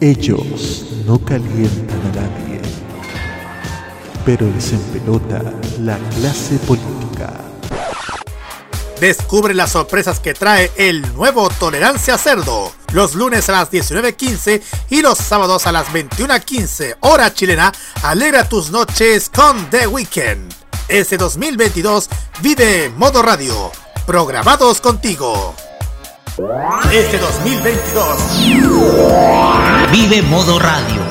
Ellos no calientan a nadie, pero les empelota la clase política. Descubre las sorpresas que trae el nuevo Tolerancia Cerdo. Los lunes a las 19.15 y los sábados a las 21.15 hora chilena. Alegra tus noches con The Weekend. Ese 2022 vive Modo Radio. Programados contigo. Este 2022 Vive Modo Radio.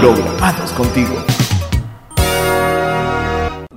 Programados contigo.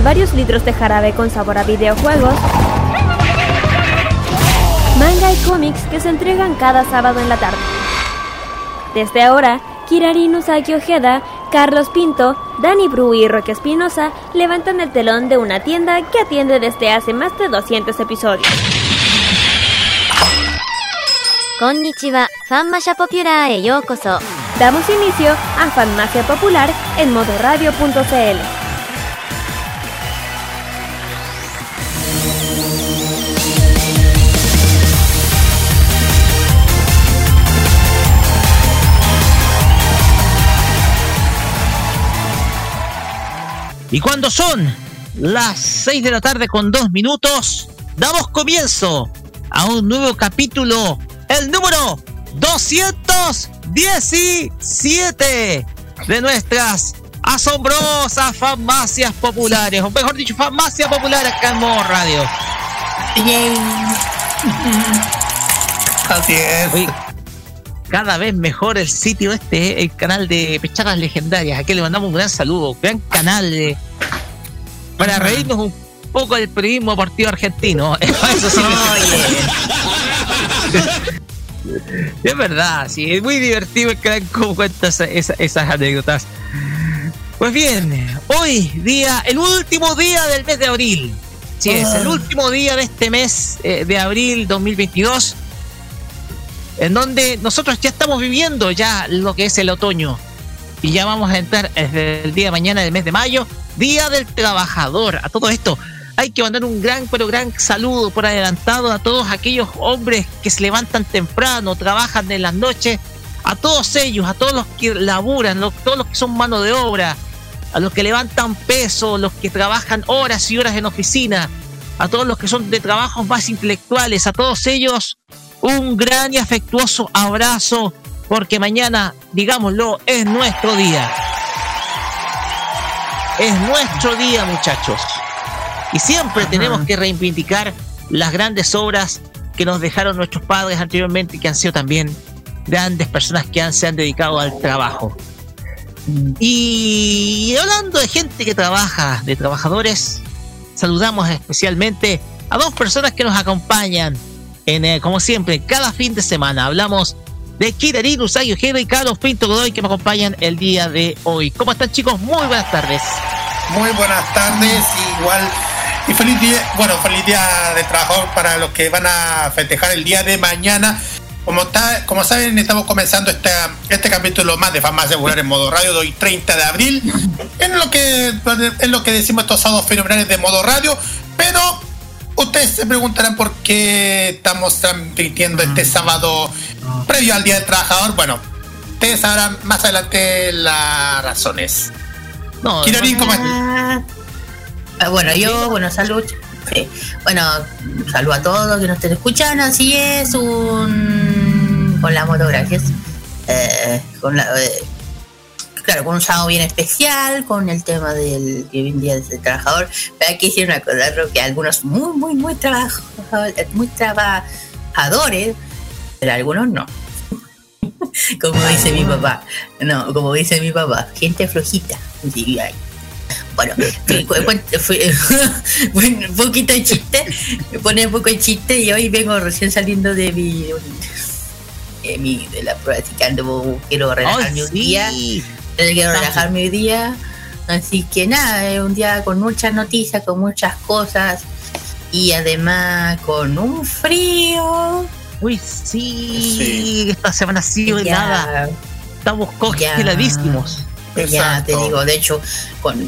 y varios litros de jarabe con sabor a videojuegos. Manga y cómics que se entregan cada sábado en la tarde. Desde ahora, Kirari Usagi Ojeda, Carlos Pinto, Dani Bru y Roque Espinosa levantan el telón de una tienda que atiende desde hace más de 200 episodios. Konnichiwa, Popular e. Damos inicio a Fanmacia Popular en modoradio.cl. Y cuando son las 6 de la tarde con 2 minutos, damos comienzo a un nuevo capítulo, el número 217 de nuestras asombrosas farmacias populares, o mejor dicho, farmacia popular acá en Modo Radio. Así es. Uy, cada vez mejor el sitio este, el canal de Pechadas Legendarias. Aquí le mandamos un gran saludo, gran canal de- para reírnos un poco del periodismo deportivo argentino. Eso sí. Es verdad, sí, es muy divertido el canal como cuenta esa- esa- esas anécdotas. Pues bien, hoy día, el último día del mes de abril. Sí, es el último día de este mes eh, de abril 2022 en donde nosotros ya estamos viviendo ya lo que es el otoño y ya vamos a entrar desde el día de mañana del mes de mayo, Día del Trabajador. A todo esto hay que mandar un gran, pero gran saludo por adelantado a todos aquellos hombres que se levantan temprano, trabajan en las noches, a todos ellos, a todos los que laburan, los- todos los que son mano de obra, a los que levantan peso, los que trabajan horas y horas en oficina, a todos los que son de trabajos más intelectuales, a todos ellos un gran y afectuoso abrazo, porque mañana, digámoslo, es nuestro día. Es nuestro día, muchachos. Y siempre tenemos que reivindicar las grandes obras que nos dejaron nuestros padres anteriormente y que han sido también grandes personas que han, se han dedicado al trabajo. Y hablando de gente que trabaja, de trabajadores, saludamos especialmente a dos personas que nos acompañan en, eh, como siempre, cada fin de semana. Hablamos de Kirarin Usagi Ojeda y Carlos Pinto Godoy que me acompañan el día de hoy. ¿Cómo están chicos? Muy buenas tardes. Muy buenas tardes, igual. Y feliz día, bueno, feliz día de trabajador para los que van a festejar el día de mañana. Como, está, como saben, estamos comenzando este, este capítulo más de Farmacia Popular en modo radio de hoy 30 de abril. En lo que, en lo que decimos estos sábados fenomenales de modo radio. Pero ustedes se preguntarán por qué estamos transmitiendo este sábado previo al Día del Trabajador. Bueno, ustedes sabrán más adelante las razones. No, Kirarin, ¿cómo estás? Ah, bueno, yo, bueno, salud. sí. Bueno, salud a todos que nos estén escuchando. Así es, un. Con la moto, gracias. Eh, con la, eh, claro, con un sábado bien especial, con el tema del que hoy en día es el trabajador. Pero una cosa, Ro, que algunos muy, muy, muy, trabajo, muy trabajadores, pero algunos no. como dice mi papá. No, como dice mi papá, gente flojita. Ay. Bueno, un poquito de chiste, me pone un poco de chiste y hoy vengo recién saliendo de mi, de, mi, de la ando, quiero relajarme un día, quiero relajarme un día, así que nada, es un día con muchas noticias, con muchas cosas y además con un frío. Uy, sí, esta semana sí, nada. Estamos congeladísimos. Ya te digo, de hecho,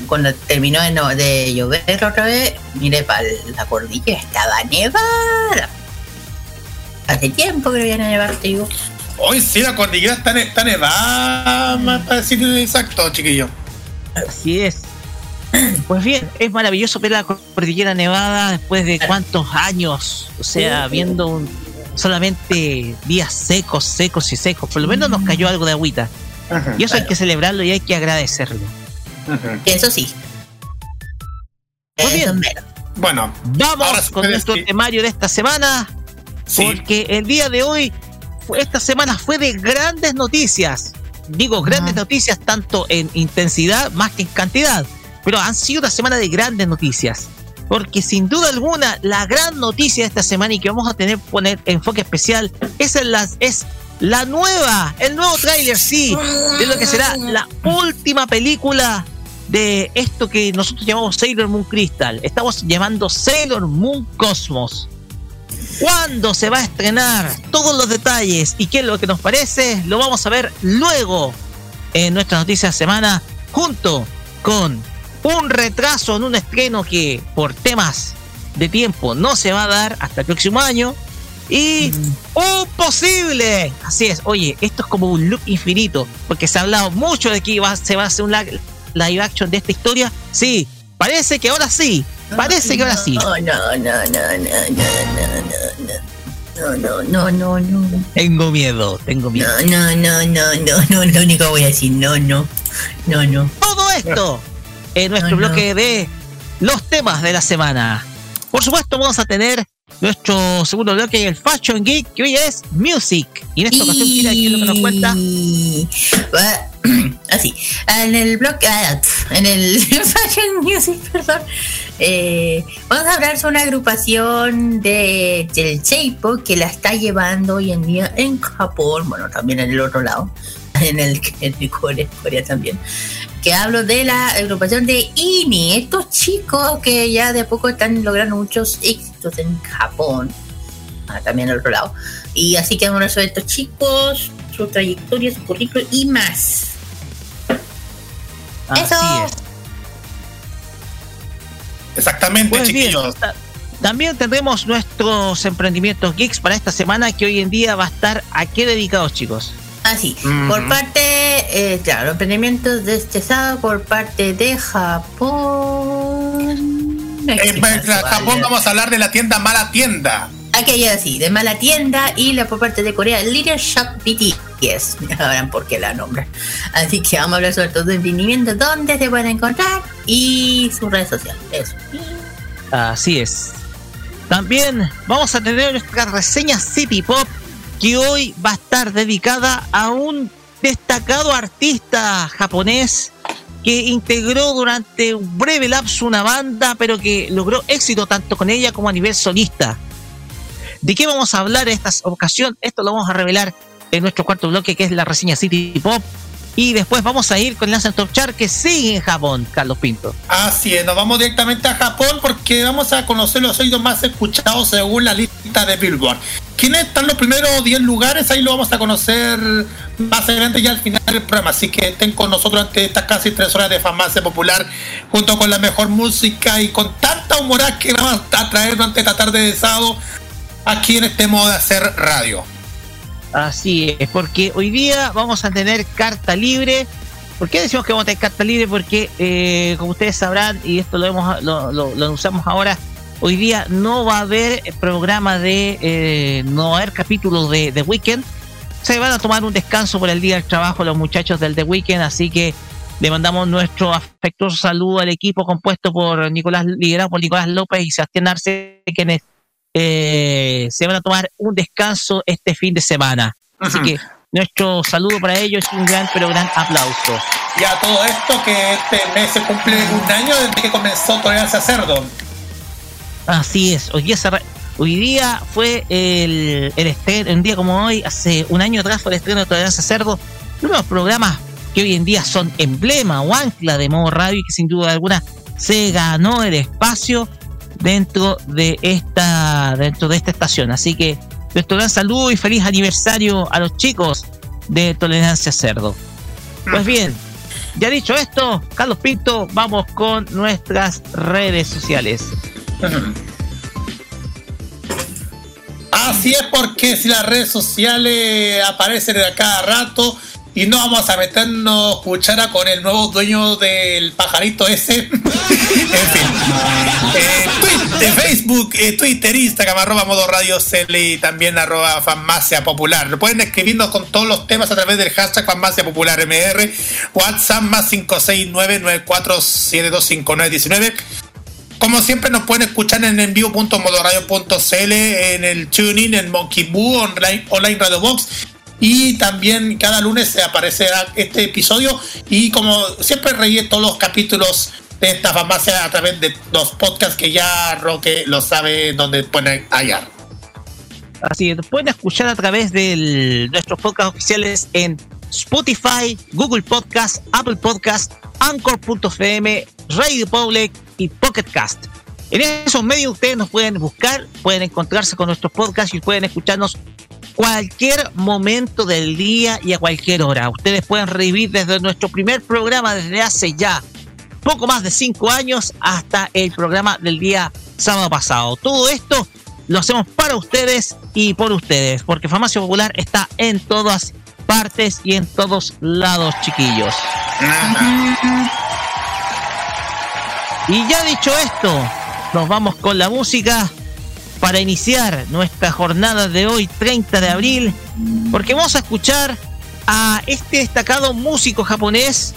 cuando terminó de, llover otra vez, mire, para la cordillera estaba nevada. Hace tiempo que no viene a nevar, te digo. Hoy sí, la cordillera está, está nevada, para decir exacto, chiquillo. Así es. Pues bien, es maravilloso ver la cordillera nevada después de cuántos años, o sea, viendo solamente días secos, secos y secos. Por lo menos nos cayó algo de agüita. y eso hay que celebrarlo y hay que agradecerlo. Eso sí. Muy bien. Bueno, vamos con nuestro temario de esta semana. Porque el día de hoy, esta semana fue de grandes noticias. Digo, grandes noticias tanto en intensidad más que en cantidad pero han sido una semana de grandes noticias. Porque sin duda alguna, la gran noticia de esta semana y que vamos a tener poner enfoque especial es, la, es la nueva, el nuevo tráiler, sí, de lo que será la última película de esto que nosotros llamamos Sailor Moon Crystal. Estamos llamando Sailor Moon Cosmos. ¿Cuándo se va a estrenar? Todos los detalles y qué es lo que nos parece, lo vamos a ver luego en nuestra noticia de semana junto con un retraso en un estreno que por temas de tiempo no se va a dar hasta el próximo año. Y un posible, así es, oye, esto es como un look infinito, porque se ha hablado mucho de que se va a hacer un live action de esta historia. Sí, parece que ahora sí, parece que ahora sí. No, no, no, no, no, no, no, no, no. Tengo miedo, tengo miedo. No, no, no, no, no, lo único que voy a decir, no, no, no, no. Todo esto en nuestro bloque de los temas de la semana. Por supuesto, vamos a tener nuestro segundo bloque, el Fashion Geek, que hoy es Music. Y en esta ocasión, ¿quién es lo que nos cuenta? Así, en el bloque, ah, en el Fashion Music, perdón, eh, vamos a hablar sobre una agrupación de, del J-Pop que la está llevando hoy en día en Japón, bueno, también en el otro lado, en el, en Corea, Corea también que hablo de la agrupación de INI, estos chicos que ya de a poco están logrando muchos éxitos en Japón, ah, también al otro lado. Y así que vamos a ver estos chicos, su trayectoria, su currículum y más. Así Eso. es. Exactamente, pues chiquillos. también tendremos nuestros emprendimientos geeks para esta semana que hoy en día va a estar a qué dedicados, chicos. Así, ah, por parte, eh, claro, los emprendimientos de este sábado por parte de Japón. En Japón vamos a hablar de la tienda Mala Tienda. Aquella así, de Mala Tienda y la por parte de Corea, Shop BTS. Sabrán por qué la nombran. Así que vamos a hablar sobre todo de emprendimientos, dónde se pueden encontrar y sus redes sociales. Así es. También vamos a tener nuestra reseña City Pop que hoy va a estar dedicada a un destacado artista japonés que integró durante un breve lapso una banda, pero que logró éxito tanto con ella como a nivel solista. ¿De qué vamos a hablar en esta ocasión? Esto lo vamos a revelar en nuestro cuarto bloque, que es la reseña City Pop. Y después vamos a ir con el Lance Top Chart que sigue en Japón, Carlos Pinto. Así es, nos vamos directamente a Japón porque vamos a conocer los oídos más escuchados según la lista de Billboard. ¿Quiénes están los primeros 10 lugares? Ahí lo vamos a conocer más adelante ya al final del programa. Así que estén con nosotros ante estas casi tres horas de farmacia popular, junto con la mejor música y con tanta humor que vamos a traer durante esta tarde de sábado aquí en este modo de hacer radio. Así es, porque hoy día vamos a tener carta libre. ¿Por qué decimos que vamos a tener carta libre? Porque, eh, como ustedes sabrán, y esto lo, hemos, lo, usamos ahora, hoy día no va a haber programa de, eh, no va a haber capítulos de The Weekend. Se van a tomar un descanso por el día del trabajo los muchachos del The Weekend, así que le mandamos nuestro afectuoso saludo al equipo compuesto por Nicolás, liderado por Nicolás López y Sebastián Arce, quienes eh, se van a tomar un descanso este fin de semana. Así que nuestro saludo para ellos y un gran, pero gran aplauso. Y a todo esto que este mes se cumple un año desde que comenzó Tolerancia Cerdo. Así es, hoy día, hoy día fue el, el estreno, un día como hoy, hace un año atrás fue el estreno de Tolerancia Cerdo, uno de los programas que hoy en día son emblema o ancla de modo radio y que sin duda alguna se ganó el espacio dentro de esta dentro de esta estación. Así que nuestro gran saludo y feliz aniversario a los chicos de Tolerancia Cerdo. Pues bien, ya dicho esto, Carlos Pinto, vamos con nuestras redes sociales. Así es porque si las redes sociales aparecen a cada rato y no vamos a meternos cuchara con el nuevo dueño del pajarito ese. en fin. Eh, Facebook, eh, Twitter, Instagram, arroba modo radio y también arroba farmacia popular. Pueden escribirnos con todos los temas a través del hashtag farmacia popular MR, WhatsApp más 56994725919. Como siempre nos pueden escuchar en envío.modoradio.cl, en el TuneIn, en Monkey Boo, online, online Radio Box y también cada lunes se aparecerá este episodio y como siempre reí todos los capítulos de esta farmacia a través de los podcasts que ya Roque lo sabe donde pueden hallar. Así es, pueden escuchar a través de nuestros podcasts oficiales en Spotify, Google Podcast, Apple Podcast, Anchor.fm, Radio Public y Pocket Cast. En esos medios ustedes nos pueden buscar, pueden encontrarse con nuestros podcasts y pueden escucharnos cualquier momento del día y a cualquier hora. Ustedes pueden revivir desde nuestro primer programa desde hace ya poco más de cinco años hasta el programa del día sábado pasado. Todo esto lo hacemos para ustedes y por ustedes, porque Farmacia Popular está en todas partes y en todos lados, chiquillos. Y ya dicho esto, nos vamos con la música para iniciar nuestra jornada de hoy, 30 de abril, porque vamos a escuchar a este destacado músico japonés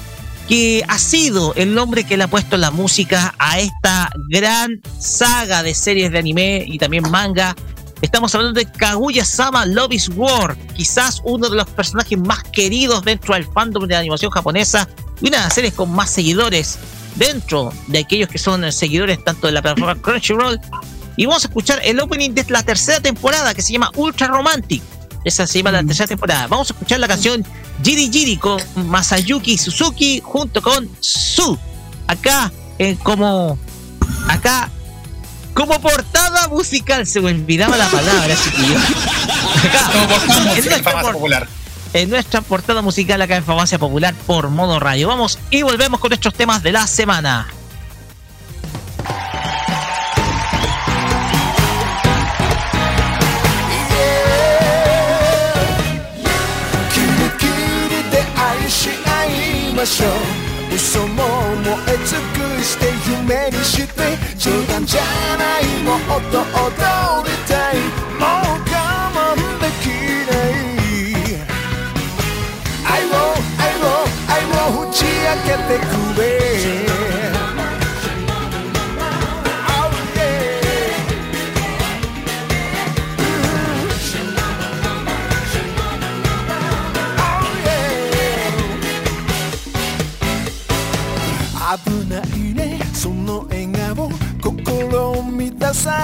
que ha sido el nombre que le ha puesto la música a esta gran saga de series de anime y también manga. Estamos hablando de Kaguya-sama Love is War, quizás uno de los personajes más queridos dentro del fandom de animación japonesa y una de las series con más seguidores dentro de aquellos que son seguidores tanto de la plataforma Crunchyroll y vamos a escuchar el opening de la tercera temporada que se llama Ultra Romantic. Esa se llama la mm. tercera temporada. Vamos a escuchar la canción Jiri Jiri con Masayuki Suzuki junto con Su. Acá, eh, como. Acá, como portada musical. Se me olvidaba la palabra, chiquillo. Acá, en nuestra, popular. en nuestra portada musical acá en Farmacia Popular por modo radio. Vamos y volvemos con nuestros temas de la semana. ましょう嘘も燃え尽くして夢にして。冗談じゃないもっと踊りたいもう我慢できない。愛を愛を愛を打ち明けてくれ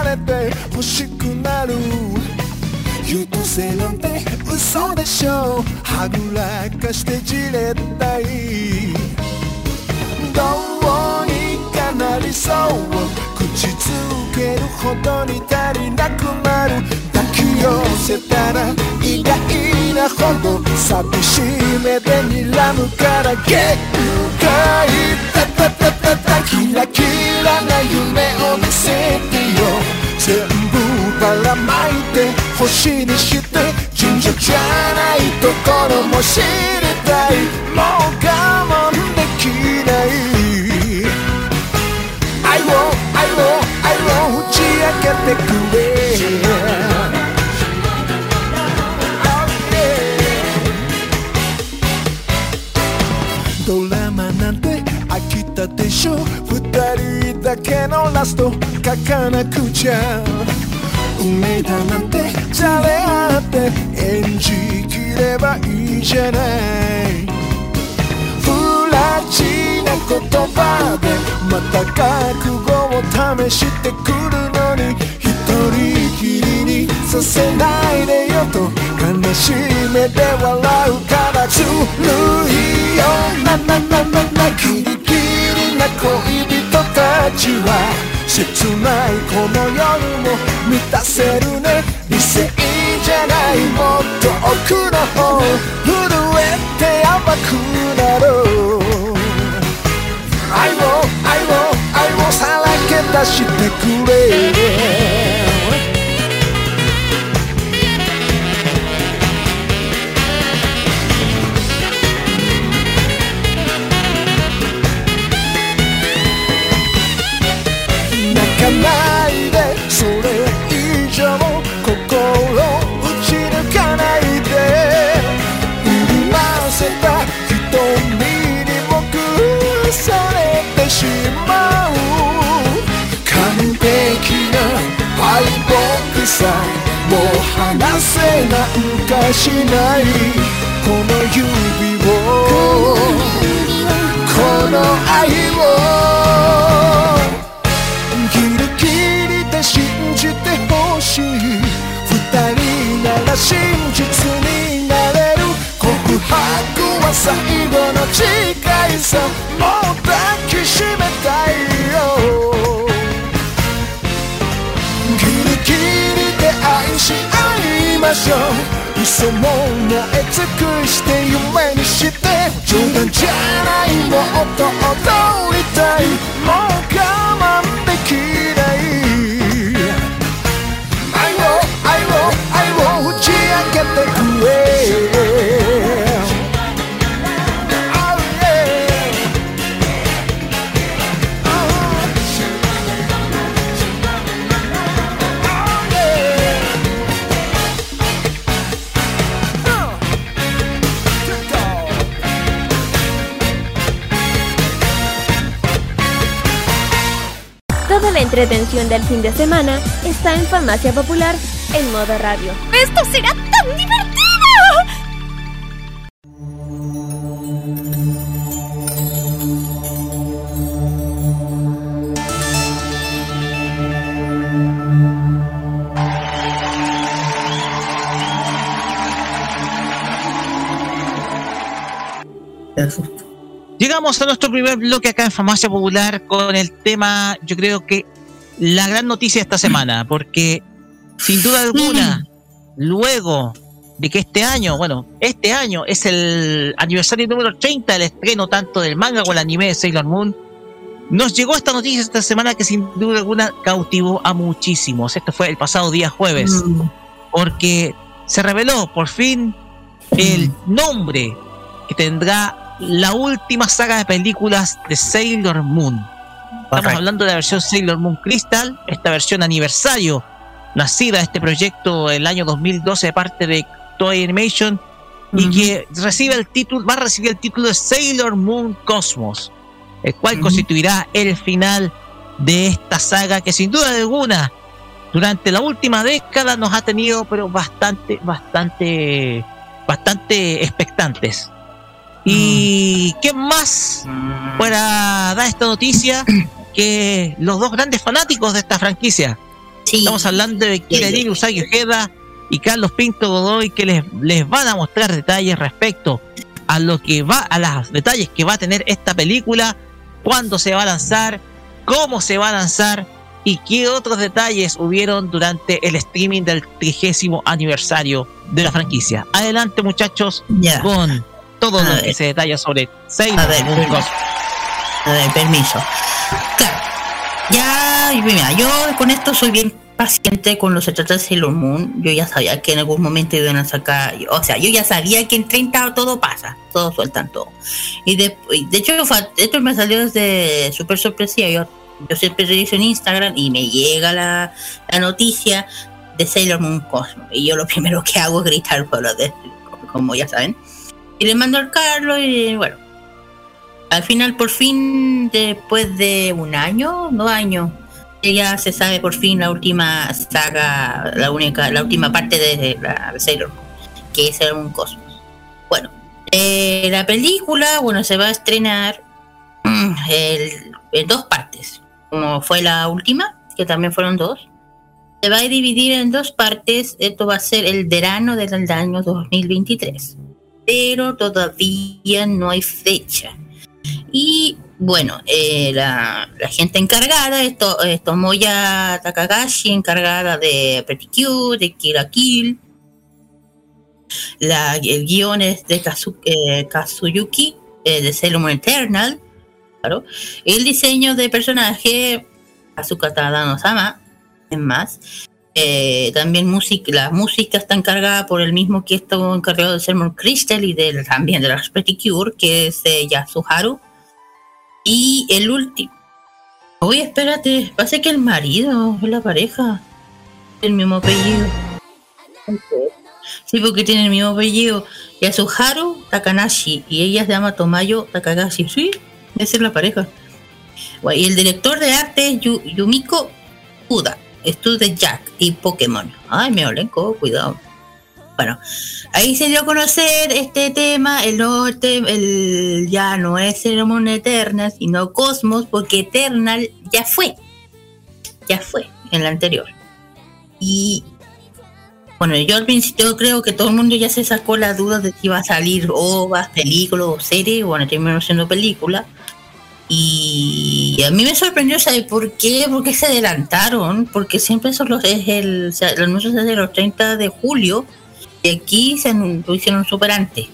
れて欲しくなる。優等生なんて嘘でしょ。はぐらかしてじれったい。どうにかなりそう。口つけるほどに足りなくなる。抱き寄せたら意外。限界タタタタタキラキラな夢を見せてよ全部ばらまいて星にして尋常じゃないところも知りたいもう我慢できない愛を愛を愛を打ち明けてくれドラマなんて飽きたでしょ？二人だけのラスト書かなくちゃ。運命だなんて誰あって演じきればいいじゃない。フラちな言葉でまた覚悟を試してくるのに一人きりさせないでよと悲しい目で笑うからずるいよなななななキリキリな恋人たちは切ないこの夜も満たせるね理性じゃないもっと奥の方震えて甘くなる愛を愛を愛をさらけ出してくれ。しまう。完璧な敗北さもう話せなんかしないこの指をこの愛をましょう。嘘も燃え尽くして夢にして。冗談じゃないもっと踊りたい。Entretención del fin de semana está en Farmacia Popular en modo radio. ¡Esto será tan divertido! Llegamos a nuestro primer bloque acá en Farmacia Popular con el tema, yo creo que la gran noticia de esta semana, porque sin duda alguna, luego de que este año, bueno, este año es el aniversario número 30 del estreno tanto del manga como el anime de Sailor Moon, nos llegó esta noticia esta semana que sin duda alguna cautivó a muchísimos. Esto fue el pasado día jueves, porque se reveló por fin el nombre que tendrá la última saga de películas de Sailor Moon. Estamos hablando de la versión Sailor Moon Crystal, esta versión aniversario, nacida de este proyecto el año 2012 de parte de Toei Animation, y que recibe el título, va a recibir el título de Sailor Moon Cosmos, el cual constituirá el final de esta saga que sin duda alguna durante la última década nos ha tenido pero bastante, bastante, bastante expectantes. ¿Y qué más para dar esta noticia que los dos grandes fanáticos de esta franquicia? Estamos hablando de Kirei Usagi Ojeda y Carlos Pinto Godoy que les, les van a mostrar detalles respecto a lo que va, a los detalles que va a tener esta película, cuándo se va a lanzar, cómo se va a lanzar y qué otros detalles hubieron durante el streaming del trigésimo aniversario de la franquicia. Adelante muchachos con todo A lo ver. que se detalla sobre Sailor A ver, Moon. A ver, permiso. Claro. Ya, mira, yo con esto soy bien paciente con los se trata de Sailor Moon. Yo ya sabía que en algún momento iban a sacar. O sea, yo ya sabía que en 30 todo pasa. Todos sueltan todo. Y de, hecho, esto me salió desde súper sorpresiva. Yo, yo siempre reviso en Instagram y me llega la, la noticia de Sailor Moon Cosmos. Y yo lo primero que hago es gritar por lo de, como ya saben. Y le mando al Carlos y bueno, al final, por fin, después de un año, dos años, ya se sabe por fin la última saga, la única, la última parte de la Sailor que es un Cosmos. Bueno, eh, la película, bueno, se va a estrenar el- en dos partes, como fue la última, que también fueron dos. Se va a dividir en dos partes. Esto va a ser el verano del año 2023. Pero todavía no hay fecha. Y bueno, eh, la, la gente encargada es, to- es Tomoya Takagashi, encargada de Pretty Cure, de Kill. La, el guion es de eh, Kazuyuki, eh, de Sailor Moon Eternal. Claro. El diseño de personaje, Asuka Tadano-sama, es más. Eh, también música, la música está encargada por el mismo que estuvo encargado de Sailor Crystal y del, también de las Pretty Cure, que es eh, Yasuharu. Y el último. Oye, espérate, parece que el marido es la pareja. El mismo apellido. Sí, porque tiene el mismo apellido. Yasuharu Takanashi y ella se llama Tomayo Takagashi. Sí, esa es la pareja. Y el director de arte es Yu- Yumiko Uda, estudio de Jack y Pokémon. Ay, me olenco, cuidado. Bueno, ahí se dio a conocer este tema, el norte, el ya no es Ceremon Eternal, sino Cosmos, porque Eternal ya fue. Ya fue en la anterior. Y bueno, yo al principio creo que todo el mundo ya se sacó la duda de si iba a salir ovas, películas o serie. Bueno, terminó siendo película. Y a mí me sorprendió, ¿sabes por qué? Porque se adelantaron, porque siempre los, es el, o sea, el hace los 30 de julio y aquí se hicieron súper antes.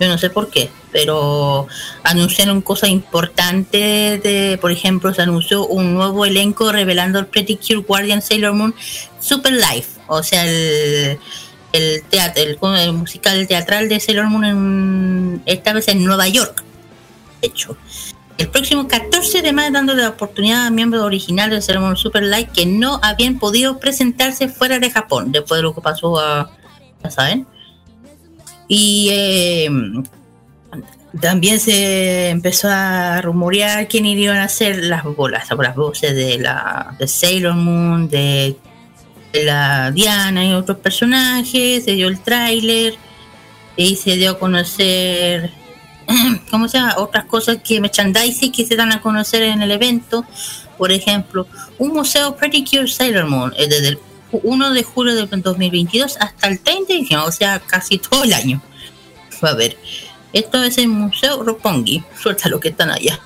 Yo no sé por qué, pero anunciaron cosas importantes. De, por ejemplo, se anunció un nuevo elenco revelando el Pretty Cure Guardian Sailor Moon Super Live, o sea, el, el teatro, el, el musical teatral de Sailor Moon, en, esta vez en Nueva York. Hecho, el próximo 14 de mayo, dando la oportunidad a miembros originales de Sailor Moon Super Live que no habían podido presentarse fuera de Japón, después de lo que pasó a. Ya saben. Y eh, también se empezó a rumorear quién iban a ser las bolas, las voces de la de Sailor Moon, de, de la Diana y otros personajes, se dio el tráiler y se dio a conocer ¿cómo se llama? otras cosas que merchandising que se dan a conocer en el evento. Por ejemplo, un museo Pretty Cure Sailor Moon eh, desde el 1 de julio de 2022 hasta el 30 de diciembre, o sea, casi todo el año. Va a ver. Esto es el Museo Roppongi. Suelta lo que están allá.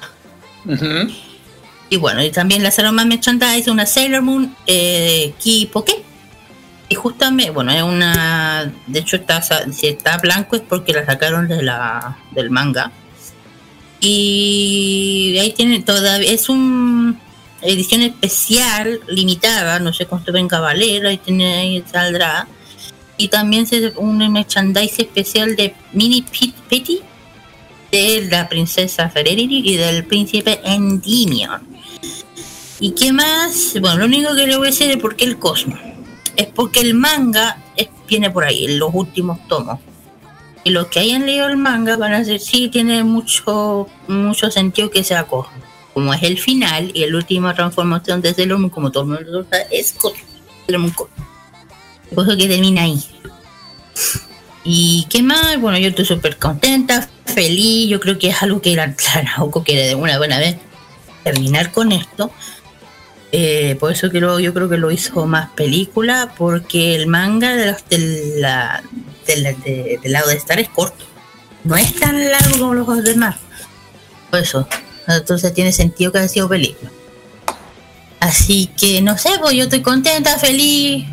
Y bueno, y también lanzaron más merchandise, una Sailor Moon eh, Key Poké. Y justamente, bueno, es una. De hecho, está, si está blanco es porque la sacaron de la, del manga. Y ahí tienen todavía. Es un edición especial, limitada, no sé cuánto venga a valer, ahí, tiene, ahí saldrá. Y también se, un merchandise especial de Mini Petty de la princesa Ferreri y del príncipe Endymion. ¿Y qué más? Bueno, lo único que le voy a decir es por qué el Cosmos. Es porque el manga viene por ahí, en los últimos tomos. Y los que hayan leído el manga van a decir, sí, tiene mucho, mucho sentido que sea Cosmos. Como es el final y la última transformación de Sailor Moon, como todo el mundo sabe, es. Por eso que termina ahí. ¿Y qué más? Bueno, yo estoy súper contenta, feliz. Yo creo que es algo que la, la Naoko quiere de una buena vez terminar con esto. Eh, por eso que lo- yo creo que lo hizo más película, porque el manga de los- de la- de la- de- del lado de Star es corto. No es tan largo como los demás. Por eso. Entonces tiene sentido que haya sido película. Así que no sé, pues yo estoy contenta, feliz.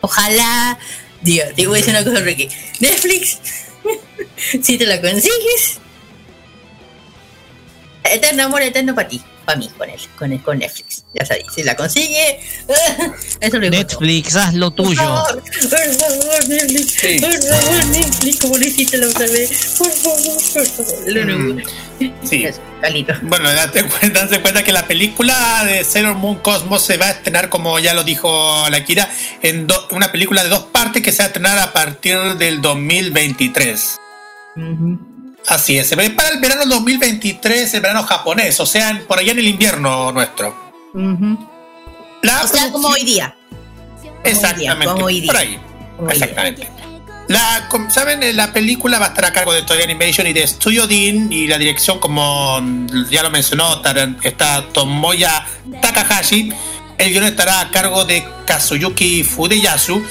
Ojalá. Digo, te voy a decir una cosa, Ricky. Netflix, si te la consigues, eterno amor eterno para ti, para mí, con él, con, él, con Netflix. Ya sabes, si la consigue, eso lo digo todo. Netflix, haz lo Por tuyo. favor, por favor, Netflix, Sí. por favor, Netflix, como lo hiciste la otra vez, por favor, por favor. Lo único. Sí. Eso. Bueno, date cuenta, date cuenta que la película de Sailor Moon Cosmos se va a estrenar, como ya lo dijo la Kira, en do- una película de dos partes que se va a estrenar a partir del 2023. Ujú. Así es, se ve para el verano 2023, el verano japonés, o sea, por allá en el invierno nuestro. La O sea, como hoy día. Exactamente, como hoy día. por ahí. Como hoy día. Exactamente. La, ¿Saben? La película va a estar a cargo de Toei Animation y de Studio Dean y la dirección, como ya lo mencionó, está Tomoya Takahashi. El guion estará a cargo de Kazuyuki Fudeyasu.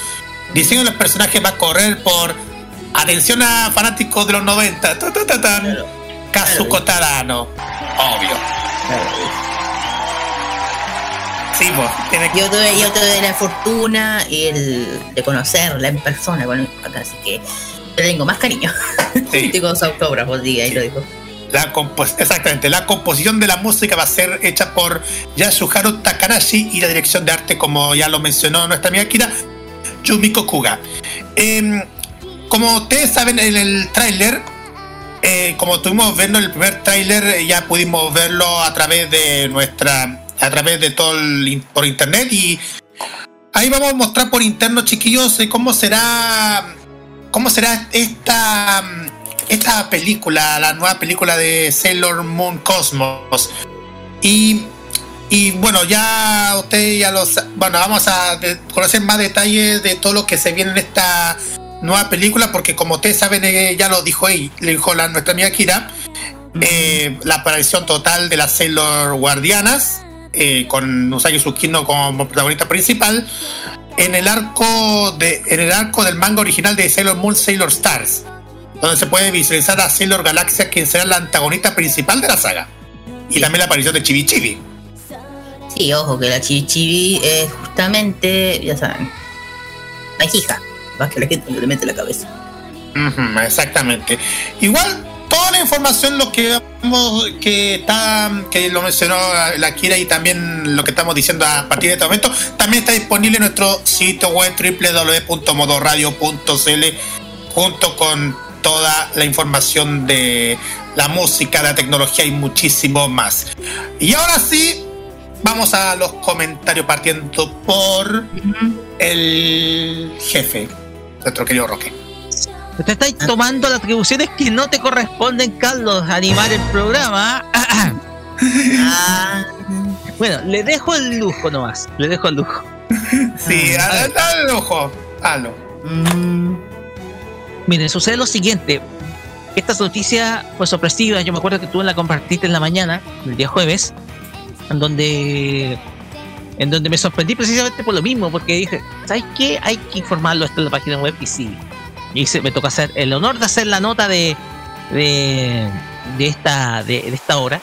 Diseño de los personajes va a correr por, atención a fanáticos de los 90, ta, ta, ta, tan, Kazuko Tadano. Obvio. Sí, pues, tiene que... Yo tuve, yo tuve la fortuna el, de conocerla en persona papá, así que le tengo más cariño. Sí. Tengo su autógrafo, diga, ahí lo dijo. La exactamente, la composición de la música va a ser hecha por Yasuharu Takanashi y la dirección de arte, como ya lo mencionó nuestra amiga Kira, Yumiko Kuga. Em, como ustedes saben en el tráiler, eh, como tuvimos viendo el primer tráiler, eh, ya pudimos verlo a través de nuestra, a través de todo el, por internet y ahí vamos a mostrar por interno, chiquillos, eh, cómo será, cómo será esta, esta película, la nueva película de Sailor Moon Cosmos. Y, y bueno, ya ustedes ya los, bueno, vamos a conocer más detalles de todo lo que se viene en esta nueva película, porque como ustedes saben, eh, ya lo dijo ahí, le dijo la, nuestra amiga Kira, eh, la aparición total de las Sailor Guardianas, eh, con Usagi Tsukino como protagonista principal, en el arco de, en el arco del manga original de Sailor Moon Sailor Stars, donde se puede visualizar a Sailor Galaxia, quien será la antagonista principal de la saga. Y también la aparición de Chibi Chibi. Sí, ojo, que la chivichibi es justamente, ya saben, la hija, más que la gente no le mete la cabeza. Exactamente. Igual toda la información lo que vamos- que está que lo mencionó la Kira y también lo que estamos diciendo a partir de este momento también está disponible en nuestro sitio web www.modoradio.cl junto con toda la información de la música, la tecnología y muchísimo más. Y ahora sí, vamos a los comentarios partiendo por el jefe, nuestro querido Roque. Te estáis tomando las atribuciones que no te corresponden, Carlos, animar el programa. Ah, Bueno, le dejo el lujo nomás. Le dejo el lujo. Sí, dale, dale ojo, hazlo. mm, Miren, sucede lo siguiente. Esta noticia fue sorpresiva. Yo me acuerdo que tú la compartiste en la mañana, el día jueves, en donde, en donde me sorprendí precisamente por lo mismo, porque dije, ¿sabes qué? Hay que informarlo esto en la página web y sí. Y se, me toca hacer el honor de hacer la nota de, de, de esta, de, de esta hora.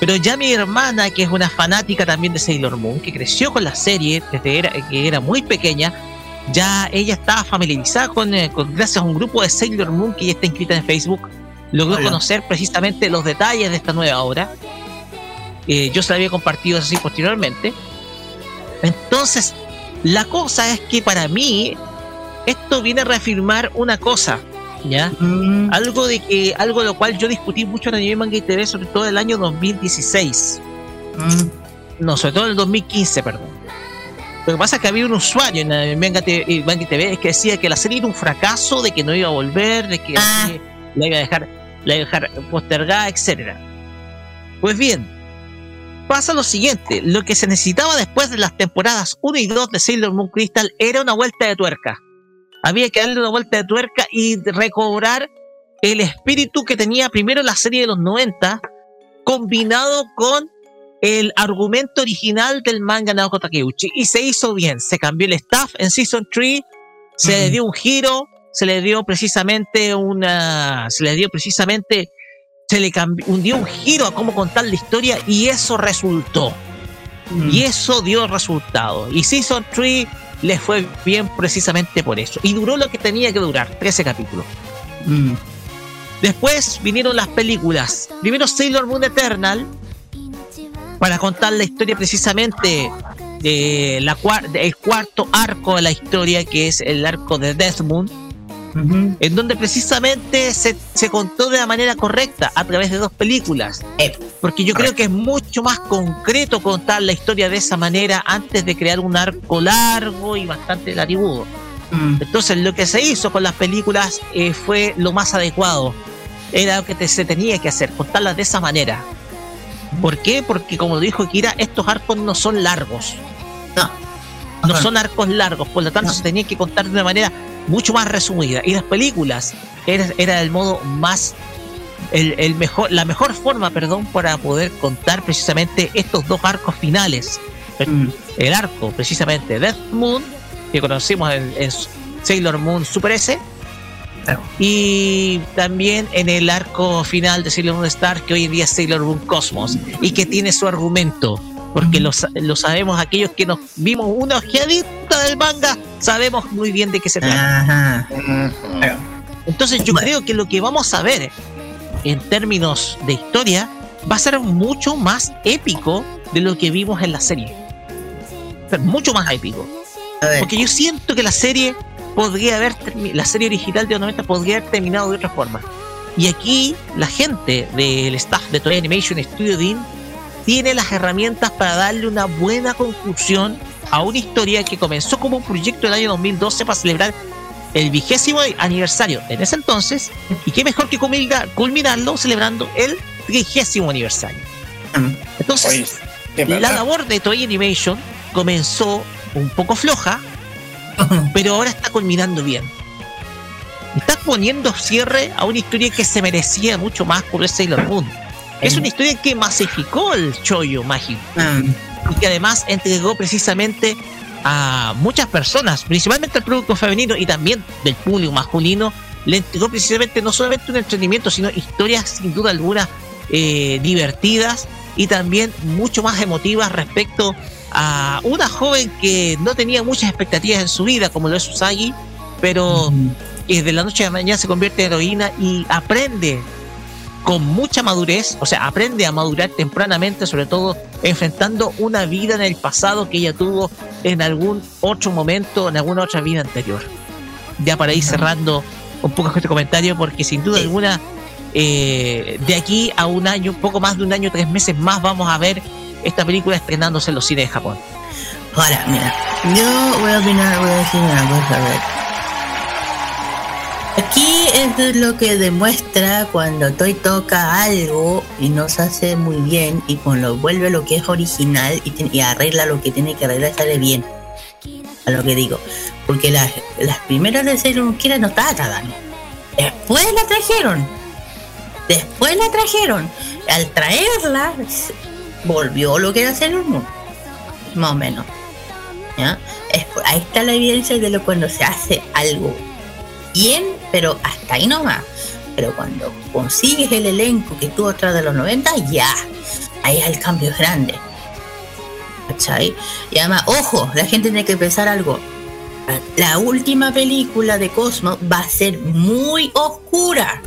Pero ya mi hermana, que es una fanática también de Sailor Moon, que creció con la serie desde era, que era muy pequeña, ya ella estaba familiarizada con, eh, con- gracias a un grupo de Sailor Moon que ya está inscrita en Facebook, logró Hola. conocer precisamente los detalles de esta nueva obra. Eh, yo se la había compartido así posteriormente. Entonces, la cosa es que para mí esto viene a reafirmar una cosa, ¿ya? mm, Algo de que algo de lo cual yo discutí mucho en Anime Manga y TV, sobre todo el año 2016 mm, no, sobre todo en el 2015, perdón. Lo que pasa es que había un usuario en eh, Manga TV, Manga TV que decía que la serie era un fracaso, de que no iba a volver, de que la Ah. la iba a dejar, la iba a dejar postergada, etcétera. Pues bien, pasa lo siguiente, lo que se necesitaba después de las temporadas 1 y 2 de Sailor Moon Crystal era una vuelta de tuerca. Había que darle una vuelta de tuerca y recobrar el espíritu que tenía primero la serie de los 90 combinado con el argumento original del manga Naoko Takeuchi y se hizo bien, se cambió el staff en Season 3, se le dio un giro, se le dio precisamente una se le dio precisamente se le cambió un, dio un giro a cómo contar la historia y eso resultó. mm. Y eso dio resultado. Y Season 3 le fue bien precisamente por eso. Y duró lo que tenía que durar, 13 capítulos. mm. Después vinieron las películas. Primero Sailor Moon Eternal, para contar la historia precisamente de la cuar- del cuarto arco de la historia, que es el arco de Death Moon, En donde precisamente se, se contó de la manera correcta a través de dos películas. Eh, Porque yo creo que es mucho más concreto contar la historia de esa manera antes de crear un arco largo y bastante larigudo. mm, Entonces lo que se hizo con las películas eh, fue lo más adecuado. Era lo que te- se tenía que hacer, contarlas de esa manera. ¿Por qué? Porque como dijo Kira, estos arcos no son largos. No. No Ajá. son arcos largos, por lo tanto No. se tenía que contar de una manera mucho más resumida. Y las películas era, era el modo más el, el, mejor, la mejor forma, perdón, para poder contar precisamente estos dos arcos finales. El, Mm. el arco, precisamente, Death Moon, que conocimos en, en Sailor Moon Super S, Claro. y también en el arco final de Sailor Moon Star, que hoy en día es Sailor Moon Cosmos, y que tiene su argumento, porque lo, lo sabemos aquellos que nos vimos una ojeadita del manga, sabemos muy bien de qué se trata. Ajá. Claro. Entonces yo creo que lo que vamos a ver en términos de historia va a ser mucho más épico de lo que vimos en la serie. Ser mucho más épico. Porque yo siento que la serie podría haber la serie original de los 90 podría haber terminado de otra forma. Y aquí la gente del staff de Toei Animation Studio Dean tiene las herramientas para darle una buena conclusión a una historia que comenzó como un proyecto del año 2012 para celebrar el vigésimo aniversario en ese entonces y qué mejor que culmina- culminarlo celebrando el trigésimo aniversario. Mm. Entonces, Oye, la labor de Toei Animation comenzó un poco floja, pero ahora está culminando bien. Está poniendo cierre a una historia que se merecía mucho más por el Sailor Moon. Es una historia que masificó el chollo mágico Mm. y que además entregó precisamente a muchas personas, principalmente al producto femenino y también del público masculino, le entregó precisamente no solamente un entretenimiento, sino historias sin duda alguna eh, divertidas y también mucho más emotivas respecto a una joven que no tenía muchas expectativas en su vida, como lo es Usagi, pero que de la noche a la mañana se convierte en heroína y aprende con mucha madurez, o sea, aprende a madurar tempranamente, sobre todo enfrentando una vida en el pasado que ella tuvo en algún otro momento, en alguna otra vida anterior. Ya para ir cerrando un poco este comentario, porque sin duda alguna, eh, de aquí a un año, un poco más de un año, tres meses más, vamos a ver esta película estrenándose en los cines de Japón. Ahora, mira, yo voy a opinar, voy a decir una cosa, a ver. Aquí es lo que demuestra cuando Toy toca algo y nos hace muy bien y cuando vuelve lo que es original y, arregla lo que tiene que arreglar sale bien. A lo que digo. Porque las, las primeras de Sailor Kira no estaba bien. Después la trajeron. Después la trajeron. Al traerla, volvió lo que era Sailor Moon. Más o menos. ¿Ya? Ahí está la evidencia de lo cuando se hace algo bien, pero hasta ahí nomás. Pero cuando consigues el elenco que tuvo atrás de los 90, ya. Ahí el cambio es grande. ¿Cachai? Y además, ojo, la gente tiene que pensar algo. La última película de Cosmo va a ser muy oscura.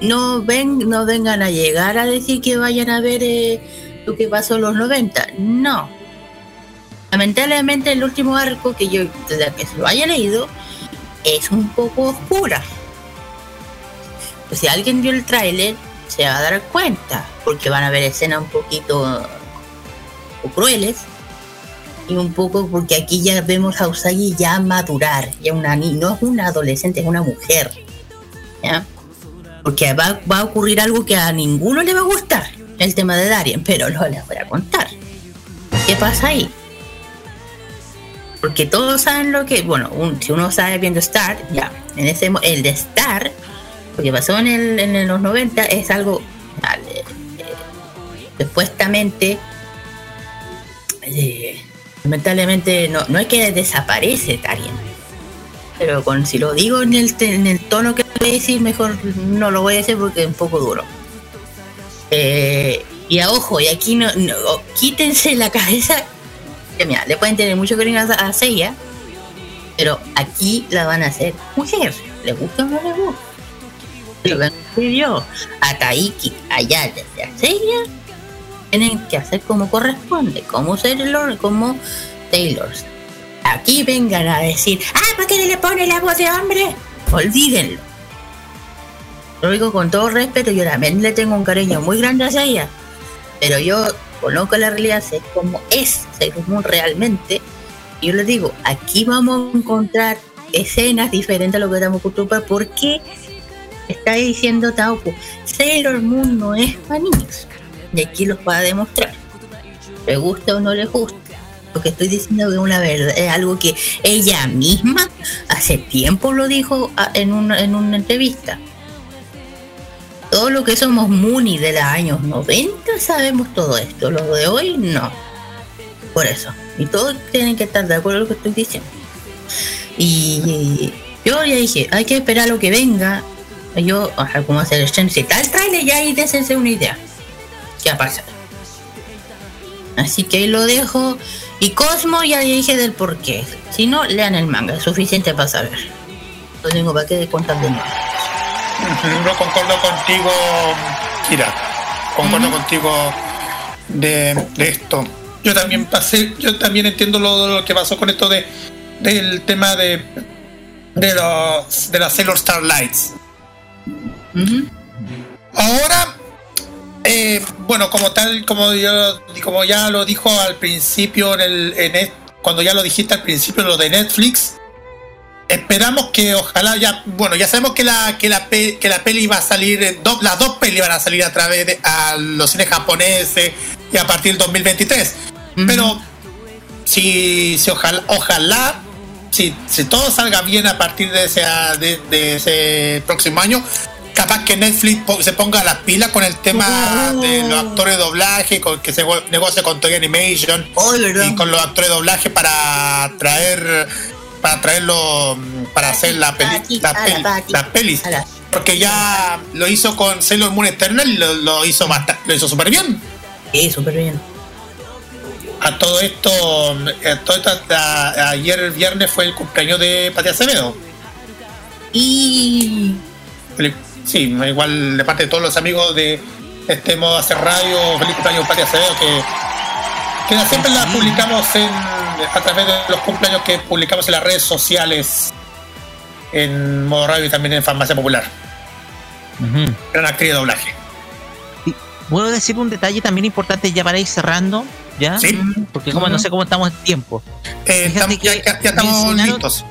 No, ven, no vengan a llegar a decir que vayan a ver eh, lo que pasó en los 90. No. Lamentablemente el último arco que yo, desde que se lo haya leído, es un poco oscura. Pues si alguien vio el tráiler, se va a dar cuenta, porque van a ver escenas un poquito o crueles y un poco porque aquí ya vemos a Usagi ya madurar, ya una no es una adolescente, es una mujer. ¿ya? Porque va, va a ocurrir algo que a ninguno le va a gustar, el tema de Darien, pero no les voy a contar. ¿Qué pasa ahí? Porque todos saben lo que, bueno, un- si uno sabe viendo Star, ya, en ese el de Star, lo que pasó en, el, en los 90 es algo, eh, supuestamente, eh, lamentablemente no, no es que desaparece Tarien, pero con, si lo digo en el, en el tono que voy a decir, mejor no lo voy a decir porque es un poco duro. Eh, y a ojo, y aquí no, quítense la cabeza mira, le pueden tener mucho cariño a, a Seiya, pero aquí la van a hacer mujer, le gusta o no le gusta. Lo que yo, a Taiki, allá desde a Seiya, tienen que hacer como corresponde, como Sailor, como Taylors. Aquí vengan a decir, ah, ¿por qué le pone la voz de hombre? Olvídenlo. Lo digo con todo respeto, yo también le tengo un cariño muy grande hacia ella, pero yo conozco la realidad, sé cómo es Sailor Moon realmente. Yo les digo, aquí vamos a encontrar escenas diferentes a lo que estamos acostumbrados. porque está diciendo Tauco? Sailor Moon no es para niños. Y aquí los va a demostrar. Le gusta o no le gusta. Lo que estoy diciendo es una verdad, es algo que ella misma hace tiempo lo dijo ah, en una, en una entrevista. Todo lo que somos Muni de los años 90 sabemos todo esto, lo de hoy no. Por eso. Y todos tienen que estar de acuerdo con lo que estoy diciendo. Y yo ya dije, hay que esperar lo que venga. Yo, o sea, como hacer el stream, si el trailer ya y désense una idea. ¿Qué va a pasar? Así que ahí lo dejo. Y Cosmo ya dije del por qué. Si no, lean el manga, es suficiente para saber. No tengo para qué contar de nuevo. No concuerdo contigo, Kira. Concuerdo contigo de, de esto. Yo también pasé, yo también entiendo lo, lo que pasó con esto de del tema de de los de las Sailor Starlights. Ahora, eh, bueno, como tal, como yo, como ya lo dijo al principio en el, en el- cuando ya lo dijiste al principio lo de Netflix, esperamos que ojalá ya, bueno, ya sabemos que la que la, pe- que la peli va a salir, do- las dos pelis van a salir a través de a los cines japoneses y a partir del 2023. Pero si, si ojalá, ojalá si, si todo salga bien a partir de ese, de, de ese próximo año, capaz que Netflix se ponga las pilas con el tema de los actores de doblaje, con, que se go- negocie con Toy Animation y con los actores de doblaje para traer para traerlo para hacer la peli, la peli- las pelis. Porque ya lo hizo con Sailor Moon Eternal y lo, lo hizo bastante, lo hizo súper bien. Sí, súper bien. A todo esto, a todo esto, a- ayer viernes fue el cumpleaños de Pati Acevedo. Y Sí, igual de parte de todos los amigos de este modo hacer radio, feliz cumpleaños Pati Acevedo, que, que siempre la publicamos en, a través de los cumpleaños que publicamos en las redes sociales, en modo radio y también en Farmacia Popular. Gran actriz de doblaje. ¿Puedo decir un detalle también importante ya para ir cerrando? ¿Ya? Sí. Porque como no sé cómo estamos en tiempo. Eh, tam- ya, que ya- ya estamos listos.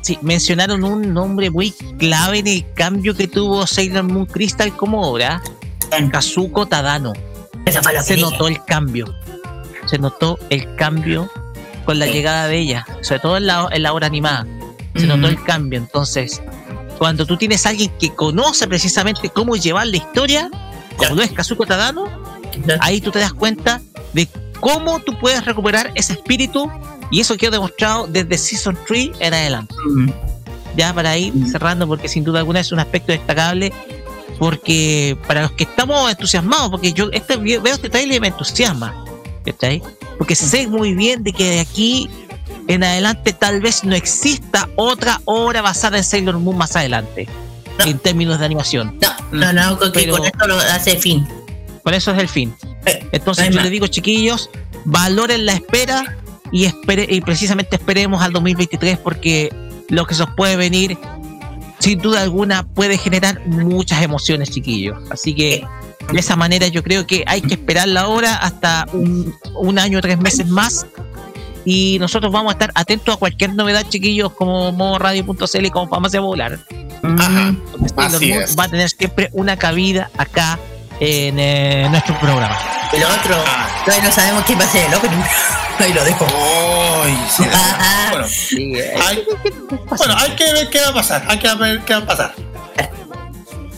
Sí, mencionaron un nombre muy clave en el cambio que tuvo Sailor Moon Crystal como obra. Kazuko Tadano. Se notó el cambio. Se notó el cambio con la llegada de ella. Sobre todo en la, en la obra animada. Se notó el cambio. Entonces, cuando tú tienes a alguien que conoce precisamente cómo llevar la historia, como lo es Kazuko Tadano, ahí tú te das cuenta de cómo tú puedes recuperar ese espíritu y eso quedó demostrado desde Season 3 en adelante. Ya para ir cerrando, porque sin duda alguna es un aspecto destacable, porque para los que estamos entusiasmados, porque yo este, veo este trailer y me entusiasma, ¿cachai? Porque sé muy bien de que de aquí en adelante tal vez no exista otra obra basada en Sailor Moon más adelante, en términos de animación. No, no, con, que Pero- con esto lo hace fin. Con eso es el fin. Entonces no hay yo les digo, chiquillos, valoren la espera y, espere, y precisamente esperemos al 2023 porque lo que se os puede venir, sin duda alguna, puede generar muchas emociones, chiquillos. Así que de esa manera yo creo que hay que esperar la hora hasta un, un año o tres meses más. Y nosotros vamos a estar atentos a cualquier novedad, chiquillos, como modoradio.cl y como Farmacia Popular. Sailor Así es. va a tener siempre una cabida acá en eh, nuestro programa. El otro, todavía no sabemos qué va a ser el opening. Ahí lo dejo. bueno, hay, bueno, hay que ver qué va a pasar. Hay que ver qué va a pasar.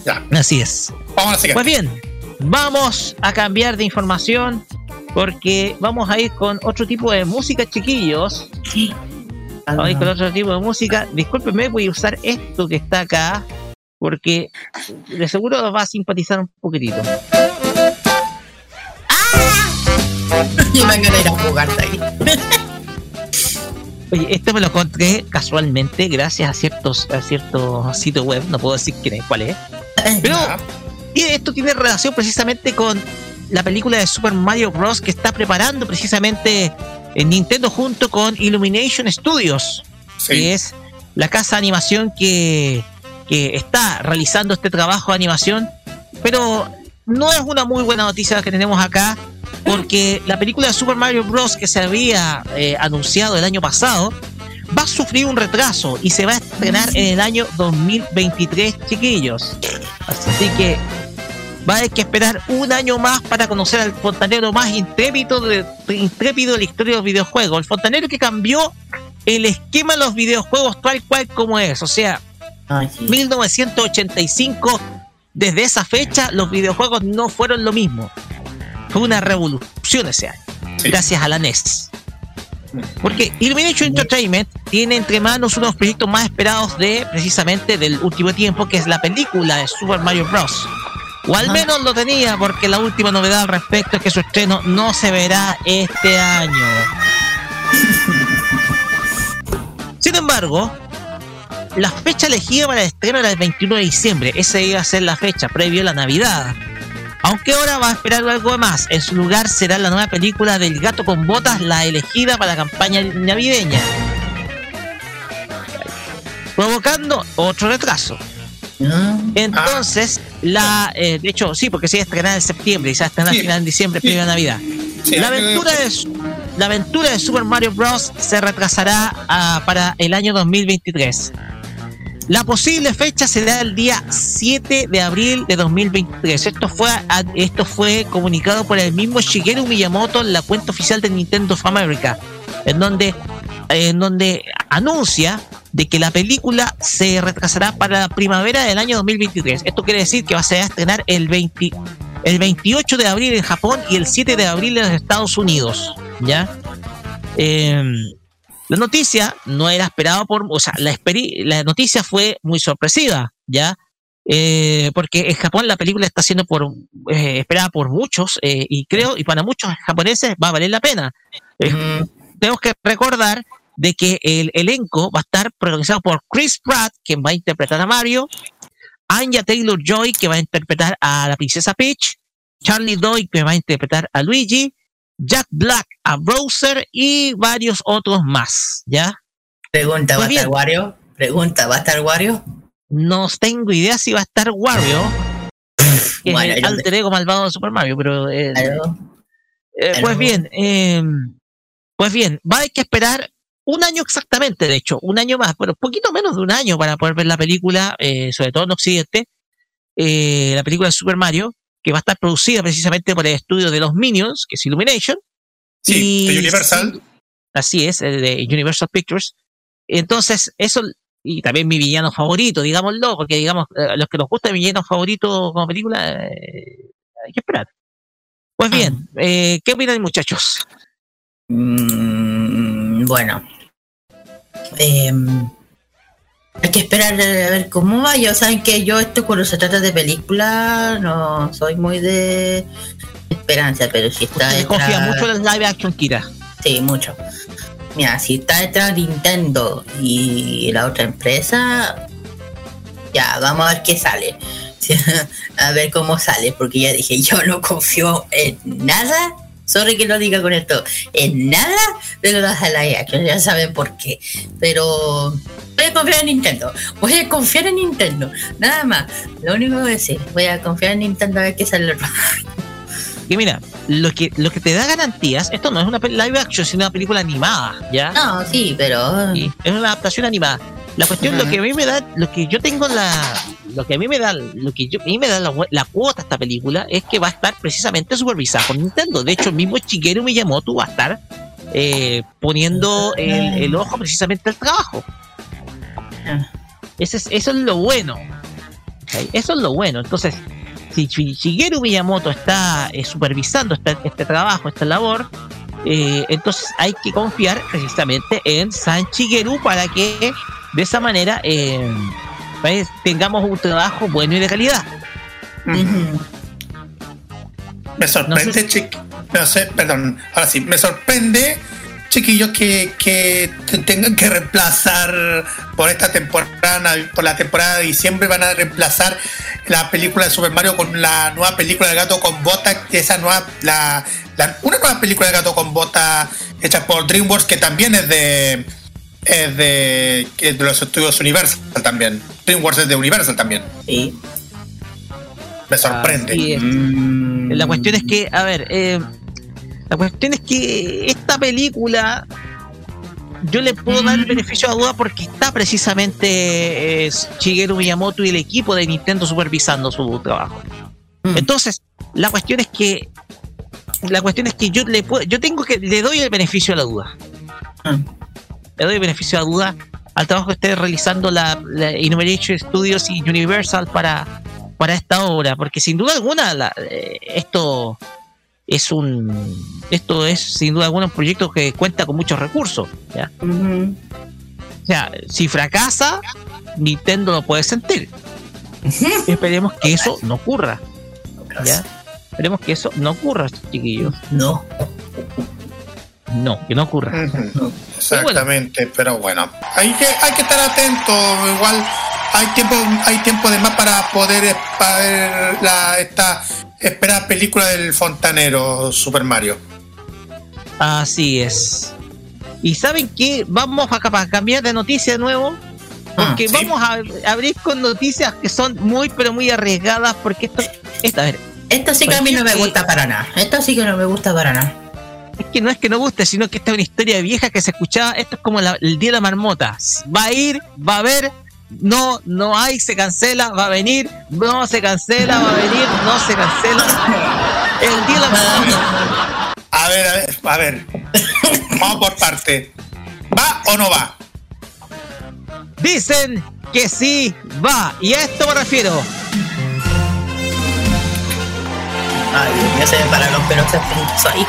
Ya. Así es. Vamos a siguiente. Pues bien, vamos a cambiar de información porque vamos a ir con otro tipo de música, chiquillos. Vamos a ir con otro tipo de música. Discúlpenme, voy a usar esto que está acá porque de seguro va a simpatizar un poquitito. Y me van a ir a jugar ahí. Oye, esto me lo encontré casualmente gracias a ciertos a ciertos sitios web, no puedo decir quién es, cuál es. Pero y esto tiene relación precisamente con la película de Super Mario Bros. que está preparando precisamente en Nintendo junto con Illumination Studios, que es la casa de animación que, que está realizando este trabajo de animación. Pero no es una muy buena noticia la que tenemos acá, porque la película de Super Mario Bros. que se había eh, anunciado el año pasado va a sufrir un retraso y se va a estrenar en el año 2023, chiquillos. Así que va a haber que esperar un año más para conocer al fontanero más intrépido de, intrépido de la historia de los videojuegos. El fontanero que cambió el esquema de los videojuegos tal cual como es. O sea, 1985, desde esa fecha, los videojuegos no fueron lo mismo. Fue una revolución ese año, gracias a la NES. Porque Illumination Entertainment tiene entre manos uno de los proyectos más esperados de precisamente del último tiempo, que es la película de Super Mario Bros. O al menos lo tenía, porque la última novedad al respecto es que su estreno no se verá este año. Sin embargo, la fecha elegida para el estreno era el 21 de diciembre. Esa iba a ser la fecha previo a la Navidad. Aunque ahora va a esperar algo más. En su lugar será la nueva película del gato con botas, la elegida para la campaña navideña. Provocando otro retraso. Entonces, la, eh, de hecho, sí, porque se iba a estrenar en septiembre a estrenar a final de diciembre, previo a Navidad. la, aventura de, la aventura de Super Mario Bros. se retrasará ah, para el año 2023. La posible fecha será el día 7 de abril de 2023. Esto fue, esto fue comunicado por el mismo Shigeru Miyamoto en la cuenta oficial de Nintendo of America, en donde, en donde anuncia de que la película se retrasará para la primavera del año 2023. Esto quiere decir que va a ser a estrenar el, 20, el 28 de abril en Japón y el 7 de abril en los Estados Unidos. ¿Ya? Eh, la noticia no era esperada por, o sea, la, la noticia fue muy sorpresiva, ¿ya? Eh, porque en Japón la película está siendo por, eh, esperada por muchos eh, y creo, y para muchos japoneses va a valer la pena. Tenemos que recordar de que el elenco va a estar protagonizado por Chris Pratt, quien va a interpretar a Mario, Anya Taylor Joy, que va a interpretar a la princesa Peach, Charlie Doyle, que va a interpretar a Luigi, Jack Black a Browser y varios otros más, ¿ya? Pregunta, ¿va a estar Wario? Pregunta, ¿va a estar Wario? No tengo idea si va a estar Wario. que es el alter ego malvado de Super Mario, pero... Eh, eh, pues bien, eh, pues bien, va a haber que esperar un año exactamente, de hecho, un año más, pero poquito menos de un año para poder ver la película, sobre todo en Occidente, la película de Super Mario, que va a estar producida precisamente por el estudio de los Minions, que es Illumination. Sí, de Universal. así es, de Universal Pictures. Entonces, eso, y también mi villano favorito, digámoslo, porque digamos, eh, los que nos gusta mi villano favorito como película, eh, hay que esperar. Pues bien, ah. eh, ¿qué opinan muchachos? Mm, bueno, eh, hay que esperar a ver cómo va. Ya saben que yo esto cuando se trata de película no soy muy de esperanza, pero si está detrás... confía mucho en live action Kira. Sí, mucho. Mira, si está detrás de Nintendo y la otra empresa, ya, vamos a ver qué sale. a ver cómo sale, porque ya dije, yo no confío en nada Sorry que lo diga con esto. En nada de live action, ya saben por qué. Pero voy a confiar en Nintendo. Voy a confiar en Nintendo. Nada más. Lo único que voy a decir, voy a confiar en Nintendo a ver qué sale. Y mira, lo que, lo que te da garantías, esto no es una live action, sino una película animada, ¿ya? No, sí, pero. es una adaptación animada. La cuestión, lo que a mí me da, lo que yo tengo la, lo que a mí me da, lo que a mí me da la, cuota esta película es que va a estar precisamente supervisada por Nintendo. De hecho, el mismo Shigeru Miyamoto va a estar eh, poniendo el, ojo precisamente al trabajo. Ese es, eso es lo bueno. Eso es lo bueno. Entonces, si Shigeru Miyamoto está eh, supervisando este, este, trabajo, esta labor, eh, entonces hay que confiar precisamente en San Shigeru para que de esa manera tengamos un trabajo bueno y de calidad. Me sorprende, no sé, perdón, ahora sí, me sorprende, chiquillos, que, que tengan que reemplazar por esta temporada, por la temporada de diciembre, van a reemplazar la película de Super Mario con la nueva película de gato con bota, esa nueva, la, una nueva película de gato con bota hecha por DreamWorks, que también es de es de, de los estudios Universal también. DreamWorks es de Universal también. Sí. Me sorprende. Mm. La cuestión es que, a ver, eh, la cuestión es que esta película yo le puedo dar el mm. beneficio a duda porque está precisamente eh, Shigeru Miyamoto y el equipo de Nintendo supervisando su trabajo. Mm. Entonces, la cuestión es que la cuestión es que yo le puedo, yo tengo que le doy el beneficio de la duda. Mm. Le doy beneficio la duda al trabajo que esté realizando la, la Innovation Studios y Universal para, para esta obra, porque sin duda alguna la- eh, esto es un esto es sin duda alguna un proyecto que cuenta con muchos recursos. ¿ya? O sea, si fracasa, Nintendo lo puede sentir. Esperemos que eso no ocurra. ¿ya? Esperemos que eso no ocurra, chiquillos. No. No, que no ocurra. Exactamente, pero bueno, hay que, hay que estar atento. Igual hay tiempo, hay tiempo de más para poder para ver la, esta esperada película del fontanero Super Mario. Así es. ¿Y saben qué? Vamos a, ca- a cambiar de noticia de nuevo. Porque sí. vamos a abrir con noticias que son muy, pero muy arriesgadas. Porque esto, esta, a ver, Esto sí que a mí no me gusta para nada. Esto sí que no me gusta para nada. Es que no es que no guste, sino que esta es una historia vieja que se escuchaba. Esto es como la- el día de la marmota. Va a ir, va a ver, no, no hay, se cancela, va a venir, no se cancela, va a venir, no se cancela. El día de la marmota. A ver, a ver, a ver. Vamos por parte. ¿Va o no va? Dicen que sí va. Y a esto me refiero. Ay, Dios mío, se me paran los pelos ahí.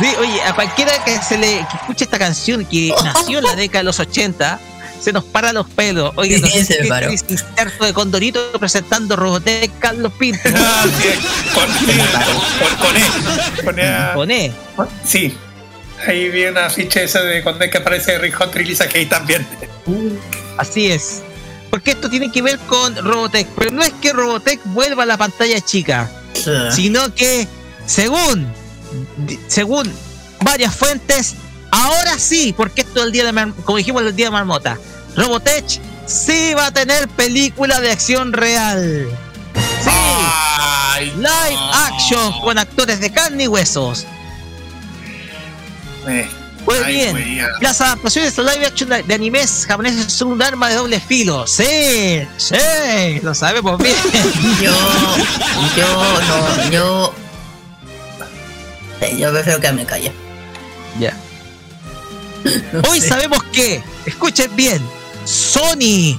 Sí, oye, a cualquiera que se le que escuche esta canción que nació en la década de los 80, se nos para los pelos. Oye, Sí, no sé se me paró. inserto de Condorito presentando Robotech Carlos Pinto. Ah, sí, con, con, con E. Con E. Pone. Sí. Ahí vi una ficha esa de cuando es que aparece Rick Hunter y Lisa Kay también. Así es. Porque esto tiene que ver con Robotech. Pero no es que Robotech vuelva a la pantalla chica, Sí. sino que, según, según varias fuentes, ahora sí, porque esto es el día de, Mar- como dijimos, el día de Marmota, Robotech sí va a tener película de acción real. Sí, Ay, live action con actores de carne y huesos. Eh, Pues ay, bien, las adaptaciones de live action de de animes japoneses son un arma de doble filo. Sí, sí, lo sabemos bien. Yo, yo, no, yo. Eh, Yo prefiero que me calle. Ya. Hoy sabemos que, escuchen bien, Sony,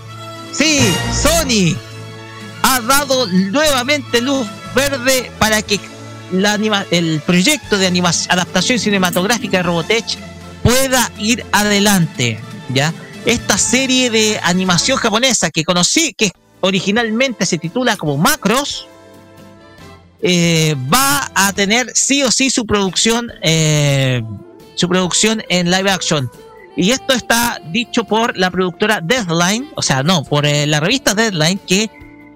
sí, Sony ha dado nuevamente luz verde para que la anima- el proyecto de adaptación cinematográfica de Robotech pueda ir adelante, ¿ya? Esta serie de animación japonesa que conocí, que originalmente se titula como Macros, eh, va a tener sí o sí su producción eh, su producción en live action. Y esto está dicho por la productora Deadline, o sea, no, por eh, la revista Deadline, que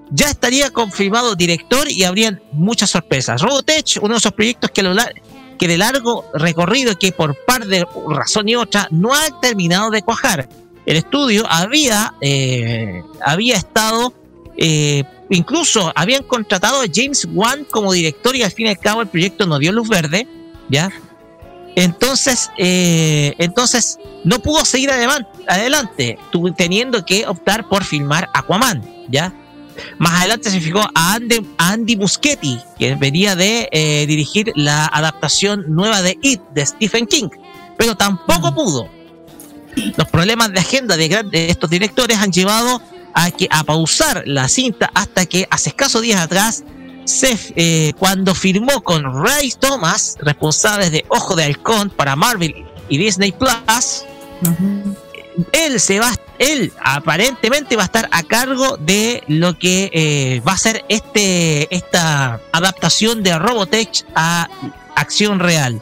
ya estaría confirmado director y habrían muchas sorpresas. Robotech, uno de esos proyectos que, que de largo recorrido, que por par de razón y otra, no ha terminado de cuajar. El estudio había, había estado, incluso habían contratado a James Wan como director y al fin y al cabo el proyecto no dio luz verde, ¿ya? Entonces, eh, entonces no pudo seguir adelan- adelante, teniendo que optar por filmar Aquaman, ¿ya? Más adelante se fijó a Andy, a Andy Muschietti, que venía de eh, dirigir la adaptación nueva de It de Stephen King, pero tampoco pudo. Los problemas de agenda de, de estos directores han llevado a que a pausar la cinta hasta que hace escasos días atrás se, eh, cuando firmó con Ray Thomas, responsables de Ojo de Halcón para Marvel y Disney Plus, él se va, él aparentemente va a estar a cargo de lo que eh, va a ser este esta adaptación de Robotech a acción real.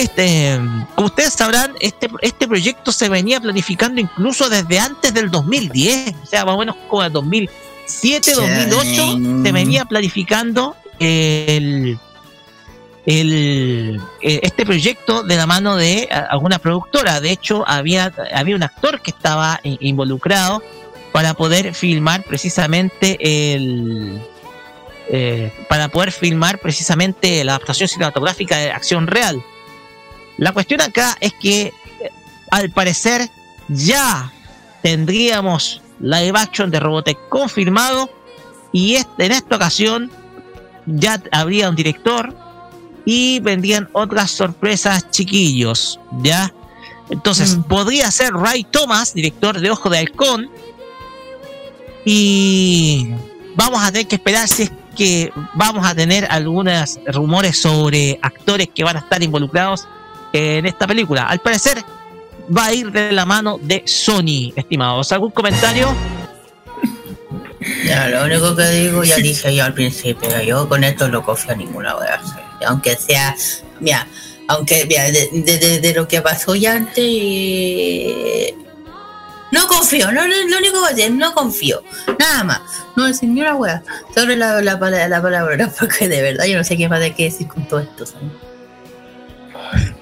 Este, como ustedes sabrán, este, este proyecto se venía planificando incluso desde antes del 2010, o sea, más o menos como el 2007, 2008, se venía planificando el, el, eh, este proyecto de la mano de alguna productora. De hecho, había, había un actor que estaba involucrado para poder filmar precisamente el. eh, para poder filmar precisamente la adaptación cinematográfica de acción real. La cuestión acá es que, eh, al parecer, ya tendríamos live action de Robotech confirmado Y este, en esta ocasión ya habría un director y vendrían otras sorpresas chiquillos, ¿ya? Entonces, Mm. podría ser Ray Thomas, director de Ojo de Halcón. Y vamos a tener que esperar si es que vamos a tener algunos rumores sobre actores que van a estar involucrados en esta película. Al parecer, va a ir de la mano de Sony, estimados. ¿Algún comentario? Lo único que digo, ya dije yo al principio, yo con esto no confío en ninguna wea. Aunque sea, mira, aunque, mira, de, lo que pasó ya antes, no confío, no, lo único que voy decir, no confío, nada más, no decir ni una wea sobre la, la, la palabra, porque de verdad yo no sé qué más de qué decir con todo esto. ¿sabes?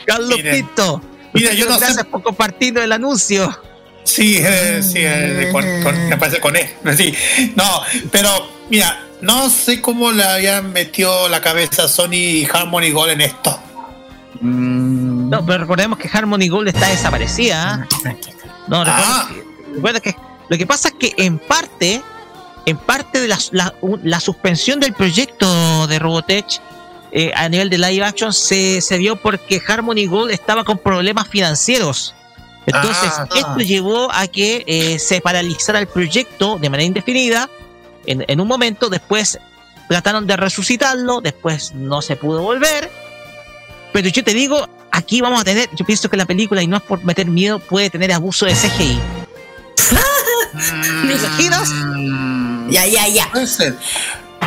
Carlos Miren, Pinto. mira, yo no sé- Gracias por compartir el anuncio. Sí, eh, sí, eh, con, con- me parece con E. Sí. No, pero mira, no sé cómo le habían metido la cabeza a Sony y Harmony Gold en esto. Mm, No, pero recordemos que Harmony Gold está desaparecida. está. No, recuerda, Ah. recuerda que lo que pasa es que en parte, en parte de la, la- un- la suspensión del proyecto de Robotech eh, a nivel de live action se, se dio porque Harmony Gold estaba con problemas financieros. Entonces, Ah. esto llevó a que eh, se paralizara el proyecto de manera indefinida en, en un momento, después trataron de resucitarlo, después no se pudo volver. Pero yo te digo, aquí vamos a tener, yo pienso que la película, y no es por meter miedo, puede tener abuso de CGI. ¿Me imaginas? Ya, ya, ya.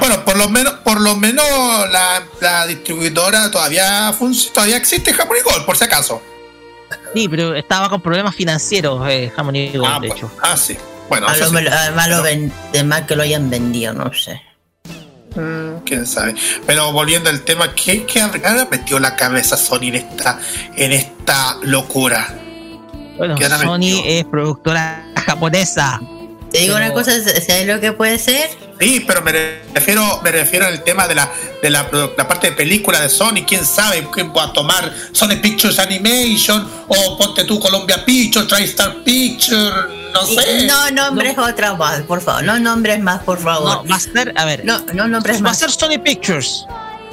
Bueno, por lo menos, por lo menos la, la distribuidora todavía todavía existe Harmony Gold, por si acaso. Sí, pero estaba con problemas financieros, eh, Harmony Gold, Ah, de bueno. hecho. Ah, sí. Bueno, A eso lo, sí. además lo ven, además que lo hayan vendido, no sé. quién sabe. Pero volviendo al tema, ¿qué, qué habrá metido la cabeza Sony en esta, en esta locura? Bueno, ¿Qué habrá Sony metido? es productora japonesa. Te digo Pero- una cosa, ¿sabes lo que puede ser? Sí, pero me refiero, me refiero al tema de la, de la, parte de película de Sony. ¿Quién sabe quién va a tomar Sony Pictures Animation? O ponte tú Columbia Pictures, TriStar Pictures, no sé. No nombres otra más, por favor. No nombres más, por No, favor. va a ser, a ver, No, no nombres va a más. ser Sony Pictures.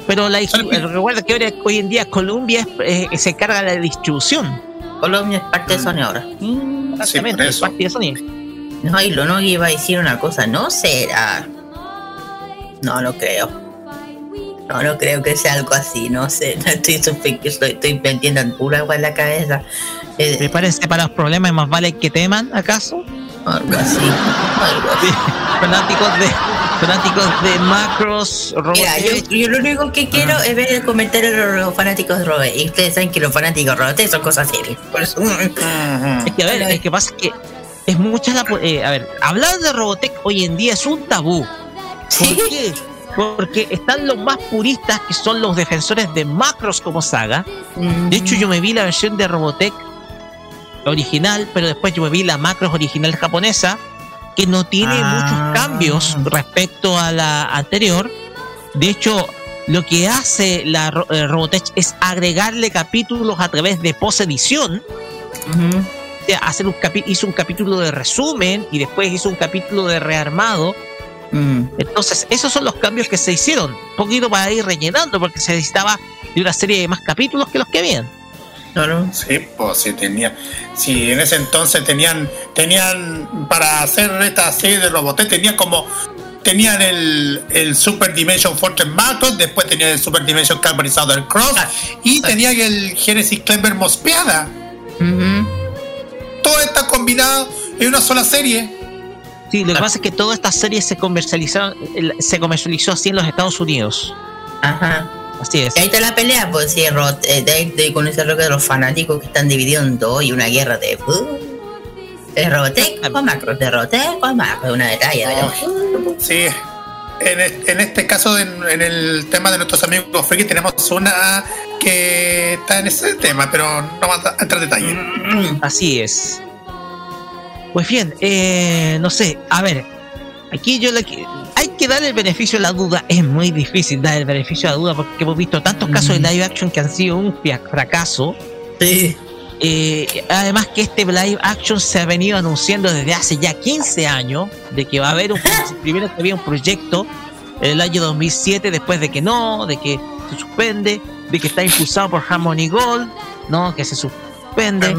Pero la, Sony eh, recuerda que ahora, hoy en día Columbia es, eh, se encarga de la distribución. Colombia es parte de Sony ahora. Exactamente, es eso. parte de Sony. No, y lo no iba a decir una cosa, no será. No, no creo. No, no creo que sea algo así, no sé. No estoy, estoy, estoy, metiendo en pura agua en la cabeza. Eh, Prepárense para los problemas, más vale que teman, ¿acaso? algo así. Algo así. Sí, fanáticos de fanáticos de Macros, Mira, yo, yo lo único que quiero es ver el comentario de los fanáticos de Robert. Y ustedes saben que los fanáticos de Robert son cosas serias. Por eso. Es que a ver, es que pasa que es mucha la eh, a ver, hablar de Robotech hoy en día es un tabú. ¿Por Sí. qué? Porque están los más puristas que son los defensores de Macros como saga. De hecho, yo me vi la versión de Robotech original, pero después yo me vi la Macros original japonesa, que no tiene Ah. muchos cambios respecto a la anterior. De hecho, lo que hace la eh, Robotech es agregarle capítulos a través de post-edición. Ujú. O hacer un hizo un capítulo de resumen y después hizo un capítulo de rearmado. Mm. Entonces, esos son los cambios que se hicieron. Un poquito para ir rellenando, porque se necesitaba de una serie de más capítulos que los que habían. Claro. Sí, pues sí tenía. Sí, en ese entonces tenían, tenían para hacer esta serie de Robotech tenían como tenían el, el Super Dimension Fortress Macros, después tenían el Super Dimension Calvary Southern Cross y tenían el Genesis Clever Mospeada. Ujú. Todo está combinado en una sola serie. Sí, lo que pasa es que todas estas series se comercializaron, se comercializó así en los Estados Unidos. Ajá. Así es. Y ahí está la pelea, pues sí, Ro- eh, de, de- con ese roque de los fanáticos que están divididos en dos y una guerra de. Uh, de Robotech o Macros, de Robotech o Macros, una detalle. de- Sí. En, es- en este caso, en, en el tema de nuestros amigos friki, tenemos una que está en ese tema, pero no vamos a entrar en detalle. Así es. Pues bien, eh, no sé, a ver, aquí yo le hay que dar el beneficio de la duda, es muy difícil dar el beneficio de la duda porque hemos visto tantos casos de live action que han sido un fracaso Sí. eh, además que este live action se ha venido anunciando desde hace ya 15 años de que va a haber un primero que había un proyecto en el año 2007 después de que no, de que se suspende, de que está impulsado por Harmony Gold, no, que se suspende.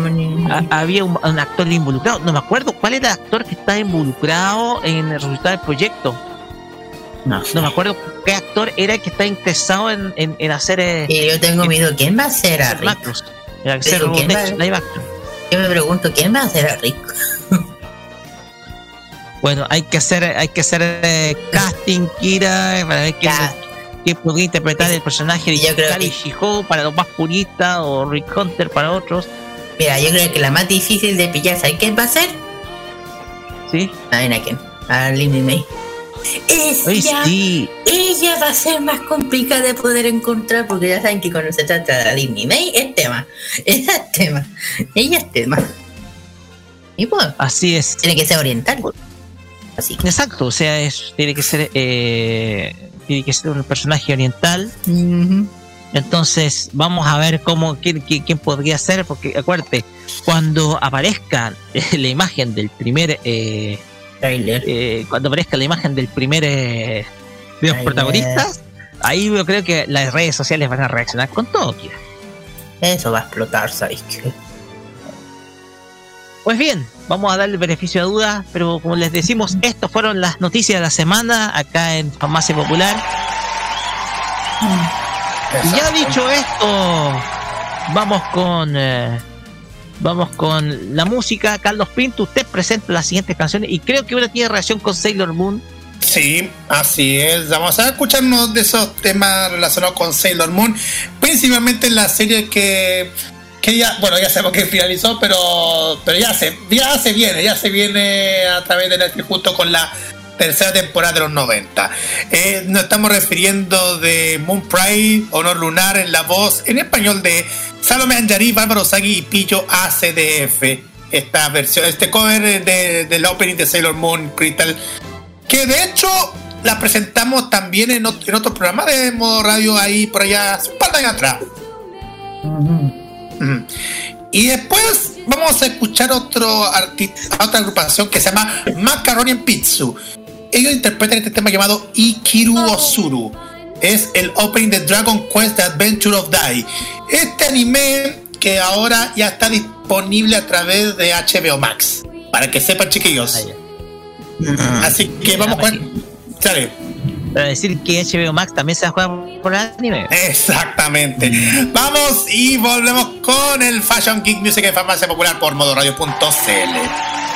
había un, actor involucrado, no me acuerdo cuál era el actor que está involucrado en el resultado del proyecto. No, no me acuerdo qué actor era el que está interesado en, en, hacer. Eh, yo tengo miedo, ¿quién va a ser a Rick? Yo me pregunto, ¿quién va a ser a Rick? bueno, hay que hacer, hay que hacer eh, casting, Kira, para ver quién, quién podría interpretar el personaje de Kali Shiho para los más puristas o Rick Hunter para otros. Mira, yo creo que la más difícil de pillar, ¿sabes quién va a ser? Sí. A ver a quién. A Lindy May. Ella, ella va a ser más complicada de poder encontrar porque ya saben que cuando se trata de Disney May es tema. Ella es tema. Ella es tema. Y pues, así es. Tiene que ser oriental. Así. Exacto, o sea, es, tiene que ser eh, que ser un personaje oriental. Entonces, vamos a ver cómo quién, quién, podría ser, porque acuérdate, cuando aparezca la imagen del primer eh, eh, cuando aparezca la imagen del primer eh, de los protagonistas, ahí yo creo que las redes sociales van a reaccionar con todo, Eso va a explotar, ¿sabes Pues bien, vamos a darle el beneficio de duda, pero como les decimos, estas fueron las noticias de la semana acá en Farmacia Popular. Ya dicho esto, vamos con eh, Vamos con la música. Carlos Pinto, usted presenta las siguientes canciones y creo que una tiene relación con Sailor Moon. Sí, así es. Vamos a escucharnos de esos temas relacionados con Sailor Moon, principalmente en la serie que, que ya, bueno, ya sabemos que finalizó, pero, pero ya, se, ya se viene, ya se viene a través de Netflix justo con la tercera temporada de los 90. Eh, nos estamos refiriendo de Moon Pride, Honor Lunar en la voz en español de Salome Anjari, Bárbaro Sagi y Pillo ACDF. Esta versión, este cover de, del opening de Sailor Moon Crystal, que de hecho la presentamos también en otro, en otro programa de modo radio ahí por allá, un par de años atrás. Y después vamos a escuchar otro artista, otra agrupación que se llama Macaroni en Pizzu. Ellos interpretan este tema llamado Ikiru Osuru es el opening de Dragon Quest The Adventure of Dai. Este anime que ahora ya está disponible a través de HBO Max. Para que sepan, chiquillos. Ah, Así que vamos con. Sale. Para decir que HBO Max también se juega por el anime. Exactamente. Vamos y volvemos con el Fashion Geek Music en Farmacia Popular por modoradio.cl.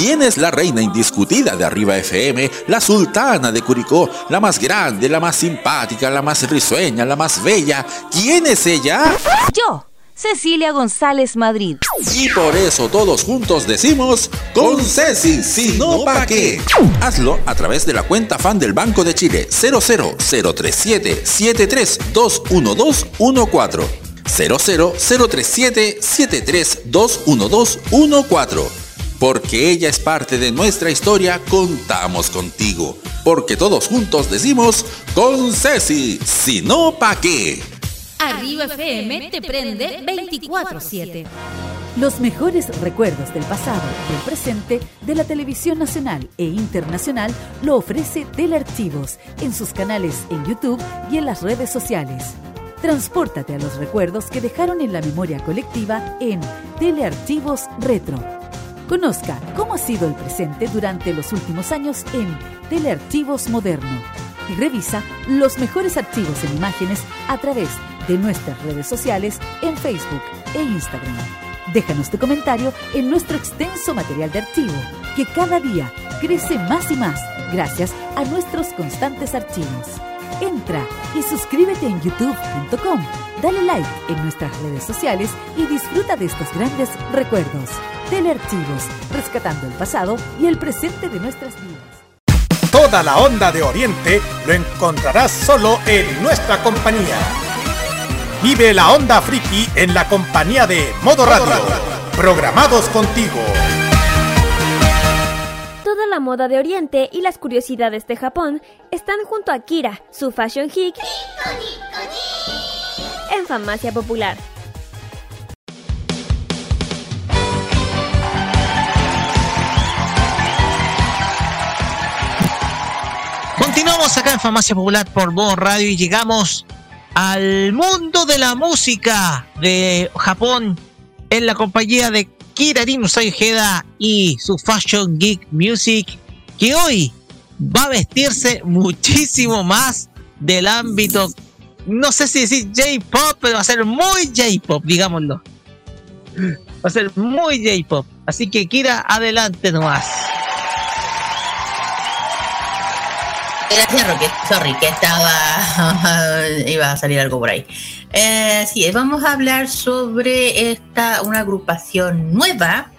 ¿Quién es la reina indiscutida de Arriba FM? La sultana de Curicó, la más grande, la más simpática, la más risueña, la más bella. ¿Quién es ella? Yo, Cecilia González Madrid. Y por eso todos juntos decimos, con Ceci, si no pa' qué. Hazlo a través de la cuenta fan del Banco de Chile 00037 7321214. 00037 7321214 porque ella es parte de nuestra historia, contamos contigo. Porque todos juntos decimos, con Ceci, si no, ¿pa' qué? Arriba FM te prende 24-7. Los mejores recuerdos del pasado y del presente de la televisión nacional e internacional lo ofrece Telearchivos en sus canales en YouTube y en las redes sociales. Transpórtate a los recuerdos que dejaron en la memoria colectiva en Telearchivos Retro Conozca cómo ha sido el presente durante los últimos años en Telearchivos Moderno y revisa los mejores archivos en imágenes a través de nuestras redes sociales en Facebook e Instagram. Déjanos tu comentario en nuestro extenso material de archivo, que cada día crece más y más gracias a nuestros constantes archivos. Entra y suscríbete en youtube.com, dale like en nuestras redes sociales y disfruta de estos grandes recuerdos. Telearchivos, rescatando el pasado y el presente de nuestras vidas. Toda la onda de Oriente lo encontrarás solo en nuestra compañía. Vive la onda friki en la compañía de Modo Radio. Programados contigo. La moda de Oriente y las curiosidades de Japón están junto a Kira, su fashion geek, en Farmacia Popular. Continuamos acá en Farmacia Popular por Voz Radio y llegamos al mundo de la música de Japón en la compañía de Kirarin Ojeda y su Fashion Geek Music, que hoy va a vestirse muchísimo más del ámbito, no sé si decir J-Pop, pero va a ser muy J-Pop, digámoslo. Va a ser muy J-Pop. Así que Kira, adelante nomás. Gracias, Roque. Sorry, que estaba. iba a salir algo por ahí. Eh, sí, vamos a hablar sobre esta, una agrupación nueva,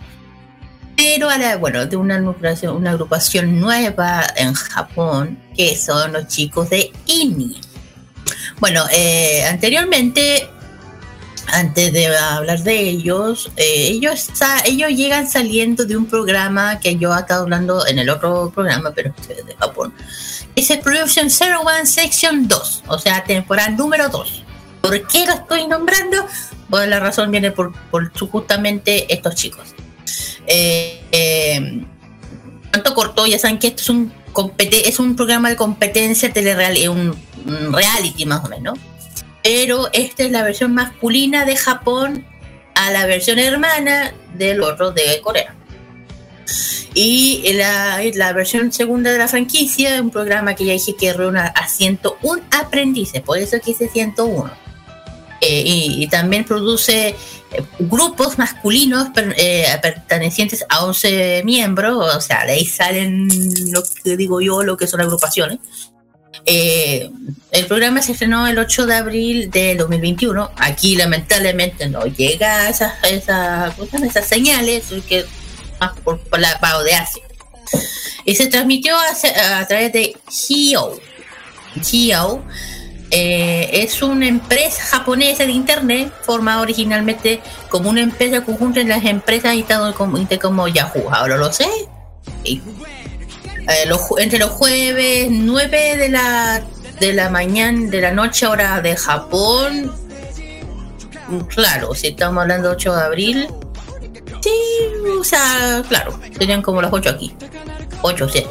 pero a la, bueno, de una agrupación, una agrupación nueva en Japón, que son los chicos de INI. Bueno, eh, anteriormente, antes de hablar de ellos, eh, ellos, ellos llegan saliendo de un programa que yo he estado hablando en el otro programa, pero de Japón. Es el Production 01 Section 2, o sea, temporada número 2. ¿Por qué lo estoy nombrando? Pues la razón viene por, justamente estos chicos. Eh, eh, ¿Cuánto cortó? Ya saben que esto es un, es un programa de competencia telereal, un, un reality más o menos. Pero esta es la versión masculina de Japón a la versión hermana del otro de Corea. Y la, la, versión segunda de la franquicia, un programa que ya dije que reúne a 101 aprendices, por eso que hice 101. Eh, y, también produce eh, grupos masculinos per, eh, pertenecientes a 11 miembros, o sea, de ahí salen lo que digo yo, lo que son agrupaciones. Eh, el programa se estrenó el 8 de abril de 2021. Aquí lamentablemente no llega esas esa, esas señales que más por, la pago de Asia. Y se transmitió a, a través de Hio. Hio eh, es una empresa japonesa de internet formada originalmente como una empresa conjunta en las empresas y como, Yahoo. Ahora lo sé. Y, eh, entre los jueves 9 de la de la mañana, de la noche, hora de Japón. Claro, si estamos hablando 8 de abril, Sí, o sea, claro, serían como las 8 aquí. 8 o 7.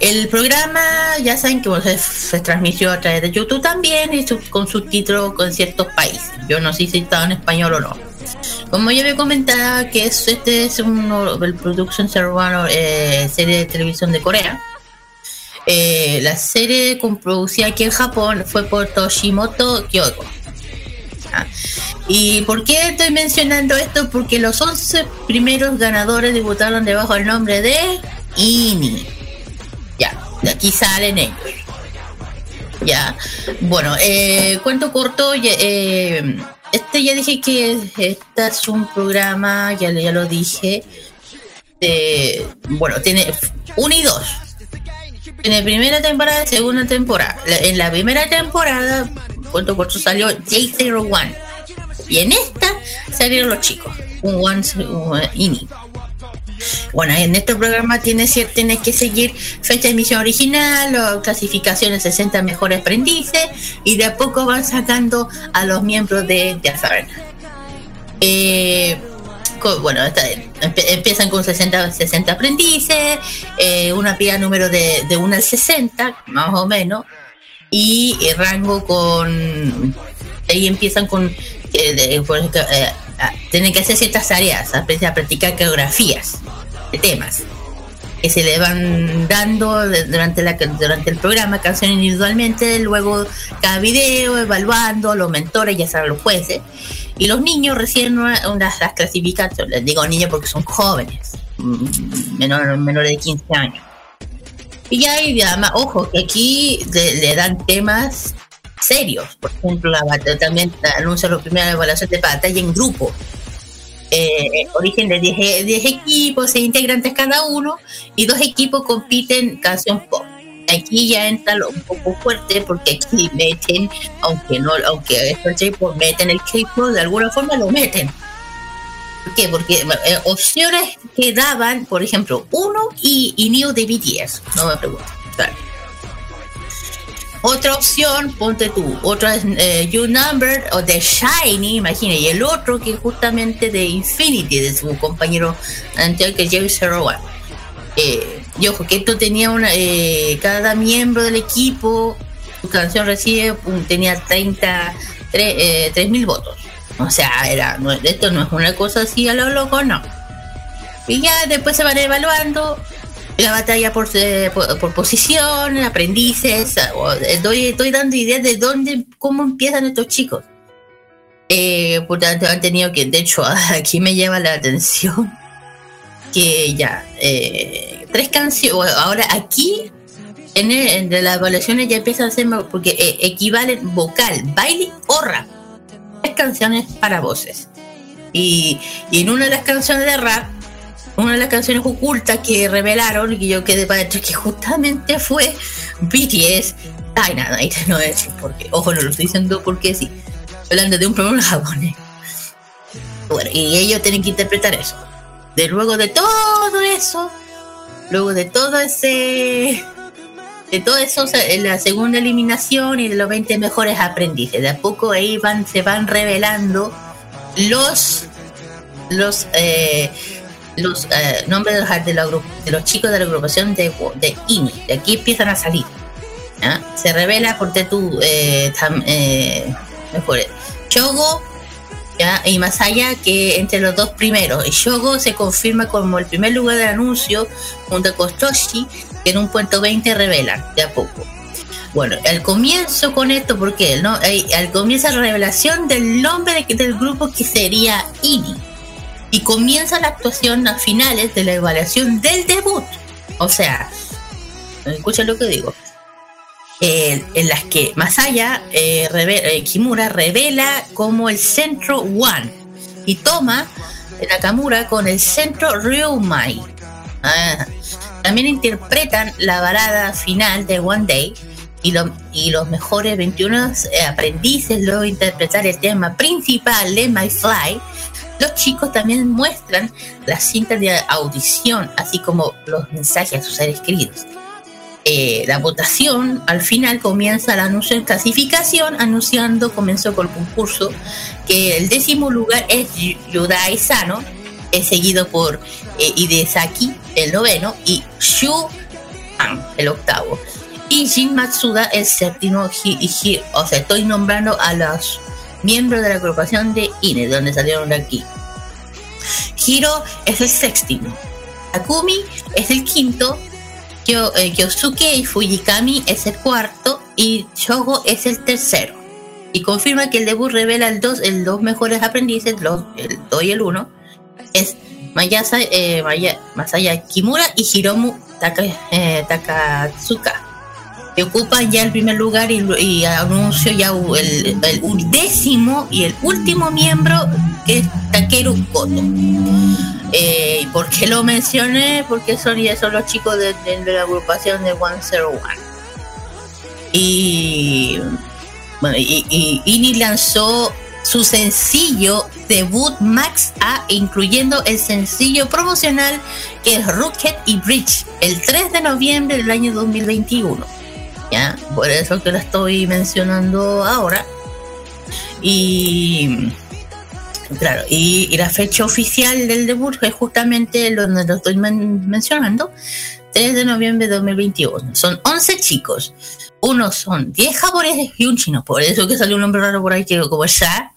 El programa, ya saben que bueno, se, se, transmitió a través de YouTube también y su, con subtítulos con ciertos países. Yo no sé si estaba en español o no. Como ya me comentaba que es, este es un, el Production Servano eh, serie de televisión de Corea. Eh, la serie producida aquí en Japón fue por Toshimoto Kyoko. ¿Y por qué estoy mencionando esto? Porque los 11 primeros ganadores debutaron debajo del nombre de INI. Ya, de aquí salen ellos. Ya, bueno, eh, cuento corto. Eh, este ya dije que este es un programa, ya, ya lo dije. Bueno, tiene uno y dos. Tiene primera temporada segunda temporada. En la primera temporada, cuento corto, salió J01 y en esta salieron los chicos, un One un INI. Bueno, en este programa tienes, que seguir fecha de emisión original, o clasificaciones 60 mejores aprendices, y de a poco van sacando a los miembros de, de. Eh, bueno, esta, empiezan con 60, 60 aprendices, eh, una pila número de, de 1 al 60, más o menos, y el rango con. Ahí empiezan con eh, ejemplo, eh, tienen que hacer ciertas tareas, a, a practicar coreografías de temas que se le van dando durante, la, durante el programa, canciones individualmente, luego cada video, evaluando, los mentores, ya saben, los jueces, y los niños unas una, las clasificaciones, les digo niños porque son jóvenes, menores menor de 15 años. Y ya hay, además, ojo, que aquí le dan temas serios. Por ejemplo, la también anuncia la primera evaluación de batalla en grupo. Eh, origen de 10, 10 equipos, 6 integrantes cada uno, y dos equipos compiten canción pop. Aquí ya entra lo un poco fuerte porque aquí meten, aunque no, aunque es J-pop, meten el K-pop, de alguna forma lo meten. ¿Por qué? Porque eh, opciones que daban, por ejemplo, uno y, y Neo de BTS, no me pregunto. Claro. Otra opción, ponte tú, otra es eh, You Number o de Shiny, imagina, y el otro que es justamente de Infinity, de su compañero anterior que es J01. Eh, y ojo, que esto tenía una, eh, cada miembro del equipo, su canción recibe, tenía 30, tre- eh, mil votos. O sea, era, no, esto no es una cosa así a lo loco, no. Y ya después se van evaluando la batalla por, eh, por, posición, aprendices. o- Estoy, estoy dando ideas de dónde, cómo empiezan estos chicos. Eh, por tanto, han tenido que, de hecho, aquí me llama la atención que ya, eh, tres canciones, ahora aquí, en, el- las evaluaciones ya empiezan a ser, porque eh, equivalen vocal, baile o rap. Tres canciones para voces. Y, y en una de las canciones de rap, una de las canciones ocultas que revelaron y yo quedé para adentro que justamente fue BTS Dynamite, no es porque, ojo, no lo estoy diciendo porque sí, hablando de un programa japonés. Bueno, y ellos tienen que interpretar eso. De luego de todo eso, luego de todo ese de todo eso, la segunda eliminación y de los 20 mejores aprendices. De a poco ahí se van revelando los los eh, los eh, nombres de los, de, de los chicos de la agrupación de, INI. De aquí empiezan a salir. Se revela porque tú eh, tam- eh, mejor, Shogo ¿ya? y Masaya que entre los dos primeros. Shogo se confirma como el primer lugar del anuncio junto con Toshi que en un puesto 20 revelan de a poco. Bueno, al comienzo con esto, porque no, al comienzo la revelación del nombre de- del grupo que sería INI. Y comienza la actuación a finales de la evaluación del debut. O sea, escuchen lo que digo. Eh, en las que Masaya eh, eh, Kimura revela como el centro One y toma Nakamura con el centro Ryumai. Ah, También interpretan la balada final de One Day y, lo- y los mejores 21 eh, aprendices luego interpretar el tema principal de My Fly. Los chicos también muestran las cintas de audición, así como los mensajes a sus seres queridos. Eh, la votación al final comienza el anuncio en clasificación, anunciando, comenzó con el concurso, que el décimo lugar es Yu- Yudai Sano, seguido por eh, Hidesaki, el noveno, y Shu An, el octavo. Y Jin Matsuda, el séptimo, o sea, estoy nombrando a los miembros de la agrupación de INE, donde salieron de aquí. Hiro es el séptimo, Takumi es el quinto, Kyo- eh, Kyosuke y Fujikami es el cuarto. Y Shogo es el tercero. Y confirma que el debut revela el dos, el dos mejores aprendices, los, el 2 y el 1, es Mayasa, eh, Maya- Masaya Kimura y Hiromu eh, Takatsuka, que ocupan ya el primer lugar y, anuncio ya el, el undécimo y el último miembro que es Takeru Koto. Eh, ¿y ¿Por qué lo mencioné? Porque son, ya son los chicos de, la agrupación de 101. Y bueno, y, y lanzó su sencillo debut Max A, incluyendo el sencillo promocional que es Rocket y Bridge, el 3 de noviembre del año 2021. ¿Ya? Por eso que lo estoy mencionando ahora. Y claro, y, la fecha oficial del debut es justamente donde lo estoy men- mencionando, 3 de noviembre de 2021. Son 11 chicos. Unos son 10 japoneses y un chino. Por eso que salió un nombre raro por ahí que como Sha.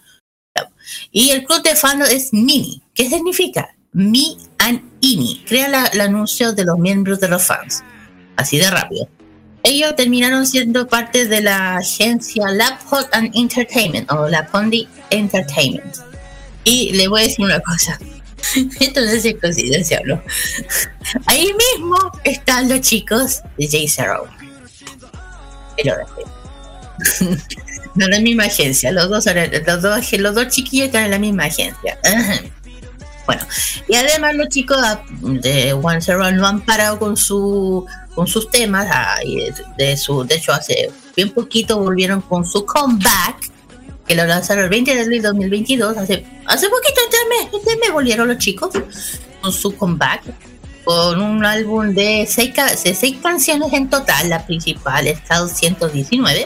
Y el club de fans es Mini. ¿Qué significa? Me and Ini. Crea la- el anuncio de los miembros de los fans. Así de rápido. Ellos terminaron siendo parte de la agencia Lab Hot and Entertainment o Lab Hondi Entertainment. Y le voy a decir una cosa. Esto no es coincidencia, ¿no? Ahí mismo están los chicos de J Zero. Pero no en la misma agencia, los dos, los dos, los dos chiquillos están en la misma agencia. Bueno, y además los chicos ah, de One Zero no han parado con su con sus temas. ah, de, su, de hecho, hace bien poquito volvieron con su comeback, que lo lanzaron el 20 de abril de 2022. Hace, hace poquito, este este mes volvieron los chicos con su comeback, con un álbum de seis, seis canciones en total. La principal está 119.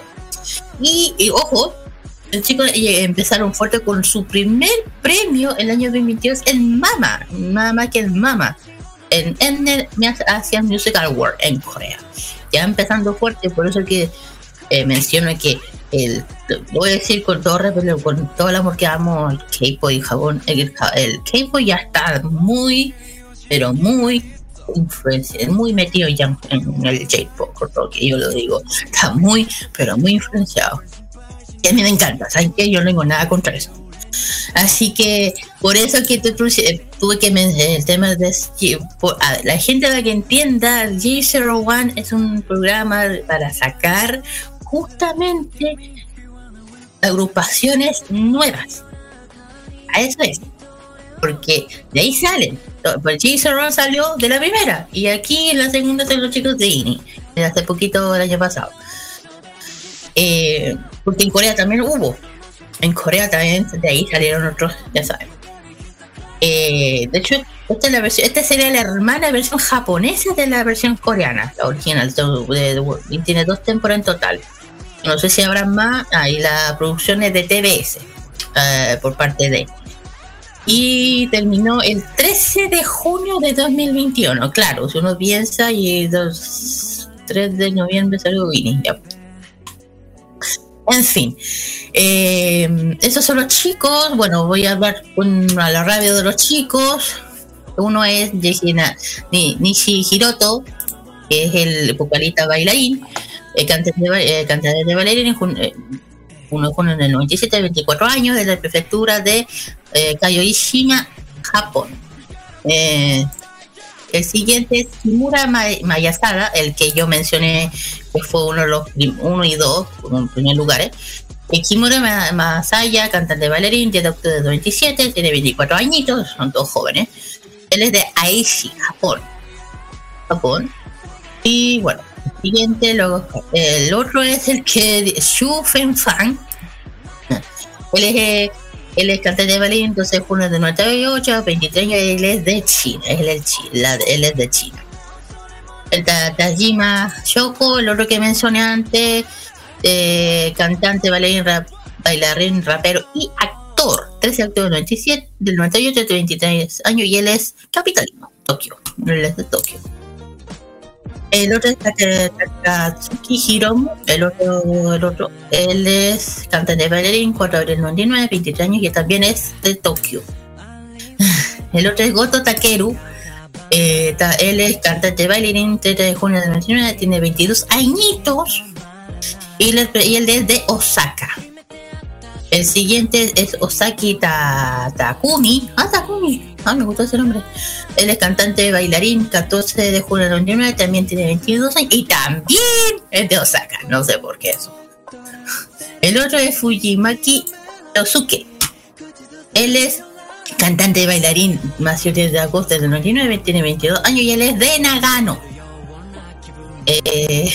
Y, y ojo, los chicos empezaron fuerte con su primer premio el año 2022 en Mama, Mama que es Mama, en, el Asian Music Award en Corea. Ya empezando fuerte, por eso que eh, menciono que el, voy a decir con todo respeto, con todo el amor que amo el K-pop y Japón, el, el K-pop ya está muy, pero muy influencia, muy metido ya en el J-pop, por lo que yo lo digo, está muy, pero muy influenciado. Y a mí me encanta, ¿saben qué? Yo no tengo nada contra eso. Así que por eso que eh, tuve que mencionar el tema de la gente para que entienda, G01 es un programa para sacar justamente agrupaciones nuevas. A eso es. Porque de ahí salen. Pues G01 salió de la primera. Y aquí en la segunda son los chicos de INI. Hace poquito el año pasado. Eh, porque en Corea también hubo. En Corea también de ahí salieron otros, ya saben. Eh, de hecho, esta, es la versión, esta sería la hermana versión japonesa de la versión coreana, la original. de- tiene dos temporadas en total. No sé si habrá más. Ahí la producción es de TBS eh, por parte de. Y terminó el 13 de junio de 2021. Claro, si uno piensa, y dos, 3 de noviembre salió. Ya. En fin, eh, esos son los chicos. Bueno, voy a hablar con, a la rabia de los chicos. Uno es Nishi Hiroto, que es el vocalista bailarín, eh, cantante, de, eh, cantante de bailarín. eh, Uno es en el 97, 24 años, de la prefectura de eh, Kagoshima, Japón. El siguiente es Kimura Ma- Mayasada, el que yo mencioné que fue uno de los uno y dos, en primer lugar. ¿eh? Eh, Kimura Ma- Masaya, cantante bailarín, tiene octubre de 27, tiene 24 añitos, son todos jóvenes. Él es de Aichi, Japón. Japón. Y bueno, el siguiente, luego, el otro es el que Shu Fen Fan. Él es, eh, él es cantante de bailarín, entonces uno de 98, 23 años, él es de China, él es, de China. El Ta- Tajima Shoko, el otro que mencioné antes, eh, cantante, bailarín, bailarín, rapero y actor. 13 de del 97, del 98 de 23 años y él es capitalino, Tokio. Él es de Tokio. El otro es Takatsuki Hiromu, el otro, el otro, él es cantante bailarín, 4 de abril del 99, 23 años y también es de Tokio. El otro es Goto Takeru, eh, él es cantante bailarín, 3 de junio del 99, tiene 22 añitos y él es de Osaka. El siguiente es Osaki Ta- Takumi. Ah, Takumi. Ah, me gustó ese nombre. Él es cantante bailarín, 14 de junio del 99, también tiene 22 años y también es de Osaka. No sé por qué eso. El otro es Fujimaki Yosuke. Él es cantante y bailarín, nació desde agosto del 99, tiene 22 años y él es de Nagano. Eh,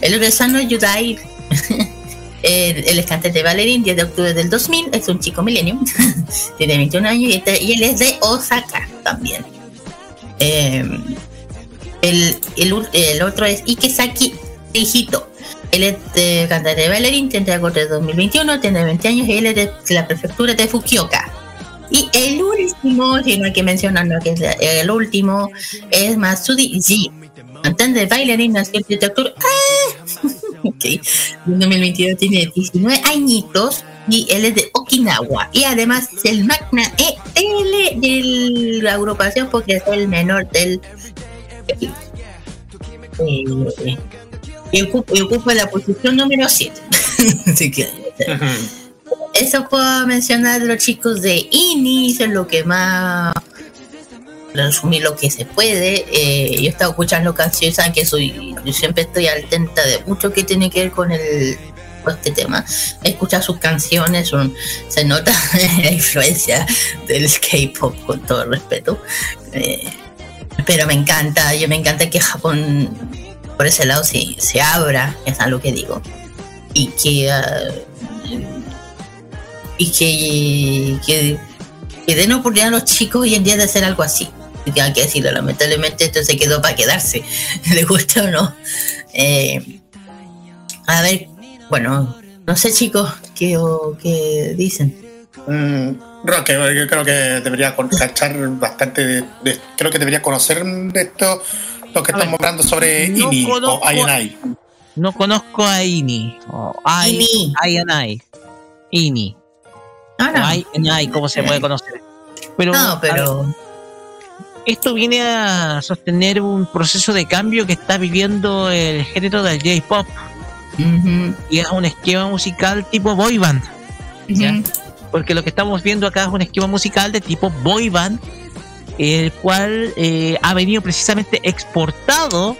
el otro es Sano Yudai. Eh, él es cantante bailarín, 10 de octubre del 2000, es un chico millennium, tiene 21 años y, este- y él es de Osaka también. Eh, el, el, el otro es Ikesaki Hito. Él es de cantante bailarín, 30 de agosto de 2021, tiene 20 años y él es de la prefectura de Fukuoka. Y el último, si no hay que mencionar, no, que es el último, es Masudi Ji, cantante 7 de octubre. ¡Ah! ok, en 2022 tiene 19 añitos y él es de Okinawa. Y además es el magna EL de la agrupación porque es el menor del. eh, y ocupa, y ocupa la posición número 7. Así que. Eso puedo mencionar los chicos de INI, es lo que más resumir lo que se puede. Eh, yo he estado escuchando canciones, saben que soy, yo siempre estoy atenta de mucho que tiene que ver con el con este tema. Escuchar sus canciones, se nota la influencia del K-pop, con todo respeto. Eh, pero me encanta, yo me encanta que Japón por ese lado se, se abra, es algo que digo. Y que ah, y que, que, que den oportunidad a los chicos hoy en día de hacer algo así. Y que hay que decirlo, lamentablemente esto se quedó para quedarse, le gusta o no. Eh, a ver, bueno, no sé chicos, ¿qué, o- qué dicen? Mm, Roque, yo creo que debería cachar bastante de, de- creo que debería conocer de esto lo que estamos hablando sobre no INI o INI. No conozco a Ini. O Ini. I and I. Ini. Ah, no. O I and I, como se puede conocer. Pero, No, pero- a ver, esto viene a sostener un proceso de cambio que está viviendo el género del J-pop. Y es un esquema musical tipo boy band. ¿ya? Porque lo que estamos viendo acá es un esquema musical de tipo boy band, el cual eh, ha venido precisamente exportado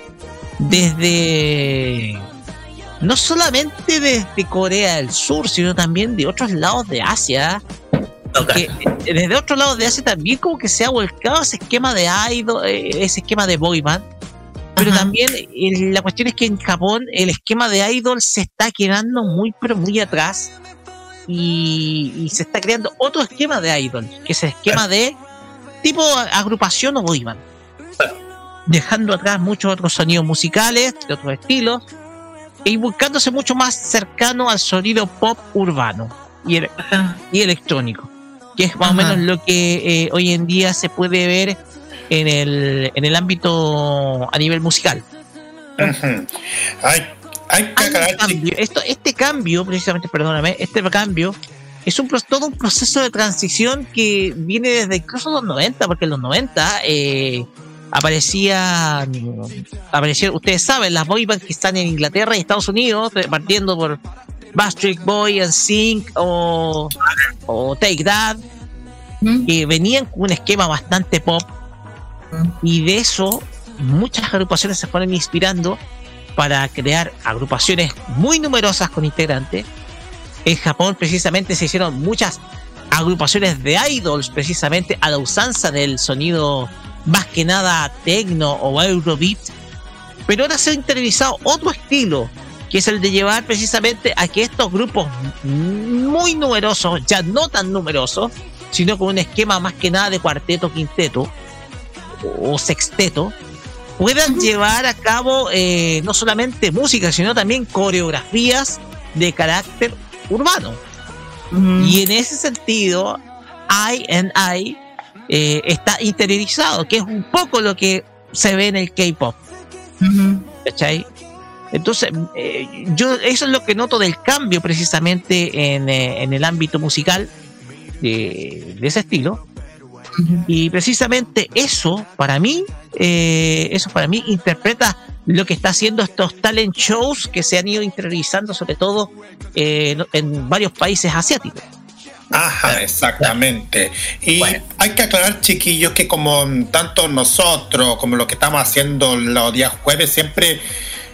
desde no solamente desde Corea del Sur, sino también de otros lados de Asia. Que, eh, desde otros lados de Asia también como que se ha volcado ese esquema de idol, eh, ese esquema de boy band. Pero también eh, la cuestión es que en Japón el esquema de idol se está quedando muy pero muy atrás. Y, y se está creando otro esquema de idol, que es el esquema de tipo agrupación o boy band. Dejando atrás muchos otros sonidos musicales de otros estilos y buscándose mucho más cercano al sonido pop urbano y, ele- y electrónico, que es más o menos lo que eh, hoy en día se puede ver en el, en el ámbito a nivel musical. Cambio. Esto, este cambio, precisamente, perdóname, este cambio es un todo un proceso de transición que viene desde incluso los 90, porque en los 90 eh, aparecía, aparecieron, ustedes saben, las boy bands que están en Inglaterra y Estados Unidos, eh, partiendo por Backstreet Boy and Sync o, o Take That, que venían con un esquema bastante pop y de eso muchas agrupaciones se fueron inspirando para crear agrupaciones muy numerosas con integrantes. En Japón precisamente se hicieron muchas agrupaciones de idols precisamente a la usanza del sonido más que nada techno o eurobeat. Pero ahora se ha interiorizado otro estilo, que es el de llevar precisamente a que estos grupos muy numerosos, ya no tan numerosos, sino con un esquema más que nada de cuarteto, quinteto o sexteto, puedan llevar a cabo eh, no solamente música, sino también coreografías de carácter urbano. Y en ese sentido, I and I eh, está interiorizado, que es un poco lo que se ve en el K-pop. ¿Cachai? Entonces, eh, yo eso es lo que noto del cambio precisamente en, eh, en el ámbito musical de, de ese estilo. Y precisamente eso, para mí, eh, eso para mí interpreta lo que está haciendo estos talent shows que se han ido interiorizando, sobre todo eh, en varios países asiáticos. Ajá, exactamente. Y hay que aclarar, chiquillos, que como tanto nosotros como lo que estamos haciendo los días jueves, siempre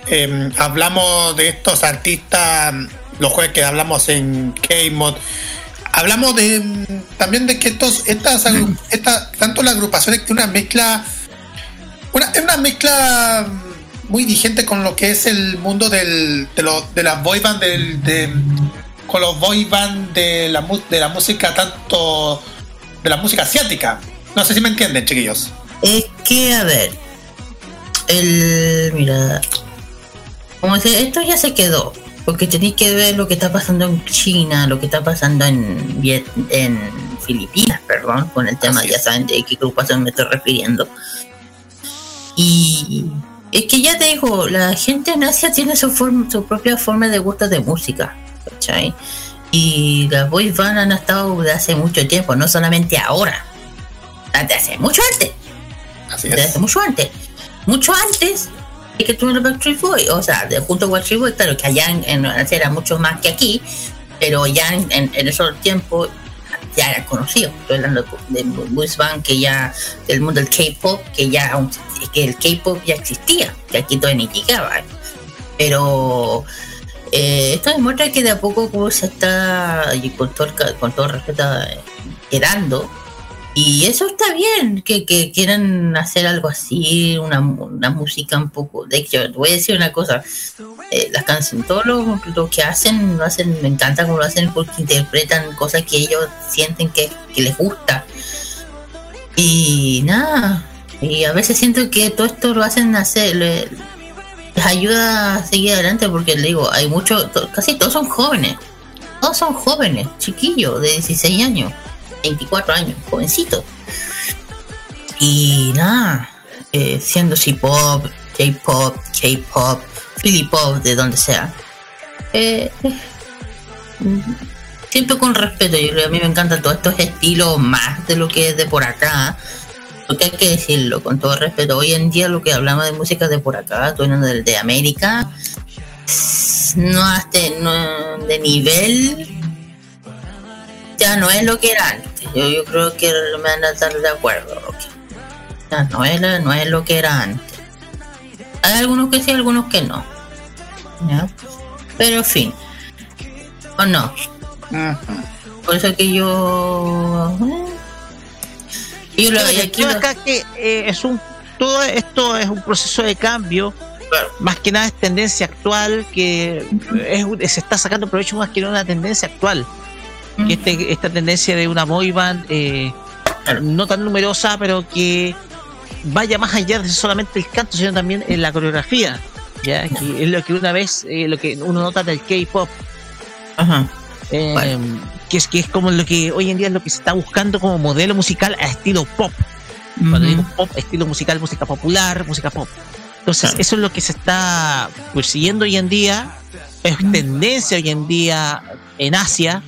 eh, hablamos de estos artistas, los jueves que hablamos en K-Mod, hablamos de también de que estos, estas, agru- esta- tanto las agrupaciones que una mezcla, una, es una mezcla muy vigente con lo que es el mundo del, de, lo- de las boy band del, de, con los boy band de la, de la música tanto de la música asiática. No sé si me entienden, chiquillos. Es que, a ver, el. Mira. Como dice, esto ya se quedó. Porque tenéis que ver lo que está pasando en China, lo que está pasando en, Viet- en Filipinas, perdón, con el tema, ya saben de qué agrupación me estoy refiriendo. Y es que ya te digo, la gente en Asia tiene su, forma, su propia forma de gusto de música, ¿cachai? Y las boy band han estado de hace mucho tiempo, no solamente ahora, desde hace mucho antes. Desde hace mucho antes. Mucho antes de que tuvieron los Backstreet Boys. O sea, de junto a Backstreet Boys, claro que allá en, Asia era mucho más que aquí, pero ya en, en- en esos tiempos ya eran conocidos. Estoy hablando de boys band que ya, del mundo del K-pop, que ya que el K-pop ya existía, que aquí todavía ni llegaba. Pero eh, esto demuestra que de a poco se está, y con todo, con todo respeto, eh, quedando. Y eso está bien, que, que quieran hacer algo así, una, una música un poco. De hecho, voy a decir una cosa: eh, las canciones, todo lo, lo que hacen, lo hacen, me encanta como lo hacen porque interpretan cosas que ellos sienten que, que les gusta. Y nada, y a veces siento que todo esto lo hacen hacer, le- les ayuda a seguir adelante porque le digo, hay muchos, casi todos son jóvenes, todos son jóvenes, chiquillos de 16 años, 24 años, jovencitos. Y nada, eh, siendo C-pop, K-pop, K-pop, Philly pop, de donde sea. Eh, siempre con respeto, yo creo, a mí me encantan todos estos estilos más de lo que es de por acá. Porque hay que decirlo con todo respeto. Hoy en día lo que hablamos de música de por acá, hablando del de América, no hasta no, de nivel ya no es lo que era antes. Yo, yo creo que me van a estar de acuerdo, Rocky. Ya no es, la- no es lo que era antes. Hay algunos que sí, algunos que no. ¿Ya? Pero en fin. ¿O no? Por eso que yo... eh, Yo lo el aquí lo- acá es que eh, es un todo esto es un proceso de cambio más que nada es tendencia actual que es se está sacando provecho más que nada de una tendencia actual que este, esta tendencia de una boy band eh, no tan numerosa pero que vaya más allá de solamente el canto sino también en la coreografía ya que es lo que una vez eh, lo que uno nota del K-pop. Eh, que es que es como lo que hoy en día es lo que se está buscando como modelo musical a estilo pop. Cuando digo pop, estilo musical, música popular, música pop. Entonces, eso es lo que se está persiguiendo hoy en día, es tendencia hoy en día en Asia.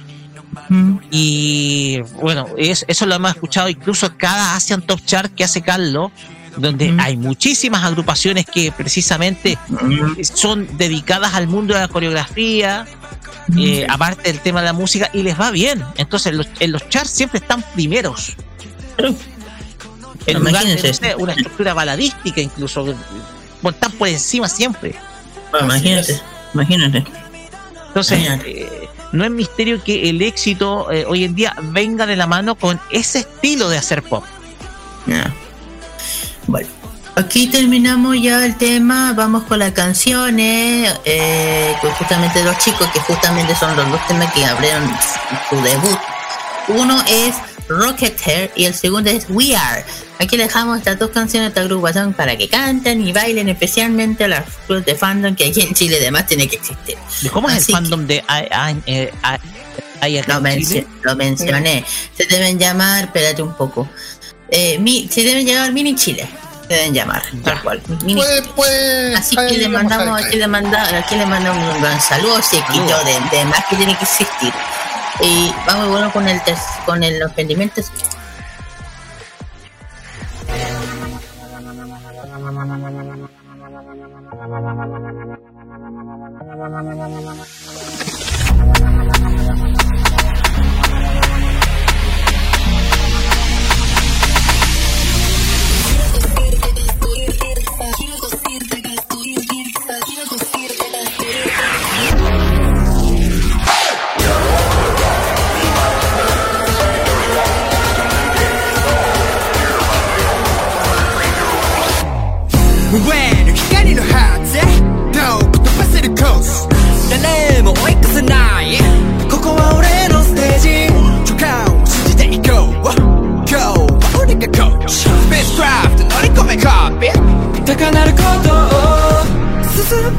Y bueno, es- eso lo hemos escuchado incluso cada Asian Top Chart que hace Carlos, donde hay muchísimas agrupaciones que precisamente son dedicadas al mundo de la coreografía, eh, aparte del tema de la música, y les va bien. Entonces, los- en los charts siempre están primeros. En lugar de una estructura baladística, incluso. bueno, Están por encima siempre. imagínate, imagínate. Entonces, eh, no es misterio que el éxito eh, hoy en día venga de la mano con ese estilo de hacer pop. Bueno, aquí terminamos ya el tema. Vamos con las canciones. Eh, con justamente los chicos, que justamente son los dos temas que abrieron su debut. Uno es Rocketeer y el segundo es We Are. Aquí dejamos estas dos canciones de esta agrupación para que canten y bailen, especialmente a las clubes de fandom que aquí en Chile además tiene que existir. ¿Y ¿Cómo es Así el fandom de I- I- eh, I- I- Lo, mencio- mencioné. Se deben llamar, espérate un poco. Eh, mi- se deben llamar Mini Chile. Se deben llamar, tal cual. Mini Chile. Así que le mandamos, aquí le, manda, aquí le mandamos un gran saludo, que yo de, de más que tiene que existir. Y vamos bueno con el tes- con el, los pendientes.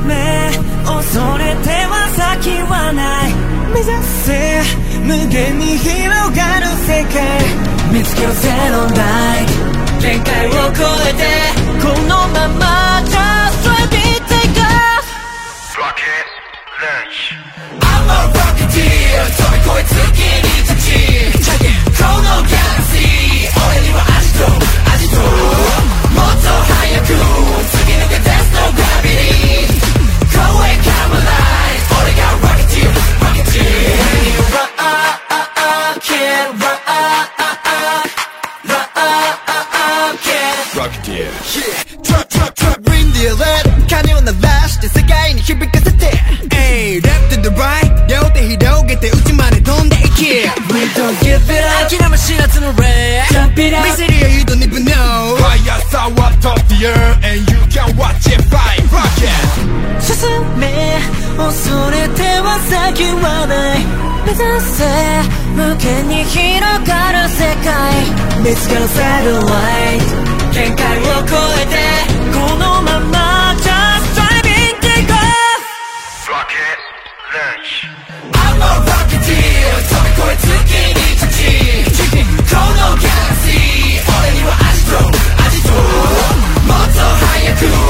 め恐れては先はない。目指せ無限に広がる世界。見つけろゼロライト限界を超えてこのまま Just let me take off I'm a rocketeer 飛び越え月 trap trap reindeer let 金を鳴らして世界に響かせて Ayy left to the right. 両手広げて内まで飛んでいけ We don't give it up. 諦め知らずの red. Jump it up. 見せるよ you don't even know. Fire top the earth and you can watch it fly rocket. 進め恐れては先はない目指せ無限に広がる世界見つかるサテライト限界を超えて So high Moto Hayaku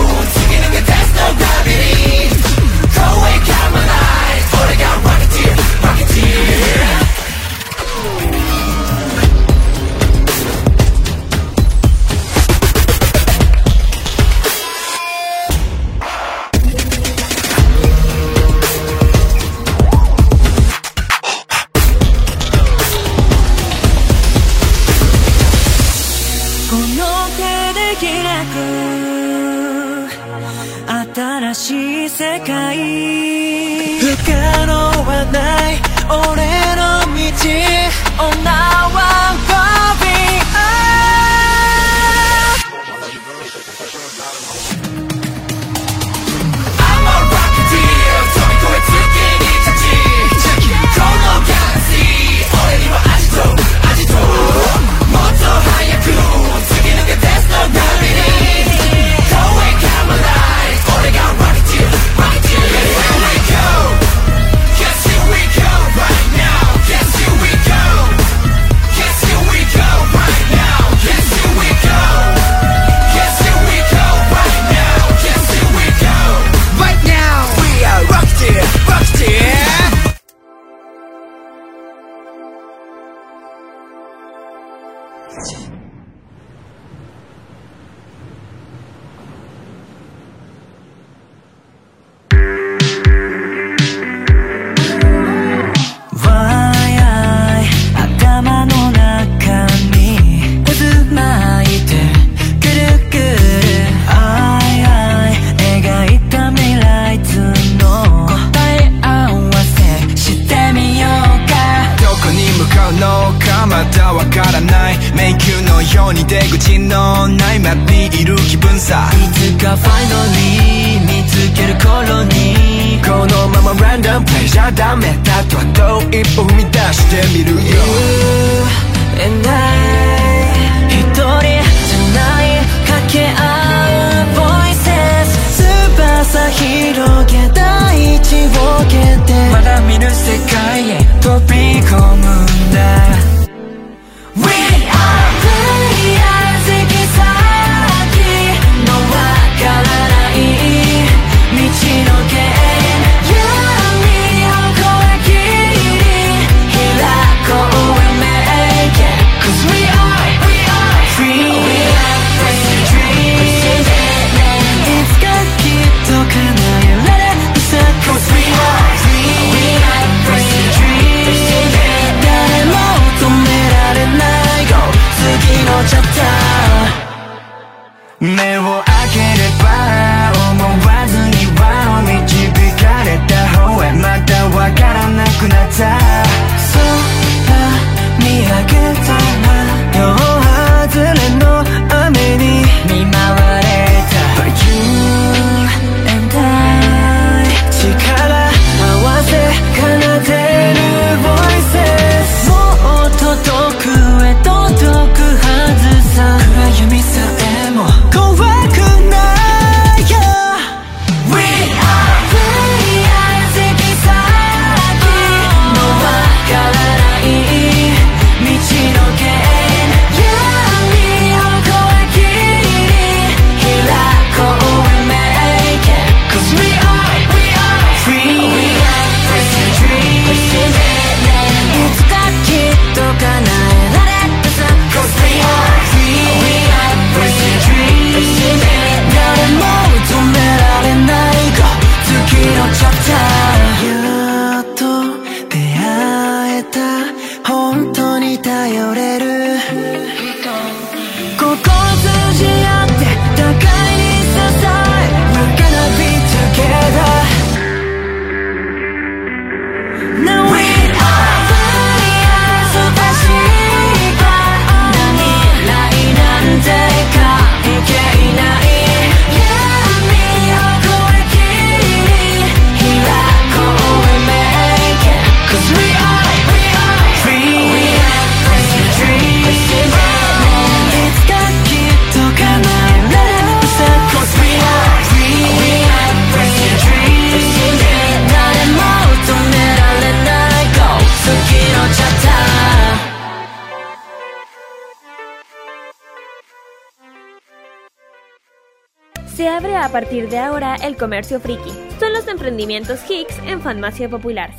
A partir de ahora el comercio friki. Son los emprendimientos Hicks en Farmacia Popular.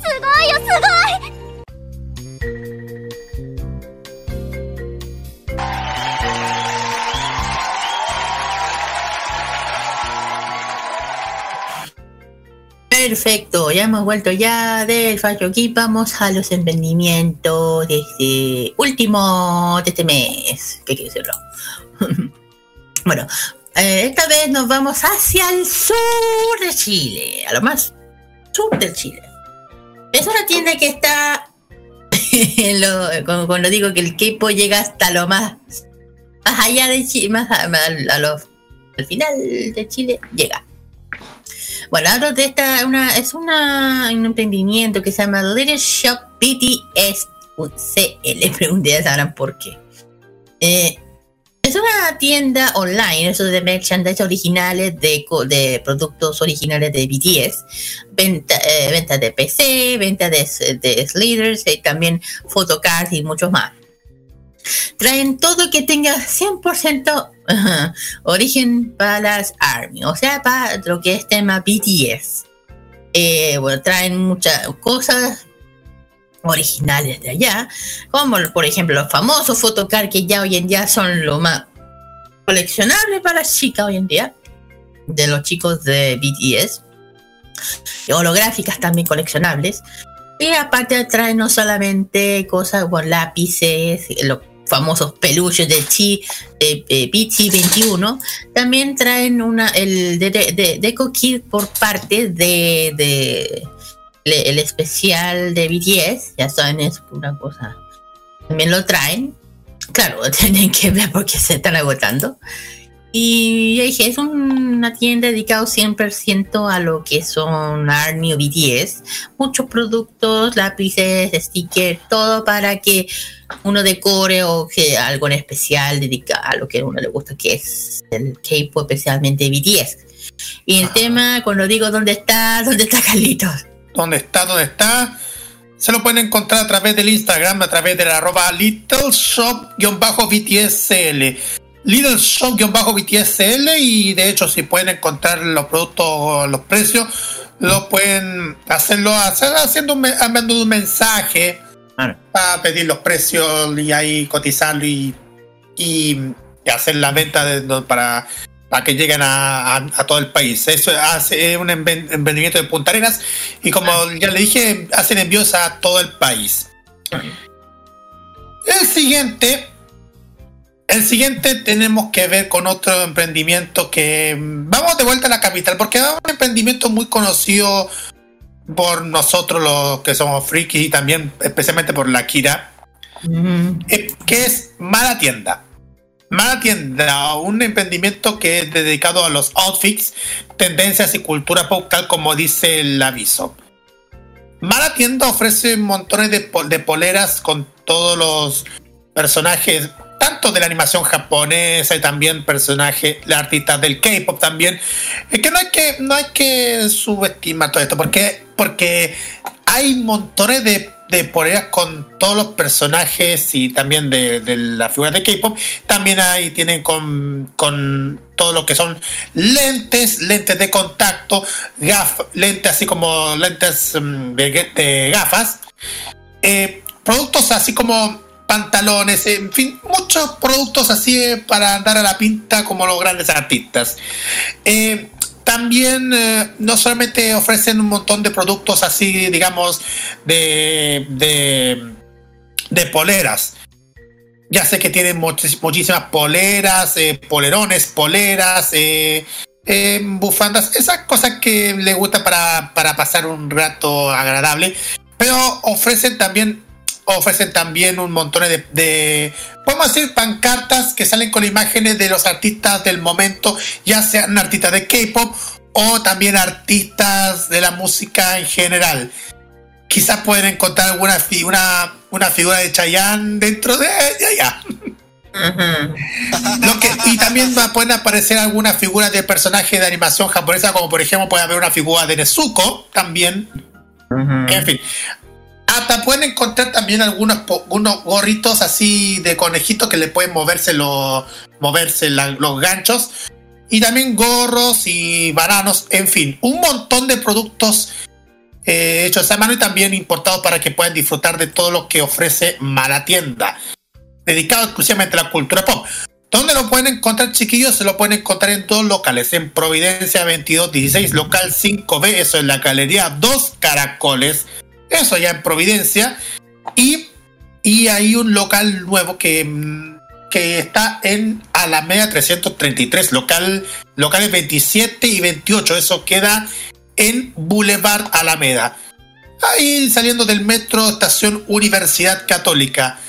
Perfecto, ya hemos vuelto ya del Fashion Geek. Vamos a los emprendimientos de este último de este mes. ¿Qué quiero decirlo? Vamos hacia el sur de Chile, a lo más sur de Chile. Es una tienda que está, lo- cuando, cuando digo que el K-pop llega hasta lo más, más allá de Chile, más a, a- a lo- al final de Chile, llega. Bueno, hablo de esta, es una, un emprendimiento que se llama Little Shop BTS CL. Pregunté, ya sabrán por qué. Eh, es una tienda online, eso de merchandise originales, de, de productos originales de BTS. Venta, eh, venta de PC, venta de, de sliders, y también photocards y muchos más. Traen todo que tenga 100% ajá, origen para las ARMY, o sea, para lo que es tema BTS. Eh, bueno, traen muchas cosas originales de allá, como por ejemplo los famosos photocards que ya hoy en día son lo más coleccionable para chicas hoy en día, de los chicos de BTS, holográficas también coleccionables. Y aparte traen no solamente cosas como lápices, los famosos peluches de Chi, de, de BT21, también traen una, el de, de, de- Deco por parte de, de le- el especial de BTS, ya saben, es una cosa. También lo traen. Claro, tienen que ver porque se están agotando. Y ya dije, es una tienda dedicada 100% a lo que son ARMY o BTS. Muchos productos, lápices, stickers, todo para que uno decore o que algo en especial dedicado a lo que a uno le gusta, que es el K-pop, especialmente BTS. Y el tema, cuando digo dónde está, dónde está Carlitos. ¿Dónde está? ¿Dónde está? Se lo pueden encontrar a través del Instagram, a través de la arroba Little Shop-BTSL. Little Shop-BTSL y de hecho si pueden encontrar los productos, los precios, lo pueden hacerlo hacer, haciendo un, un mensaje para pedir los precios y ahí cotizarlo y, y, y hacer la venta de- para, para que lleguen a, a- a todo el país. Eso hace un emprendimiento de Punta Arenas y como ya le dije, hacen envíos a todo el país. El siguiente, el siguiente tenemos que ver con otro emprendimiento que vamos de vuelta a la capital porque es un emprendimiento muy conocido por nosotros los que somos frikis y también especialmente por la Kira, eh, que es Mala Tienda. Mala Tienda, un emprendimiento que es dedicado a los outfits, tendencias y cultura popular, como dice el aviso. Mala Tienda ofrece montones de, de poleras con todos los personajes, tanto de la animación japonesa y también personajes, las artistas del K-pop también. Es que no hay que, no hay que subestimar todo esto, porque, porque hay montones de, de poleras con todos los personajes y también de, de la figura de K-pop. También hay, tienen con, con todo lo que son lentes, lentes de contacto, gaf, lentes así como lentes mm, de, de gafas. Eh, productos así como pantalones, en fin, muchos productos así eh, para andar a la pinta como los grandes artistas. Eh, también eh, no solamente ofrecen un montón de productos así, digamos, de, de, poleras. Ya sé que tienen muchísimas poleras, eh, polerones, poleras, eh, bufandas, esas cosas que le gusta para, para pasar un rato agradable. Pero ofrecen también ofrecen también un montón de, de, podemos decir, pancartas que salen con imágenes de los artistas del momento, ya sean artistas de K-pop o también artistas de la música en general. Quizás pueden encontrar alguna fi- una, una figura de Chayanne dentro de. Lo que, y también pueden aparecer algunas figuras de personajes de animación japonesa, como por ejemplo puede haber una figura de Nezuko también. En fin. Hasta pueden encontrar también algunos unos gorritos así de conejito que le pueden moverse, los moverse los ganchos. Y también gorros y bananos, en fin, un montón de productos eh, hechos a mano y también importados para que puedan disfrutar de todo lo que ofrece Malatienda, dedicado exclusivamente a la cultura pop. ¿Dónde lo pueden encontrar, chiquillos? Se lo pueden encontrar en dos locales, en Providencia 2216, local 5B, eso es la Galería Dos Caracoles, eso ya en Providencia, y, y hay un local nuevo que, mm, que está en Alameda 333, local, locales 27 y 28, eso queda en Boulevard Alameda. Ahí saliendo del metro, estación Universidad Católica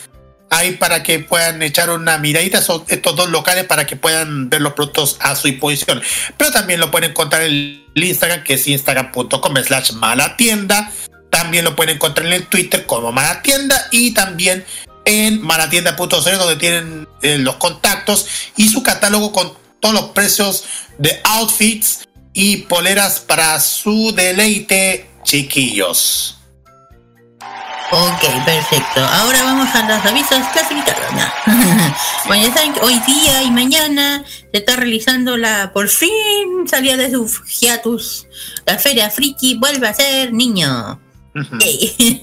ahí para que puedan echar una miradita a estos dos locales para que puedan ver los productos a su disposición. Pero también lo pueden encontrar en el Instagram, que es instagram.com slash malatienda. También lo pueden encontrar en el Twitter como malatienda y también en malatienda.cl donde tienen eh, los contactos y su catálogo con todos los precios de outfits y poleras para su deleite, chiquillos. Ok, perfecto. Ahora vamos a los avisos clasificados. No. bueno, hoy día y mañana se está realizando la, por fin salía de su hiatus, la Feria Friki vuelve a ser niño. Yay.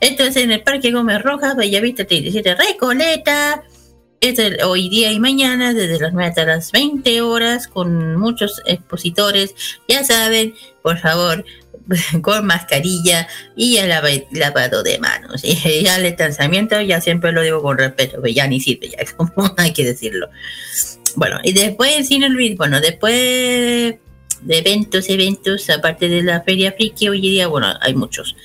Esto es en el Parque Gómez Rojas, Bellavista 37 Recoleta. Es hoy día y mañana, desde las 9 hasta las 20 horas, con muchos expositores. Ya saben, por favor, con mascarilla y el lava- lavado de manos. Y ya el distanciamiento, ya siempre lo digo con respeto, que ya ni sirve, ya como hay que decirlo. Bueno, y después, sin olvidar, bueno, después de eventos, eventos, aparte de la Feria Friki, hoy día, bueno, hay muchos.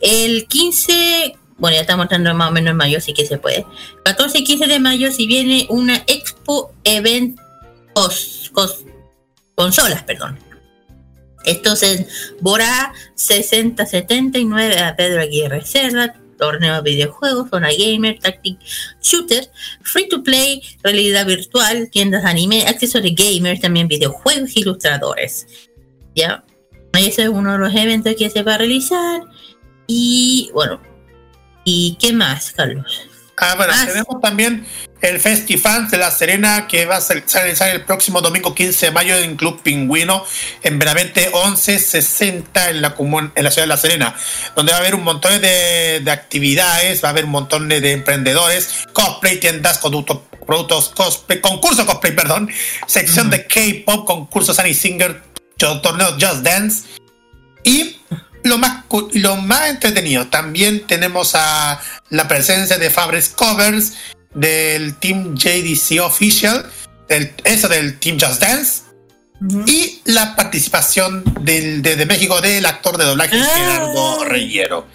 El 15, bueno, ya estamos entrando más o menos en mayo, así que se puede. 14 y 15 de mayo, si viene una expo event cos- cos- consolas, perdón. Esto es en Borá 6079 a Pedro Aguirre Serra, torneo de videojuegos, zona gamer, tactic shooter, free to play, realidad virtual, tiendas de anime, acceso de gamers, también videojuegos, ilustradores. Ya, ese es uno de los eventos que se va a realizar. Y bueno, ¿y qué más, Carlos? Ah, bueno, tenemos también el Festifans de La Serena que va a realizar el próximo domingo 15 de mayo en Club Pingüino en Benavente 1160 en la, en la ciudad de La Serena, donde va a haber un montón de, de actividades, va a haber un montón de, de emprendedores, cosplay, tiendas, productos, productos cosplay, concurso cosplay, perdón, sección de K-pop, concurso Sunny Singer, torneo Just Dance. Y lo más, lo más entretenido, también tenemos a la presencia de Fabres Covers, del Team JDC Official, del, eso del Team Just Dance, y la participación del, de, de México del actor de doblaje Gerardo Reyero.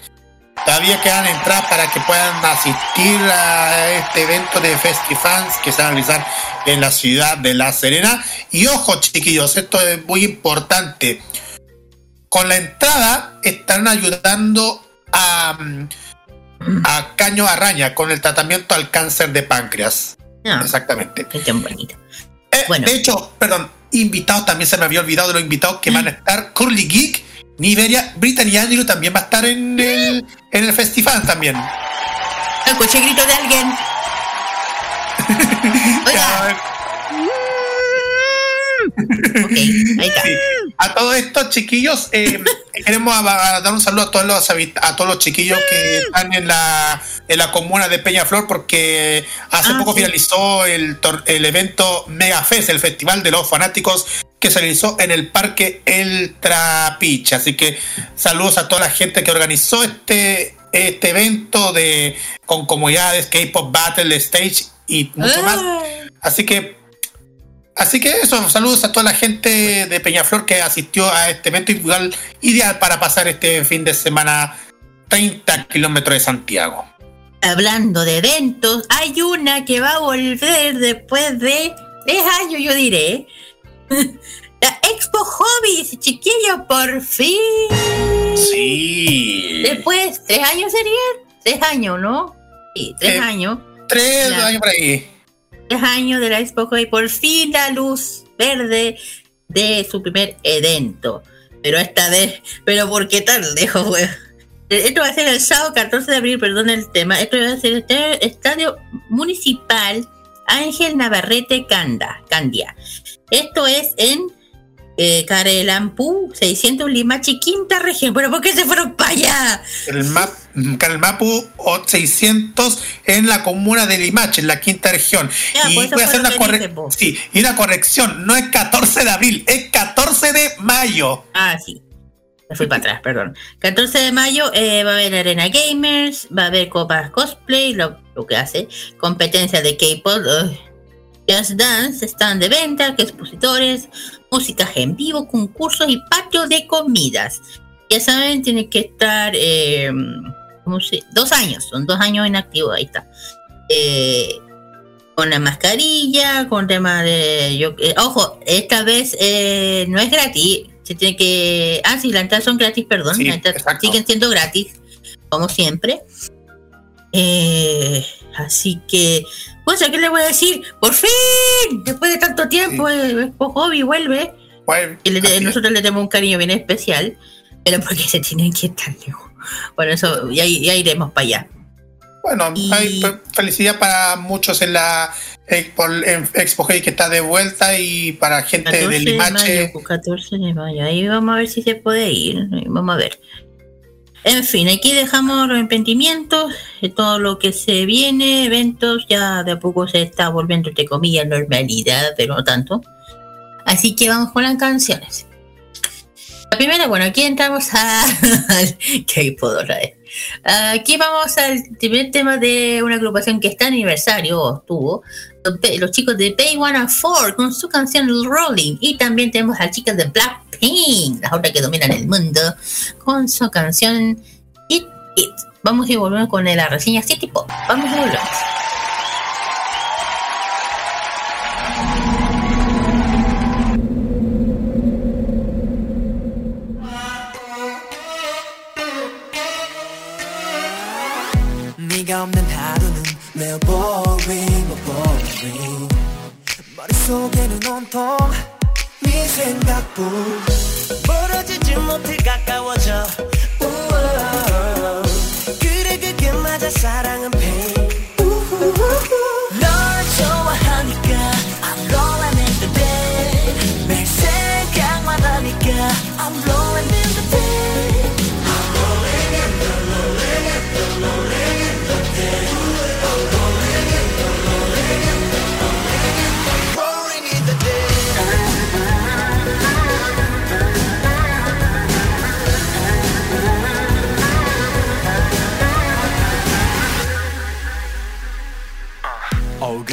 Todavía quedan entradas para que puedan asistir a este evento de Festifans que se va a realizar en la ciudad de La Serena. Y ojo, chiquillos, esto es muy importante con la entrada están ayudando a, mm, a Caño Araña con el tratamiento al cáncer de páncreas. Exactamente. Eh, De hecho, perdón, invitados también se me había olvidado de los invitados que van a estar. Curly Geek, Niveria, Brittany Andrew también va a estar en el, en el festival también. Escuché grito de alguien. Sí. A todo esto, chiquillos, eh, queremos a- a dar un saludo a todos los a todos los chiquillos que están en la en la comuna de Peñaflor porque hace Ah, poco sí. finalizó el, el evento Mega Fest, el festival de los fanáticos que se realizó en el parque El Trapiche. Así que saludos a toda la gente que organizó este este evento de con comunidades K-pop Battle Stage y mucho más. Así que Así que eso, saludos a toda la gente de Peñaflor que asistió a este evento igual ideal para pasar este fin de semana 30 kilómetros de Santiago. Hablando de eventos, hay una que va a volver después de tres años, yo diré. La Expo Hobbies, chiquillos, por fin. Sí. Después, tres años serían. Tres años, ¿no? Sí, tres Eh, años. Tres La- años por ahí. Años de la Expo Hobby, por fin la luz verde de su primer evento. Pero esta vez, pero ¿por qué tan lejos? Esto va a ser el sábado 14 de abril, perdón el tema. Esto va a ser el Estadio Municipal Ángel Navarrete Canda, Candia. Esto es en eh, Carelampú, 600 Limache, quinta región. ¿Pero por qué se fueron para allá? El map, Calmapu o 600 en la comuna de Limache, en la quinta región. Ya, y pues voy a hacer una, corre- sí, y una corrección. No es 14 de abril, es 14 de mayo. Ah, sí. Me fui para atrás, perdón. 14 de mayo eh, va a haber Arena Gamers, va a haber copas cosplay, lo, lo que hace, competencia de K-pop, ugh, Just Dance, stand de venta, que expositores, músicas en vivo, concursos y patio de comidas. Ya saben, tiene que estar eh, ¿cómo se? dos años, son dos años en activo, ahí está. Eh, con la mascarilla, con tema de... Yo, eh, ojo, esta vez eh, no es gratis, se tiene que... Ah, sí, las entradas son gratis, perdón. Sí, las entradas siguen siendo gratis, como siempre. Así que, pues, ¿a qué le voy a decir? ¡Por fin! Después de tanto tiempo, el hobby vuelve. Y le- nosotros le tenemos un cariño bien especial, pero porque se tienen que estar lejos. Bueno, eso, ya, ya iremos para allá. Bueno, hay fe- felicidad para muchos en la Expo, Expo que está de vuelta y para gente 14 de de Limache. mayo, pues, 14 de mayo. Ahí vamos a ver si se puede ir. Vamos a ver. En fin, aquí dejamos los emprendimientos, eh, todo lo que se viene, eventos, ya de a poco se está volviendo, entre comillas, normalidad, pero no tanto. Así que vamos con las canciones. La primera, bueno, aquí entramos a... ¿Qué puedo traer? Aquí vamos al primer tema de una agrupación que está aniversario, tuvo, los chicos de Pay One and Four con su canción Rolling. Y también tenemos a las chicas de Blackpink, las otras que dominan el mundo, con su canción It It. Vamos y volvemos con la reseña City Pop. Vamos y volvemos. 없는 하루는 매우 boring, boring. 머릿속에는 온통 네 생각뿐. 멀어지지 못해 가까워져. 그래 그게 맞아. 사랑은 pain. 널 좋아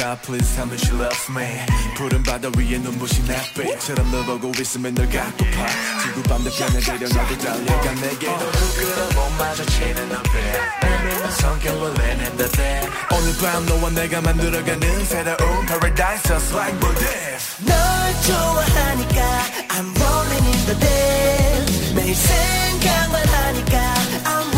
God, please tell me she loves me. 푸른 바다 위에 눈부신 햇빛처럼 널 보고 있으면 널 갖고파 지구 반대편에 데려가도 달려가 내게로 부끄러워 마주치는 눈빛 날 믿는 성격 원래는데 오늘 밤 너와 내가 만들어가는 새로운 paradise just like this 널 좋아하니까 I'm rolling in the day 매일 생각만 하니까 I'm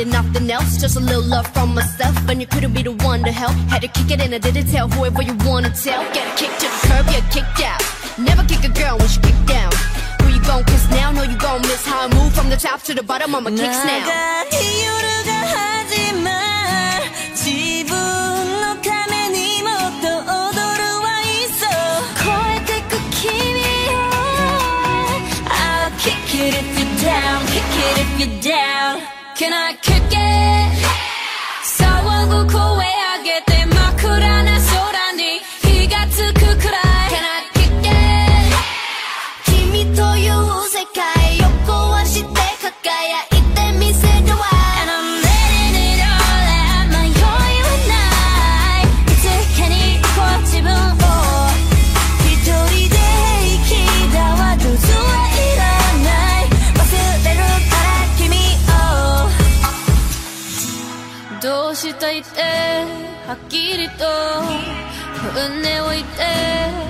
needed nothing else, just a little love from myself. And you couldn't be the one to help. Had to kick it and I didn't tell whoever you wanna tell. Get a kick to the curb, get kicked out. Never kick a girl when she kicked down. Who you gon' kiss now? Know you gon' miss how I move from the top to the bottom. I'ma kicks now. kick it. Can I kick it? 騒いてはっきりと胸を置いて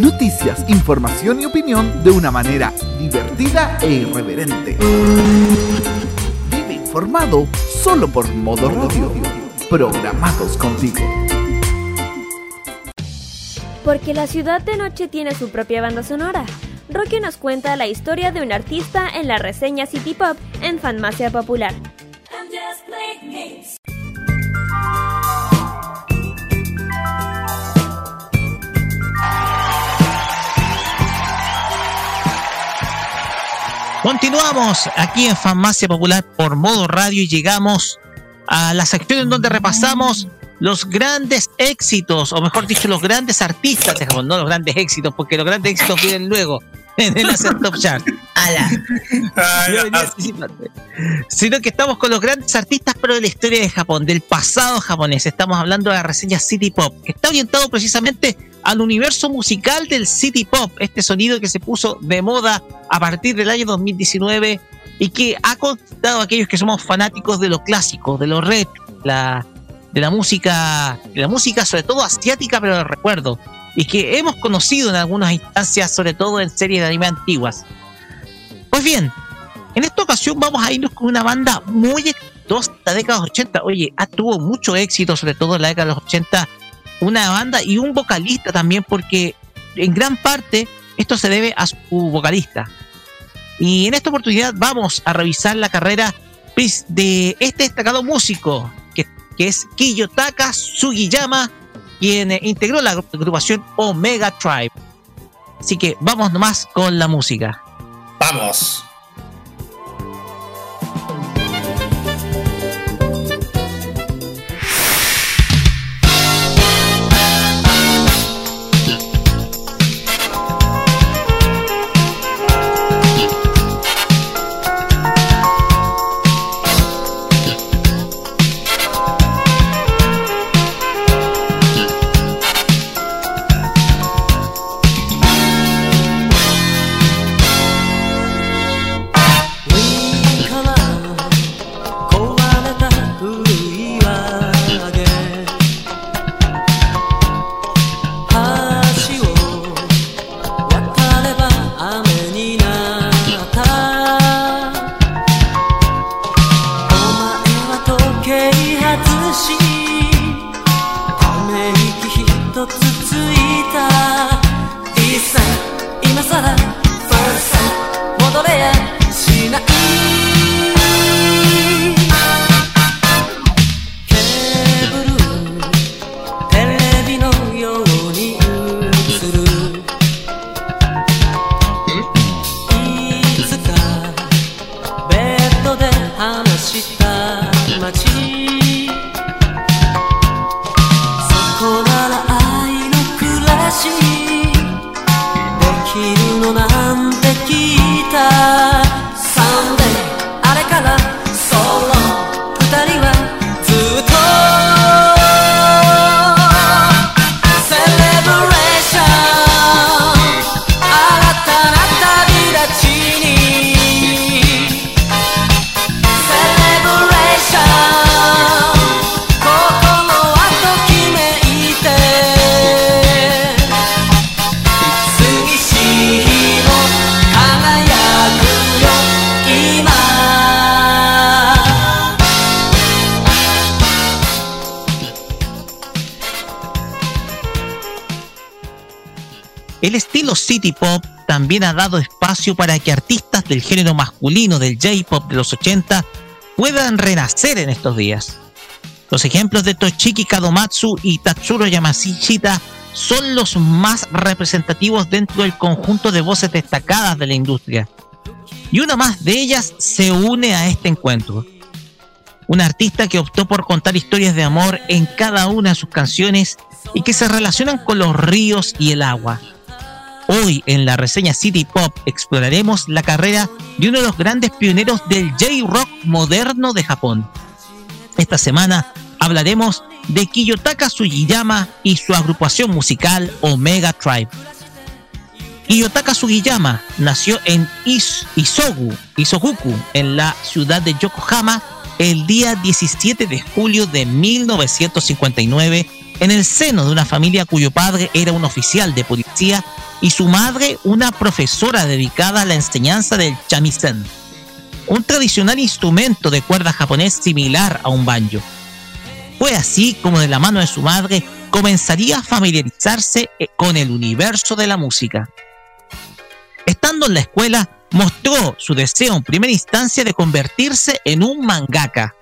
Noticias, información y opinión de una manera divertida e irreverente. Vive informado solo por modo radio. Programados contigo. Porque la ciudad de noche tiene su propia banda sonora. Rocky nos cuenta la historia de un artista en la reseña City Pop en Fanmacia Popular. Continuamos aquí en Farmacia Popular por modo radio y llegamos a la sección en donde repasamos los grandes éxitos, o mejor dicho, los grandes artistas de no los grandes éxitos, porque los grandes éxitos vienen luego en el Ascent Top Chart. Venía anticipando. Sino que estamos con los grandes artistas, pero de la historia de Japón, del pasado japonés. Estamos hablando de la reseña City Pop, que está orientado precisamente al universo musical del City Pop, este sonido que se puso de moda a partir del año 2019 y que ha conquistado a aquellos que somos fanáticos de lo clásico, de lo retro, la, de la música, de la música sobre todo asiática, pero de recuerdo. Y que hemos conocido en algunas instancias, sobre todo en series de anime antiguas. Pues bien, en esta ocasión vamos a irnos con una banda muy exitosa de la década de los 80. Oye, ah, tuvo mucho éxito, sobre todo en la década de los 80, una banda y un vocalista también, porque en gran parte esto se debe a su vocalista. Y en esta oportunidad vamos a revisar la carrera de este destacado músico, que, que es Kiyotaka Sugiyama, quien eh, integró la agrupación Omega Tribe. Así que vamos nomás con la música. Vamos. Pop también ha dado espacio para que artistas del género masculino del J-Pop de los 80 puedan renacer en estos días. Los ejemplos de Toshiki Kadomatsu y Tatsuro Yamashita son los más representativos dentro del conjunto de voces destacadas de la industria. Y una más de ellas se une a este encuentro. Un artista que optó por contar historias de amor en cada una de sus canciones y que se relacionan con los ríos y el agua. Hoy en la reseña City Pop exploraremos la carrera de uno de los grandes pioneros del J-Rock moderno de Japón. Esta semana hablaremos de Kiyotaka Sugiyama y su agrupación musical Omega Tribe. Kiyotaka Sugiyama nació en Is Isogu, Isoguku, en la ciudad de Yokohama, el día 17 de julio de 1959, en el seno de una familia cuyo padre era un oficial de policía y su madre una profesora dedicada a la enseñanza del shamisen, un tradicional instrumento de cuerda japonés similar a un banjo. Fue así como de la mano de su madre comenzaría a familiarizarse eh, con el universo de la música. Estando en la escuela, mostró su deseo en primera instancia de convertirse en un mangaka,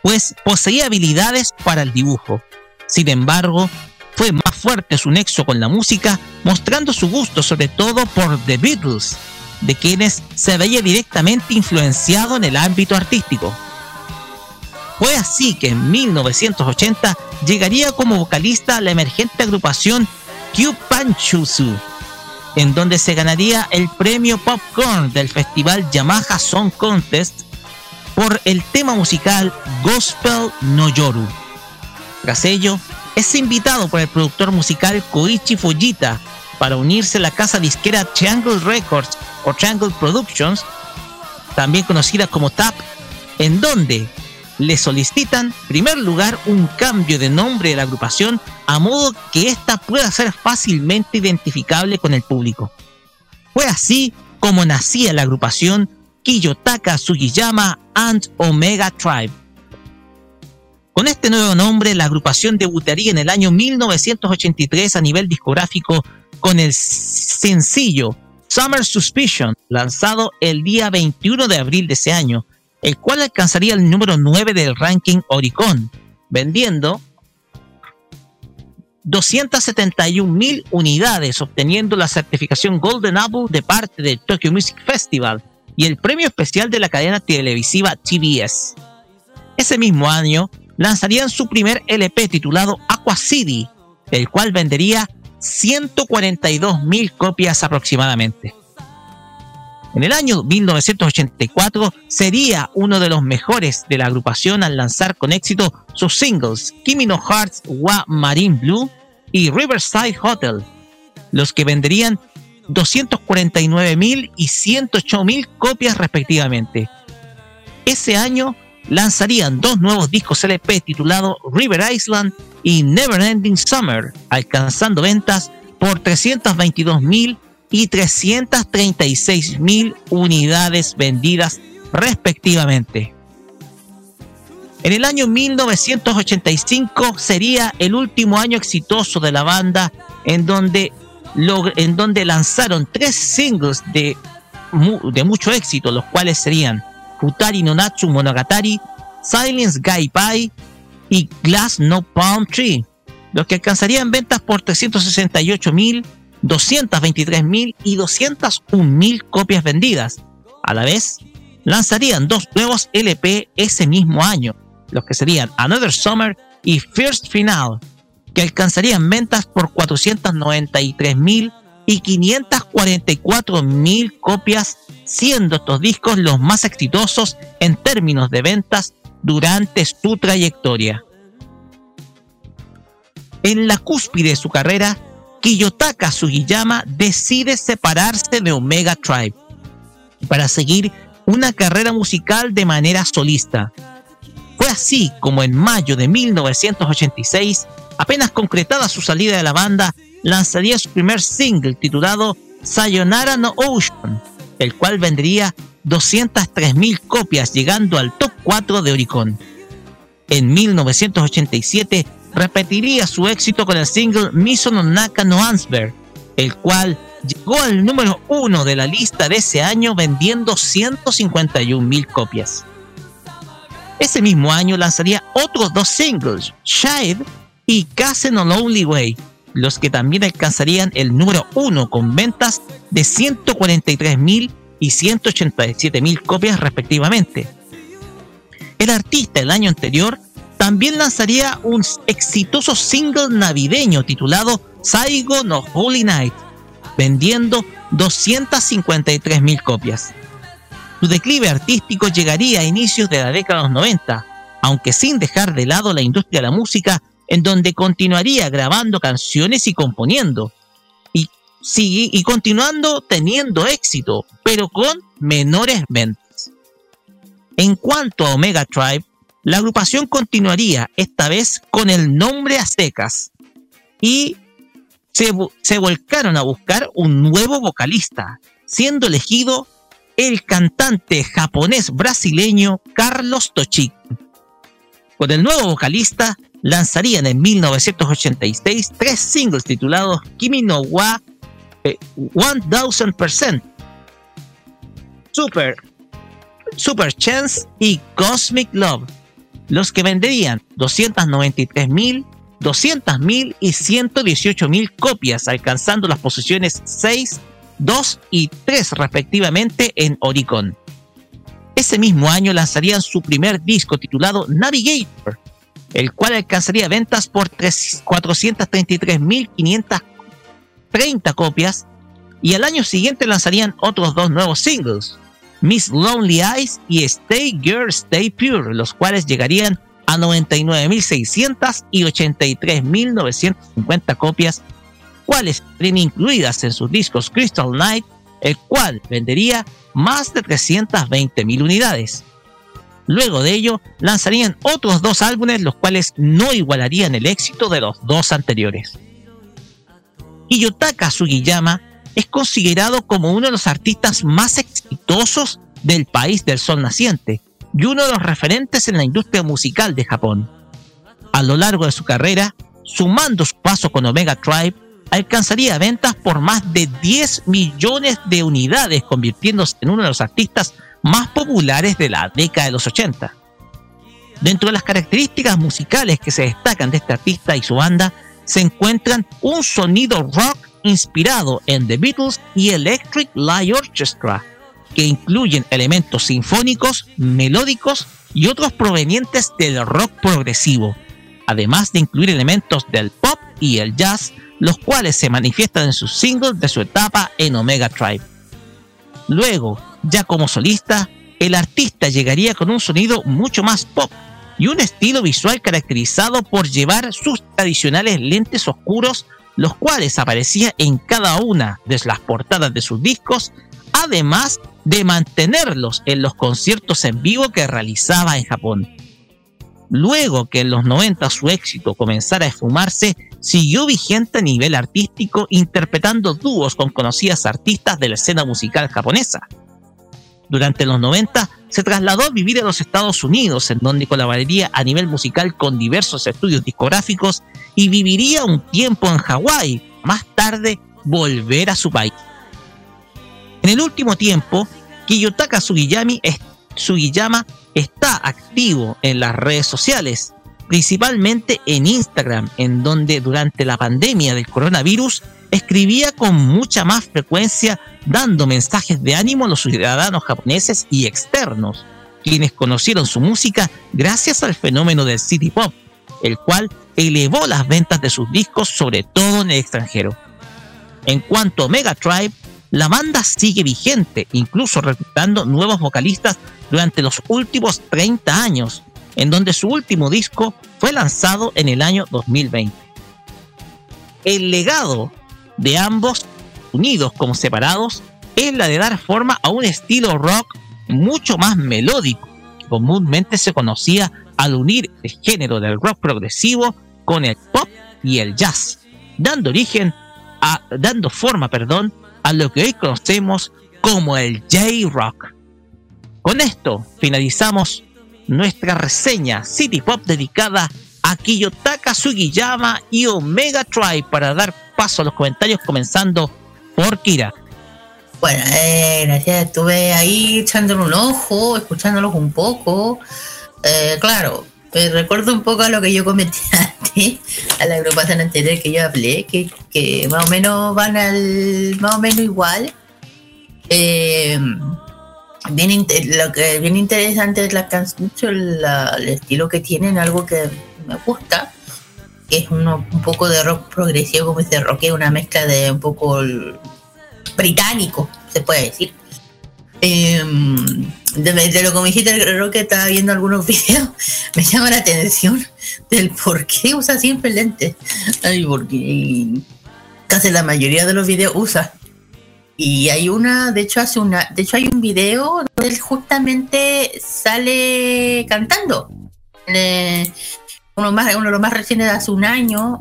pues poseía habilidades para el dibujo. Sin embargo, fue más fuerte su nexo con la música, mostrando su gusto sobre todo por The Beatles, de quienes se veía directamente influenciado en el ámbito artístico. Fue así que en 1980 llegaría como vocalista a la emergente agrupación Kyupanchusu, en donde se ganaría el premio Popcorn del festival Yamaha Song Contest por el tema musical Gospel no Yoru. Tras ello, es invitado por el productor musical Koichi Fujita para unirse a la casa disquera Triangle Records o Triangle Productions, también conocida como TAP, en donde le solicitan, en primer lugar, un cambio de nombre de la agrupación a modo que ésta pueda ser fácilmente identificable con el público. Fue así como nacía la agrupación Kiyotaka Sugiyama and Omega Tribe. Con este nuevo nombre, la agrupación debutaría en el año 1983 a nivel discográfico con el sencillo Summer Suspicion, lanzado el día 21 de abril de ese año, el cual alcanzaría el número 9 del ranking Oricon, vendiendo 271.000 unidades, obteniendo la certificación Golden Apple de parte del Tokyo Music Festival y el premio especial de la cadena televisiva TBS. Ese mismo año lanzarían su primer LP titulado Aqua City, el cual vendería 142.000 copias aproximadamente. En el año 1984 sería uno de los mejores de la agrupación al lanzar con éxito sus singles Kimi no Hearts wa Marine Blue y Riverside Hotel, los que venderían 249.000 y 108.000 copias respectivamente. Ese año lanzarían dos nuevos discos LP titulados River Island y Neverending Summer, alcanzando ventas por 322.000 y 336.000 unidades vendidas respectivamente. En el año 1985 sería el último año exitoso de la banda en donde, en donde lanzaron tres singles de, de mucho éxito, los cuales serían Futari no Natsu Monogatari, Silence Guy Pie y Glass No Palm Tree, los que alcanzarían ventas por 368 mil, 223 mil y 201 mil copias vendidas. A la vez, lanzarían dos nuevos LP ese mismo año, los que serían Another Summer y First Final, que alcanzarían ventas por 493 mil y 544 mil copias, siendo estos discos los más exitosos en términos de ventas durante su trayectoria. En la cúspide de su carrera, Kiyotaka Sugiyama decide separarse de Omega Tribe para seguir una carrera musical de manera solista. Fue así como en mayo de 1986, apenas concretada su salida de la banda, lanzaría su primer single titulado Sayonara no Ocean, el cual vendría 203.000 copias, llegando al top 4 de Oricon. En 1987 repetiría su éxito con el single Miso no Naka no Answer, el cual llegó al número 1 de la lista de ese año vendiendo 151.000 copias. Ese mismo año lanzaría otros dos singles, Shade y Case No Lonely Way, los que también alcanzarían el número 1 con ventas de 143.000 y 187.000 copias respectivamente. El artista el año anterior también lanzaría un exitoso single navideño titulado Saigo no Holy Night, vendiendo 253.000 copias. Su declive artístico llegaría a inicios de la década de los 90, aunque sin dejar de lado la industria de la música, en donde continuaría grabando canciones y componiendo, sigue y continuando teniendo éxito, pero con menores ventas. En cuanto a Omega Tribe, la agrupación continuaría esta vez con el nombre a secas y se, se volcaron a buscar un nuevo vocalista, siendo elegido el cantante japonés brasileño Carlos Tochik. Con el nuevo vocalista lanzarían en 1986 tres singles titulados Kimi no wa 1000%, eh, Super, Super Chance y Cosmic Love, los que venderían 293.000, 200.000 y 118.000 copias, alcanzando las posiciones 6, 2 y 3 respectivamente en Oricon. Ese mismo año lanzarían su primer disco titulado Navigator, el cual alcanzaría ventas por 433.500 30 copias y al año siguiente lanzarían otros dos nuevos singles, Miss Lonely Eyes y Stay Girl Stay Pure, los cuales llegarían a 99.600 y 83.950 copias, cuales serían incluidas en sus discos Crystal Night, el cual vendería más de 320.000 unidades. Luego de ello, lanzarían otros dos álbumes los cuales no igualarían el éxito de los dos anteriores. Kiyotaka Sugiyama es considerado como uno de los artistas más exitosos del país del sol naciente y uno de los referentes en la industria musical de Japón. A lo largo de su carrera, sumando su paso con Omega Tribe, alcanzaría ventas por más de 10 millones de unidades, convirtiéndose en uno de los artistas más populares de la década de los 80. Dentro de las características musicales que se destacan de este artista y su banda, se encuentran un sonido rock inspirado en The Beatles y Electric Light Orchestra, que incluyen elementos sinfónicos, melódicos y otros provenientes del rock progresivo, además de incluir elementos del pop y el jazz, los cuales se manifiestan en sus singles de su etapa en Omega Tribe. Luego, ya como solista, el artista llegaría con un sonido mucho más pop y un estilo visual caracterizado por llevar sus tradicionales lentes oscuros, los cuales aparecían en cada una de las portadas de sus discos, además de mantenerlos en los conciertos en vivo que realizaba en Japón. Luego que en los 90 su éxito comenzara a esfumarse, siguió vigente a nivel artístico interpretando dúos con conocidas artistas de la escena musical japonesa. Durante los 90 se trasladó a vivir a los Estados Unidos, en donde colaboraría a nivel musical con diversos estudios discográficos y viviría un tiempo en Hawái, más tarde volver a su país. En el último tiempo, Kiyotaka Sugiyama está activo en las redes sociales, principalmente en Instagram, en donde durante la pandemia del coronavirus escribía con mucha más frecuencia dando mensajes de ánimo a los ciudadanos japoneses y externos, quienes conocieron su música gracias al fenómeno del city pop, el cual elevó las ventas de sus discos sobre todo en el extranjero. En cuanto a Mega Tribe, la banda sigue vigente, incluso reclutando nuevos vocalistas durante los últimos 30 años, en donde su último disco fue lanzado en el año 2020. El legado de ambos, unidos como separados, es la de dar forma a un estilo rock mucho más melódico, comúnmente se conocía al unir el género del rock progresivo con el pop y el jazz, dando origen a, dando forma, perdón, a lo que hoy conocemos como el J-Rock. Con esto finalizamos nuestra reseña City Pop dedicada a Kiyotaka Sugiyama y Omega Tribe para dar paso a los comentarios comenzando por Kira. Bueno, eh, gracias. Estuve ahí echándole un ojo, escuchándolos un poco. Eh, claro, me recuerdo un poco a lo que yo comenté antes, a la agrupación anterior que yo hablé, que, que más o menos van al. más o menos igual. Eh, bien, lo que bien interesante es la canción, la- el estilo que tienen, algo que me gusta, que es uno, un poco de rock progresivo, como dice rock, una mezcla de un poco británico, se puede decir. Eh, de, lo que me dijiste el rock, estaba viendo algunos videos, me llama la atención del por qué usa siempre lentes. Ay, porque casi la mayoría de los videos usa. Y hay una, de hecho hace una, de hecho hay un video donde él justamente sale cantando. Eh, uno más, uno de los más recientes de hace un año,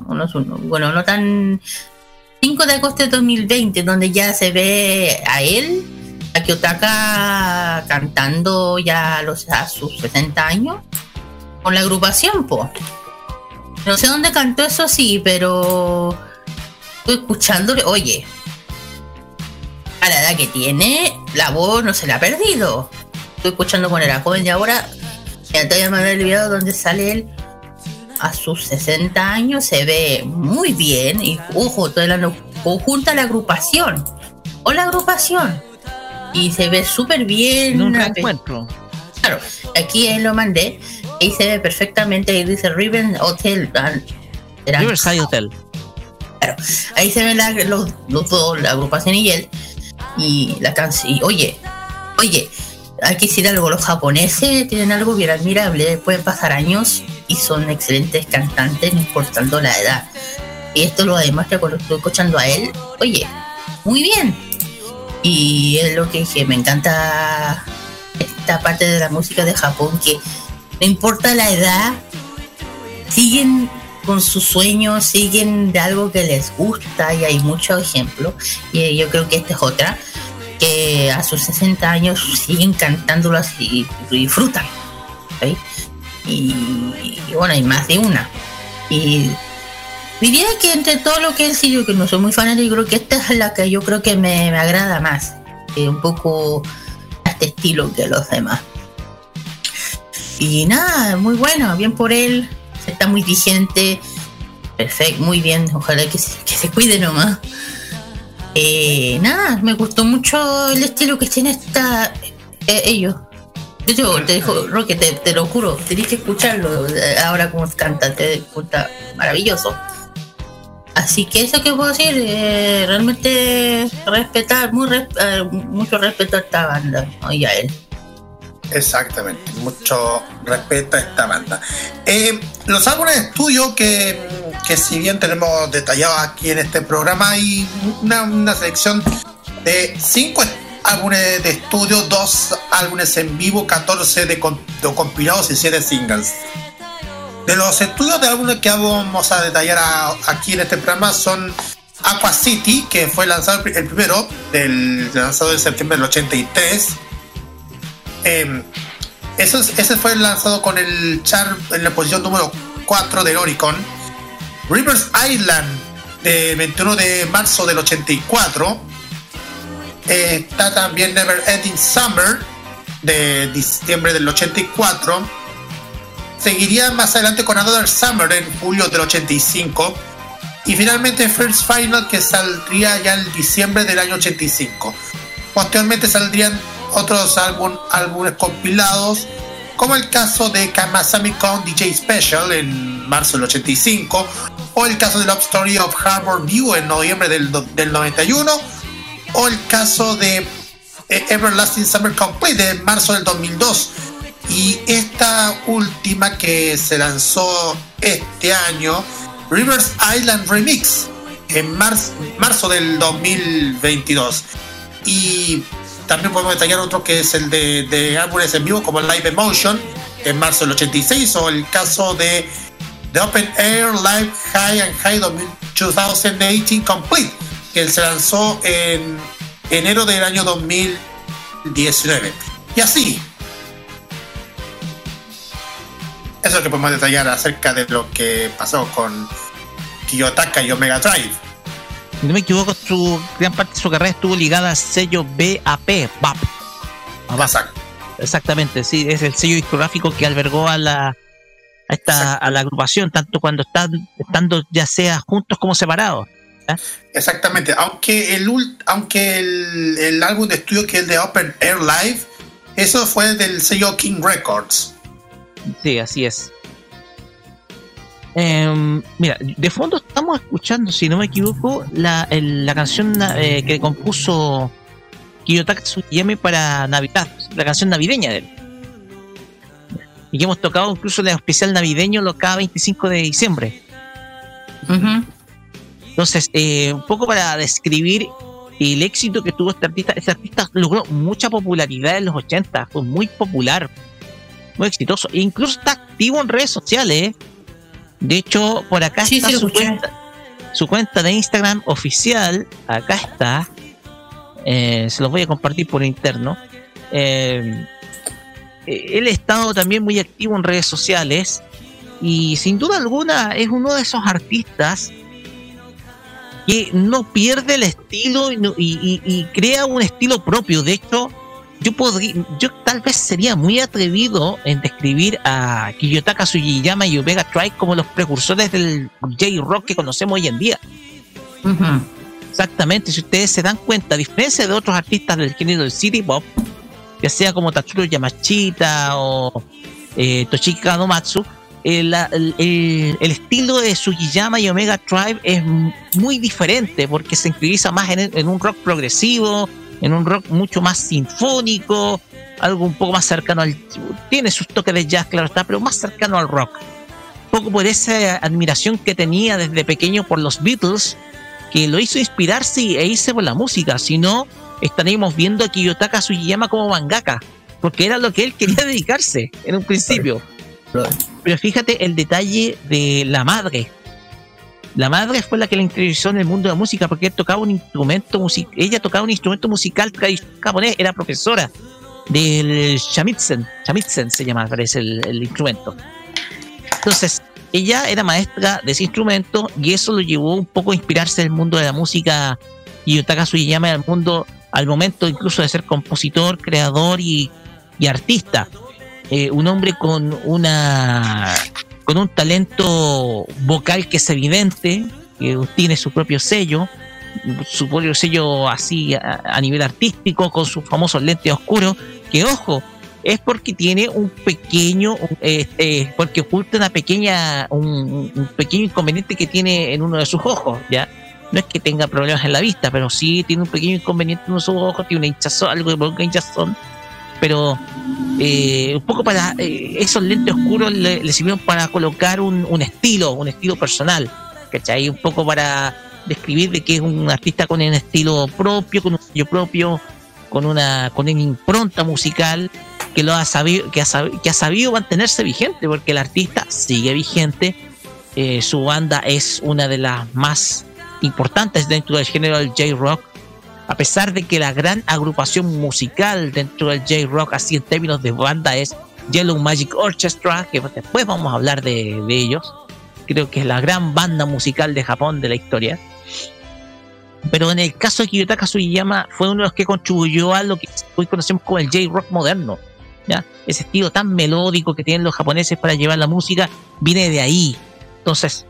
bueno, no tan 5 de agosto de 2020, donde ya se ve a él, a Kyotaka cantando ya a, los, a sus 60 años con la agrupación, po. No sé dónde cantó eso sí, pero estoy escuchándole, oye, a la edad que tiene, la voz no se la ha perdido. Estoy escuchando cuando era joven y ahora, ya te voy a mandar el video donde sale él a sus 60 años, se ve muy bien y ojo, toda la conjunta la agrupación o la agrupación y se ve súper bien. En un reencuentro. Claro, aquí él lo mandé y se ve perfectamente. Y dice Riven Hotel. ah, Riverside Hotel. Claro, ahí se ven la- los, los dos, la agrupación y él. Y la canción. Y oye, oye, hay que decir algo. Los japoneses tienen algo bien admirable. Pueden pasar años y son excelentes cantantes, no importando la edad. Y esto lo demuestra cuando estoy escuchando a él. Oye, muy bien. Y es lo que dije, me encanta esta parte de la música de Japón que no importa la edad, siguen con sus sueños, siguen de algo que les gusta y hay muchos ejemplos. Y yo creo que esta es otra, que a sus 60 años siguen cantándolo así y disfrutan. Y, bueno, hay más de una. Y diría que entre todo lo que es, yo que no soy muy fanático, creo que esta es la que yo creo que me, agrada más. un poco a este estilo que los demás. Y nada, muy bueno, bien por él, está muy vigente, perfecto, muy bien, ojalá que se, que se cuide nomás. Eh, nada, me gustó mucho el estilo que tiene esta eh, ellos. Hecho, te dejo, Roque, te, te lo juro, tenés que escucharlo eh, ahora como canta, te escucha maravilloso. Así que eso que puedo decir, eh, realmente respetar, muy res- eh, mucho respeto a esta banda ¿no? y a él. Exactamente, mucho respeto a esta banda. Eh, los álbumes de estudio que, que si bien tenemos detallado aquí en este programa, hay una, una selección de 5 álbumes de estudio, 2 álbumes en vivo, 14 de, de compilados y 7 singles. De los estudios de álbumes que vamos a detallar a- aquí en este programa son Aqua City, que fue lanzado el primero, del, lanzado en septiembre del 83. Eh, ese fue lanzado con el chart en la posición número 4 del Oricon. Rivers Island, de 21 de marzo del 84. Eh, está también Never Ending Summer, de diciembre del 84. Seguiría más adelante con Another Summer en julio del 85. Y finalmente First Final que saldría ya en diciembre del año 85. Posteriormente saldrían otros álbum- álbumes compilados, como el caso de Kamasami Con DJ Special en marzo del 85, o el caso de Love Story of Harbor View en noviembre del, del 91, o el caso de eh, Everlasting Summer Complete en marzo del 2002. Y esta última que se lanzó este año, Rivers Island Remix, en marzo, marzo del 2022. Y también podemos detallar otro que es el de, de álbumes en vivo como Live Emotion en marzo del 86 o el caso de The Open Air Live High and High 2018 Complete que se lanzó en enero del año 2019 y así. Eso es lo que podemos detallar acerca de lo que pasó con Kiyotaka y Omega Drive Si no me equivoco, su gran parte de su carrera estuvo ligada al sello BAP, BAP. Exactamente, sí, es el sello discográfico que albergó a la a esta a la agrupación, tanto cuando están estando ya sea juntos como separados. Exactamente, aunque el aunque el, el álbum de estudio que es el de Open Air Live, eso fue del sello King Records. Sí, así es. Em, mira, de fondo estamos escuchando, si no me equivoco, la, el- la canción eh, que compuso Kiyotaka Tsuyame para Navidad, la canción navideña de él. Y que hemos tocado incluso el especial navideño lo cada 25 de diciembre. Entonces, eh, un poco para describir el éxito que tuvo este artista, este artista logró mucha popularidad en los 80, fue muy popular, muy exitoso, e incluso está activo en redes sociales. ¿eh? De hecho, por acá Sí, está sí, su, escuché. cuenta, su cuenta de Instagram oficial, acá está, eh, se los voy a compartir por interno. Eh, eh, él ha estado también muy activo en redes sociales y sin duda alguna es uno de esos artistas que no pierde el estilo y, no- y- y- y crea un estilo propio. De hecho, yo podría, yo tal vez sería muy atrevido en describir a Kiyotaka Sugiyama y Omega Tribe como los precursores del J-Rock que conocemos hoy en día. Exactamente, si ustedes se dan cuenta, a diferencia de otros artistas del género del city pop, ya sea como Tatsuro Yamashita o eh, Toshiki Kanomatsu, el, el- el- el estilo de Sugiyama y Omega Tribe es muy diferente porque se inclina más en, en un rock progresivo, en un rock mucho más sinfónico, algo un poco más cercano al. Tiene sus toques de jazz, claro está, pero más cercano al rock. Un poco por esa admiración que tenía desde pequeño por los Beatles, que lo hizo inspirarse e irse por la música. Si no, estaríamos viendo a Kiyotaka Sugiyama como mangaka, porque era lo que él quería dedicarse en un principio. Pero fíjate el detalle de la madre. La madre fue la que le introdujo en el mundo de la música porque él tocaba un instrumento musical. Ella tocaba un instrumento musical japonés, era profesora del shamisen. Shamisen se llama, parece el, instrumento. Entonces, ella era maestra de ese instrumento y eso lo llevó un poco a inspirarse en el mundo de la música y Yutaka Sugiyama al mundo al momento incluso de ser compositor, creador y, y artista. Eh, un hombre con una con un talento vocal que es evidente, que tiene su propio sello, su propio sello así a, nivel artístico, con sus famosos lentes oscuros, que ojo, es porque tiene un pequeño, eh, eh, porque oculta una pequeña, un, un pequeño inconveniente que tiene en uno de sus ojos, ¿ya? No es que tenga problemas en la vista, pero sí tiene un pequeño inconveniente en uno de sus ojos, tiene una hinchazón, algo que provoca hinchazón, pero eh, un poco para eh, esos lentes oscuros le, le sirvieron para colocar un, estilo, un estilo personal, ¿cachai? Un poco para describir de que es un artista con un estilo propio, con un sello propio, con una, con una impronta musical que lo ha sabido, que ha sabido, que ha sabido mantenerse vigente, porque el artista sigue vigente. Eh, su banda es una de las más importantes dentro del género del J-Rock, a pesar de que la gran agrupación musical dentro del J-Rock, así en términos de banda, es Yellow Magic Orchestra, que después vamos a hablar de, ellos. Creo que es la gran banda musical de Japón de la historia. Pero en el caso de Kiyotaka Sugiyama fue uno de los que contribuyó a lo que hoy conocemos como el J-Rock moderno. ¿ya? Ese estilo tan melódico que tienen los japoneses para llevar la música viene de ahí. Entonces,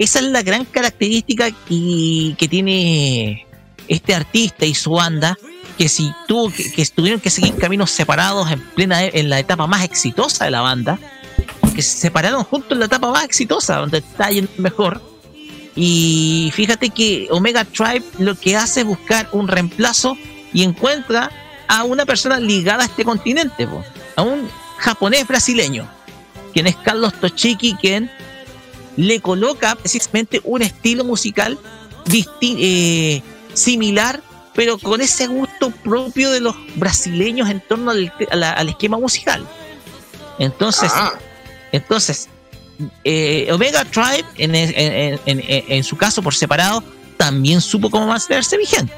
esa es la gran característica que, que tiene este artista y su banda, que si tuvo que, que tuvieron que seguir caminos separados en plena en la etapa más exitosa de la banda, que se separaron juntos en la etapa más exitosa, donde está yendo mejor. Y fíjate que Omega Tribe lo que hace es buscar un reemplazo y encuentra a una persona ligada a este continente, po, a un japonés brasileño, quien es Carlos Tochiki, quien le coloca precisamente un estilo musical disti- eh, similar, pero con ese gusto propio de los brasileños en torno al, esquema musical. Entonces, entonces eh, Omega Tribe, en, en- en- en- en su caso por separado, también supo cómo mantenerse vigente.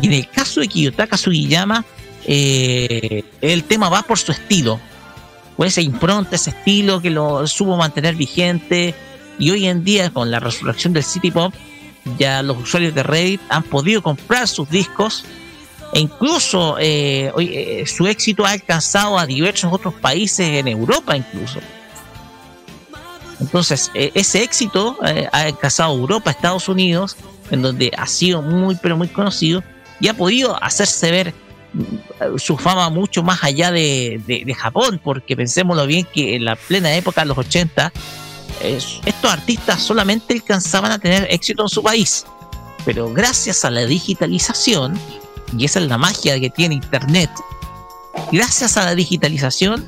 Y en el caso de Kiyotaka Sugiyama, eh, el tema va por su estilo, por esa impronta, ese estilo que lo supo mantener vigente. Y hoy en día, con la resurrección del City Pop, ya los usuarios de Reddit han podido comprar sus discos. E incluso eh, eh, su éxito ha alcanzado a diversos otros países en Europa, incluso. Entonces, eh, ese éxito eh, ha alcanzado Europa, Estados Unidos, en donde ha sido muy, pero muy conocido y ha podido hacerse ver mm, su fama mucho más allá de, de- de Japón, porque pensémoslo bien que en la plena época de los 80, estos artistas solamente alcanzaban a tener éxito en su país. Pero gracias a la digitalización, y esa es la magia que tiene Internet, gracias a la digitalización,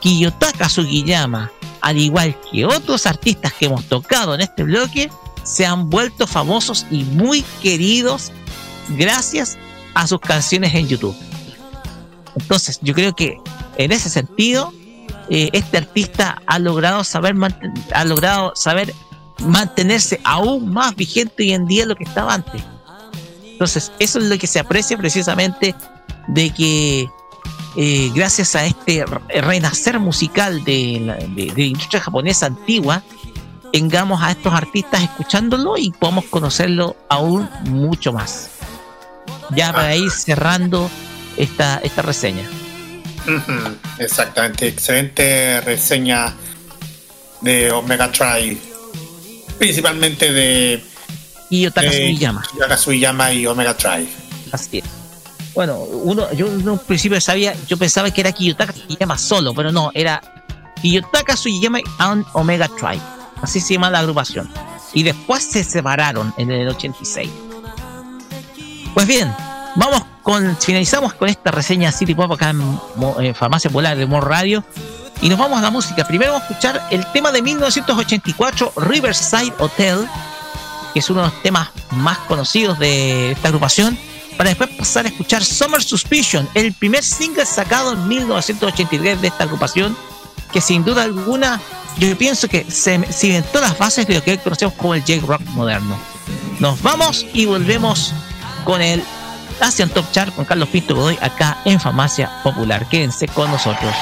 Kiyotaka Sugiyama, al igual que otros artistas que hemos tocado en este bloque, se han vuelto famosos y muy queridos gracias a sus canciones en YouTube. Entonces, yo creo que en ese sentido, eh, este artista ha logrado saber ha logrado saber mantenerse aún más vigente hoy en día de lo que estaba antes. Entonces, eso es lo que se aprecia precisamente de que eh, gracias a este re- renacer musical de la, de, de la industria japonesa antigua, tengamos a estos artistas escuchándolo y podamos conocerlo aún mucho más. Ya para ir cerrando esta, esta reseña. Exactamente, excelente reseña de Omega Tribe, principalmente de Kiyotaka de Sugiyama. Sugiyama y Omega Tribe. Así es. Bueno, uno, yo en un principio sabía, yo pensaba que era Kiyotaka Sugiyama solo, pero no, era Kiyotaka Sugiyama and Omega Tribe. Así se llama la agrupación. Y después se separaron en el 86. Pues bien, vamos con, finalizamos con esta reseña City Pop acá en, en Farmacia Polar de More Radio. Y nos vamos a la música. Primero vamos a escuchar el tema de 1984, Riverside Hotel, que es uno de los temas más conocidos de esta agrupación. para después pasar a escuchar Summer Suspicion, el primer single sacado en 1983 de esta agrupación, que sin duda alguna yo pienso que se cimentó las bases de lo que conocemos como el J-Rock moderno. Nos vamos y volvemos con el Asian Top Chart con Carlos Pinto Godoy acá en Farmacia Popular. Quédense con nosotros.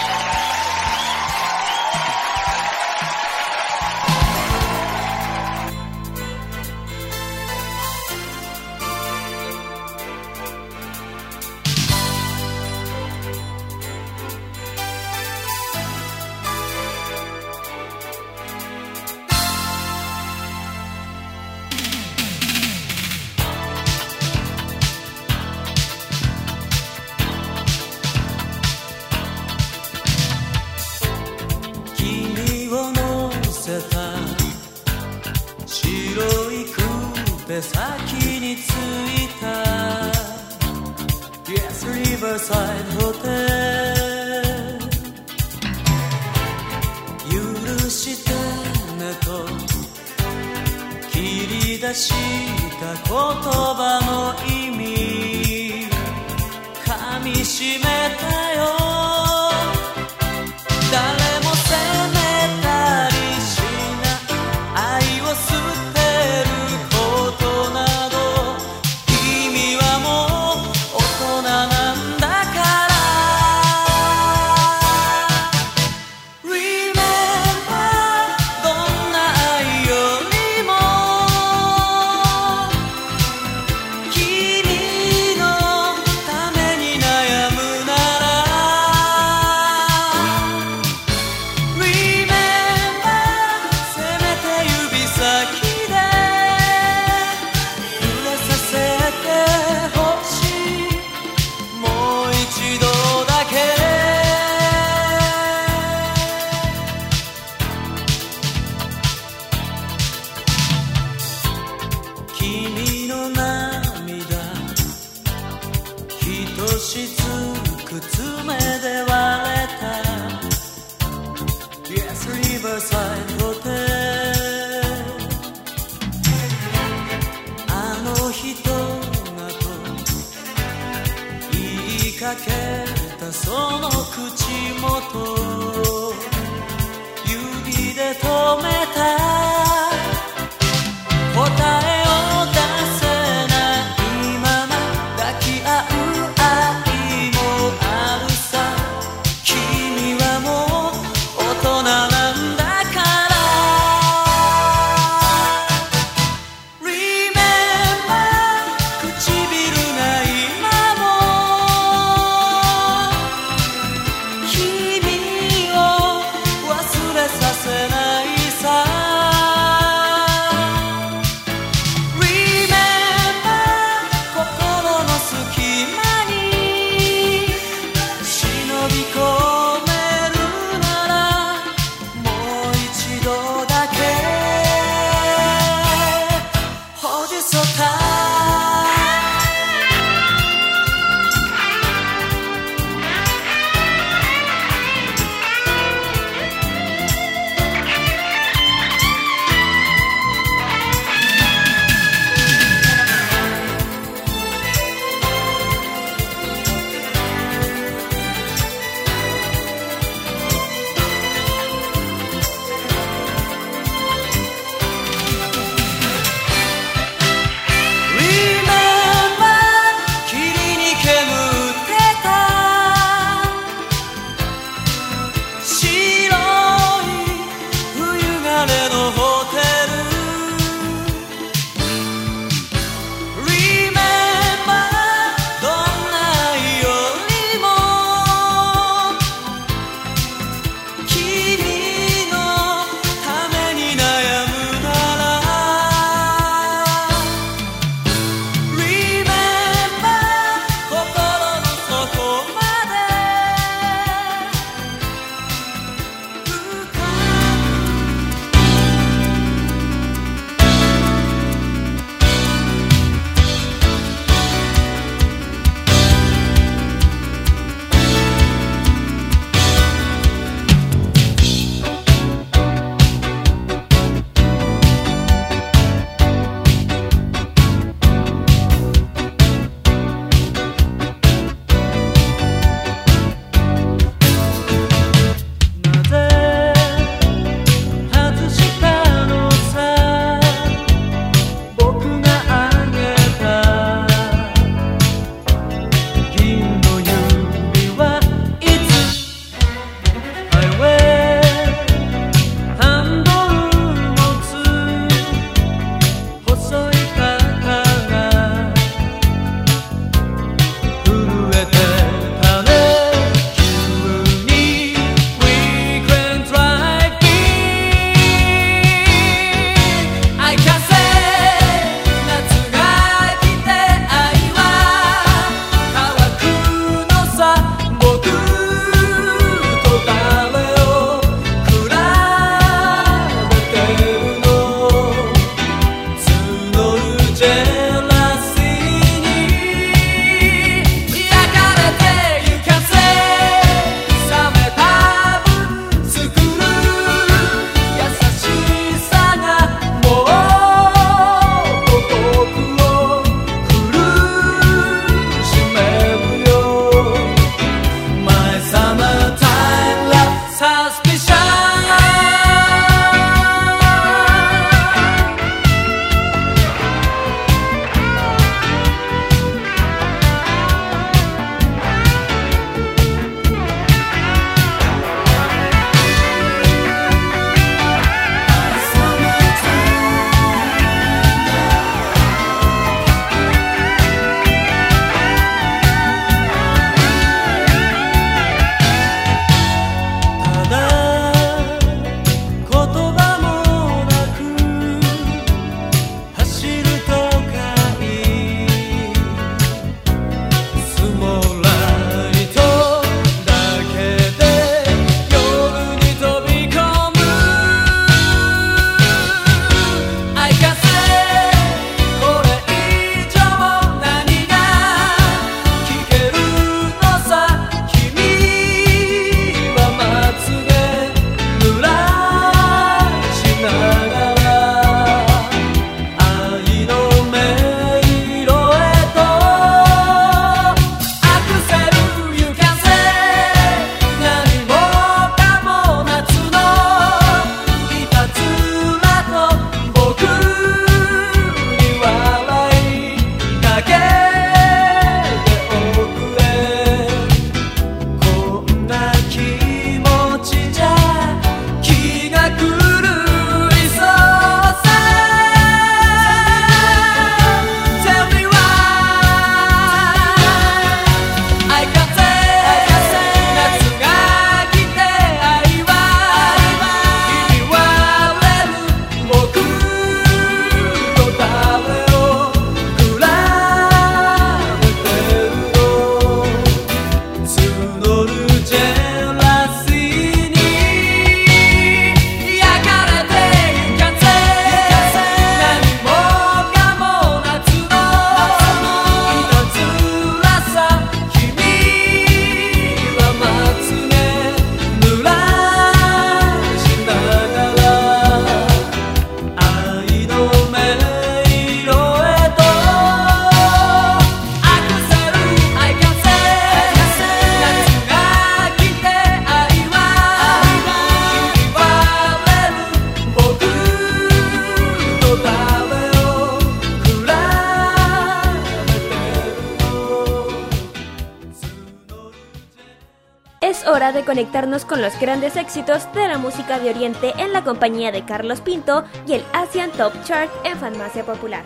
Con los grandes éxitos de la música de Oriente en la compañía de Carlos Pinto y el Asian Top Chart en Farmacia Popular.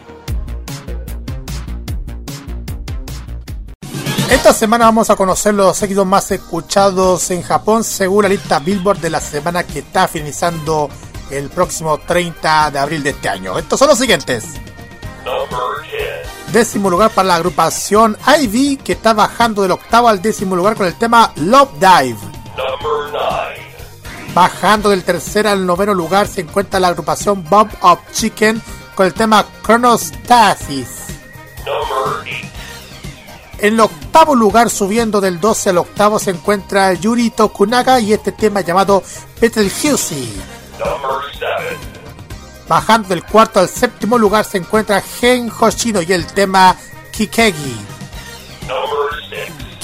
Esta semana vamos a conocer los éxitos más escuchados en Japón según la lista Billboard de la semana que está finalizando el próximo 30 de abril de este año. Estos son los siguientes. Décimo lugar para la agrupación Ivy que está bajando del octavo al décimo lugar con el tema Love Dive. Bajando del tercer al noveno lugar se encuentra la agrupación Bob of Chicken con el tema Chronostasis. En el octavo lugar, subiendo del 12 al octavo, se encuentra Yuri Tokunaga y este tema llamado Betelgeuse. Bajando del cuarto al séptimo lugar se encuentra Gen Hoshino y el tema Kikegi.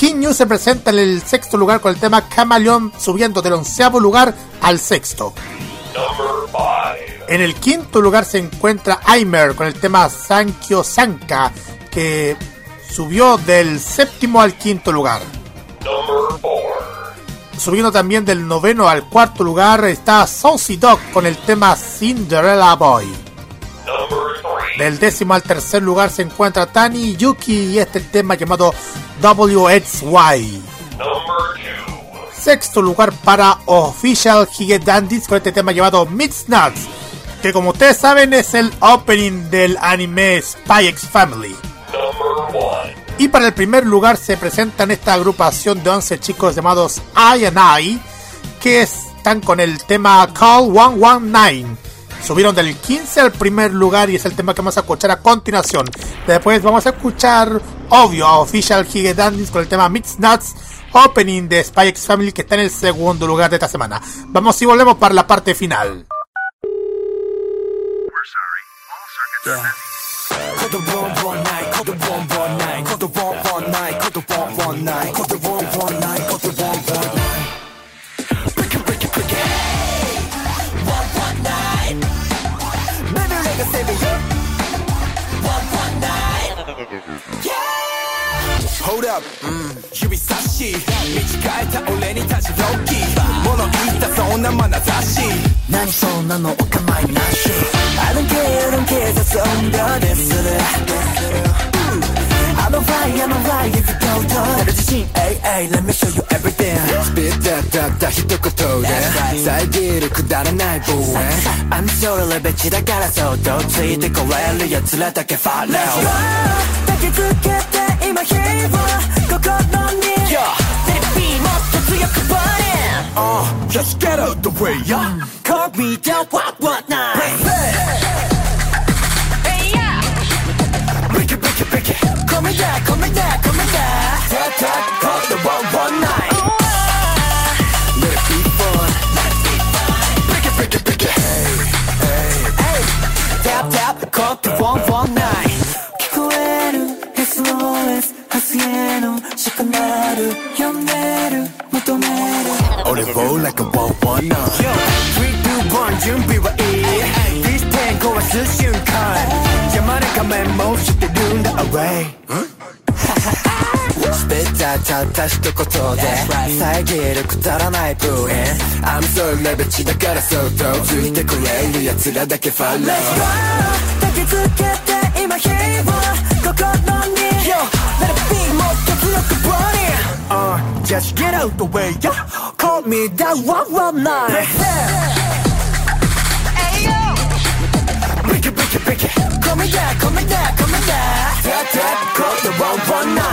King News se presenta en el sexto lugar con el tema Camaleón, subiendo del onceavo lugar al sexto. En el quinto lugar se encuentra Aimer con el tema Sankyo Sanka, que subió del séptimo al quinto lugar. Subiendo también del noveno al cuarto lugar está Saucy Dog con el tema Cinderella Boy. Del décimo al tercer lugar se encuentra Tani Yuki y este tema llamado WXY. Sexto lugar para Official Higedandis con este tema llamado Nuts, que como ustedes saben es el opening del anime Spy X Family. Y para el primer lugar se presentan esta agrupación de 11 chicos llamados I and I, que están con el tema Call 119. Subieron del 15 al primer lugar y es el tema que vamos a escuchar a continuación. Después vamos a escuchar, obvio, a Official Higedandis con el tema Mix Nuts, opening de Spy X Family que está en el segundo lugar de esta semana. Vamos y volvemos para la parte final. Hold up, mm. 指差し。道変えた俺に立ちロッキー。物言ったそんな眼差し。何そんなのお構いなし。I don't care, I don't care 雑音量でする。I'm on fire, I'm on If you go go 나를 지신 ay ay, let me show you everything. Spit that that that, hit the go that 살기를 그다란 날 I'm so a little bit Don't say it, go rally, 여틀에 닿게 follow Let's go, 닿게 굳겠다 이마 힘을 꺾어놓니 Let it be, 멋져 투여커버린 Uh, just get out the way, yeah. Call me down, what, what, night it Come me there, come me there, come me there Tap, tap, call the one one night Let it be fun Break it, break it, break it Hey, hey, hey Tap, tap, call the one one night 聞こえる SOS 明日へのしかなる呼んでる求める俺を like a one one night Yo, 3, 2, 1準備はいい This 10壊す瞬 Away スペッターたった一言で遮るくだらないブーイン I'm so レベチだからそっとついてこれる奴らだけ Follow Let's go 焚きつけて今火を心に Yo, let it be もっと強く burn it Uh, just get out the way, yeah Call me that one one night Hey yo Break it, break it, break it call me that, call me that, call me that. Tap, tap, call the 119.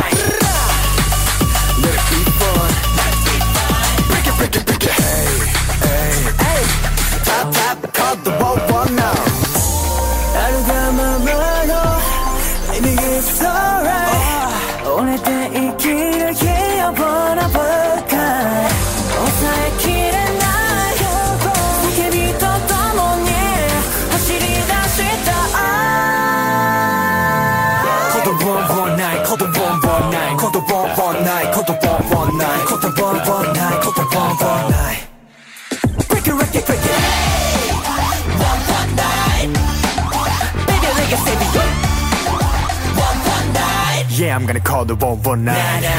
Yeah, I'm gonna call the 119. Nah, nah, nah,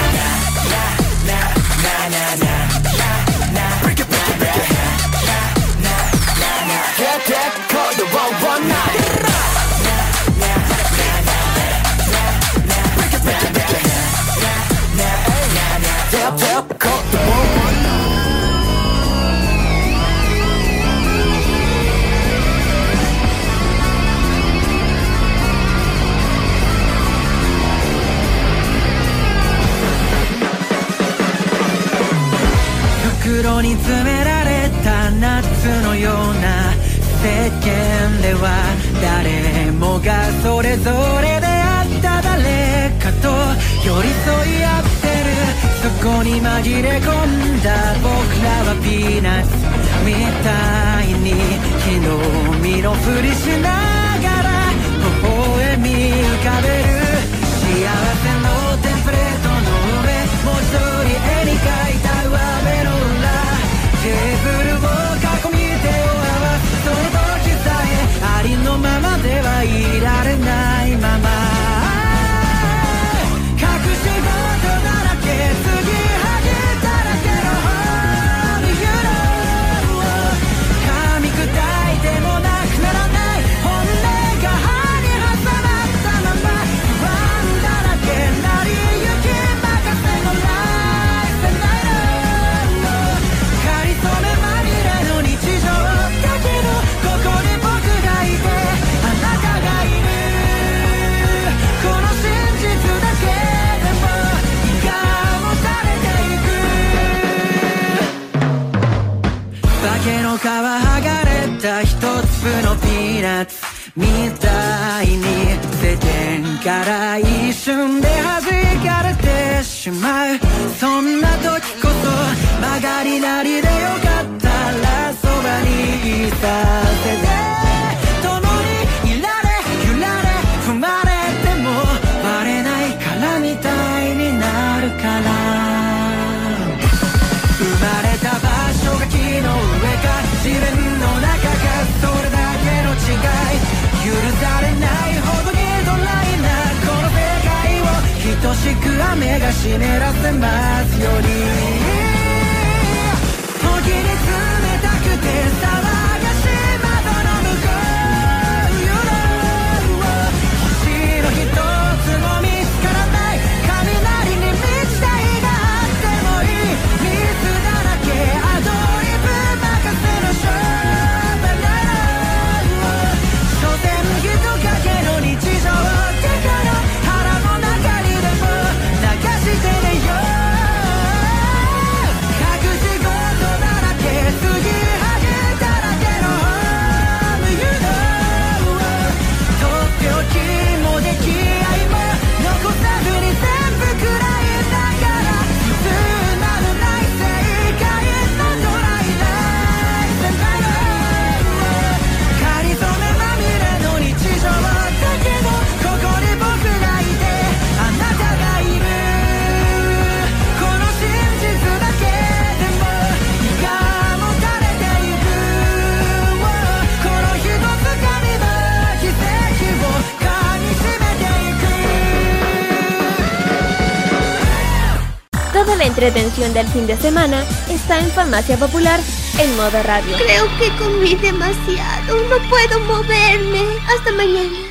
nah, nah, nah, nah, nah, nah. Break it, break it, break it. Nah, nah, nah, nah, nah. Get that, call the 119. 袋に詰められた夏のような世間では誰もがそれぞれであった誰かと寄り添い合ってる。そこに紛れ込んだ僕らはピーナッツ。みたいに昨日身のふりしながら微笑み浮かべる。皮剥がれた一粒のピーナッツみたいに世間から一瞬で弾かれてしまう。そんな時こそ曲がりなりでよかったらそばにいた。を等しく雨が湿らせますように。Entretención del fin de semana está en Farmacia Popular en modo radio. Creo que comí demasiado. No puedo moverme. Hasta mañana.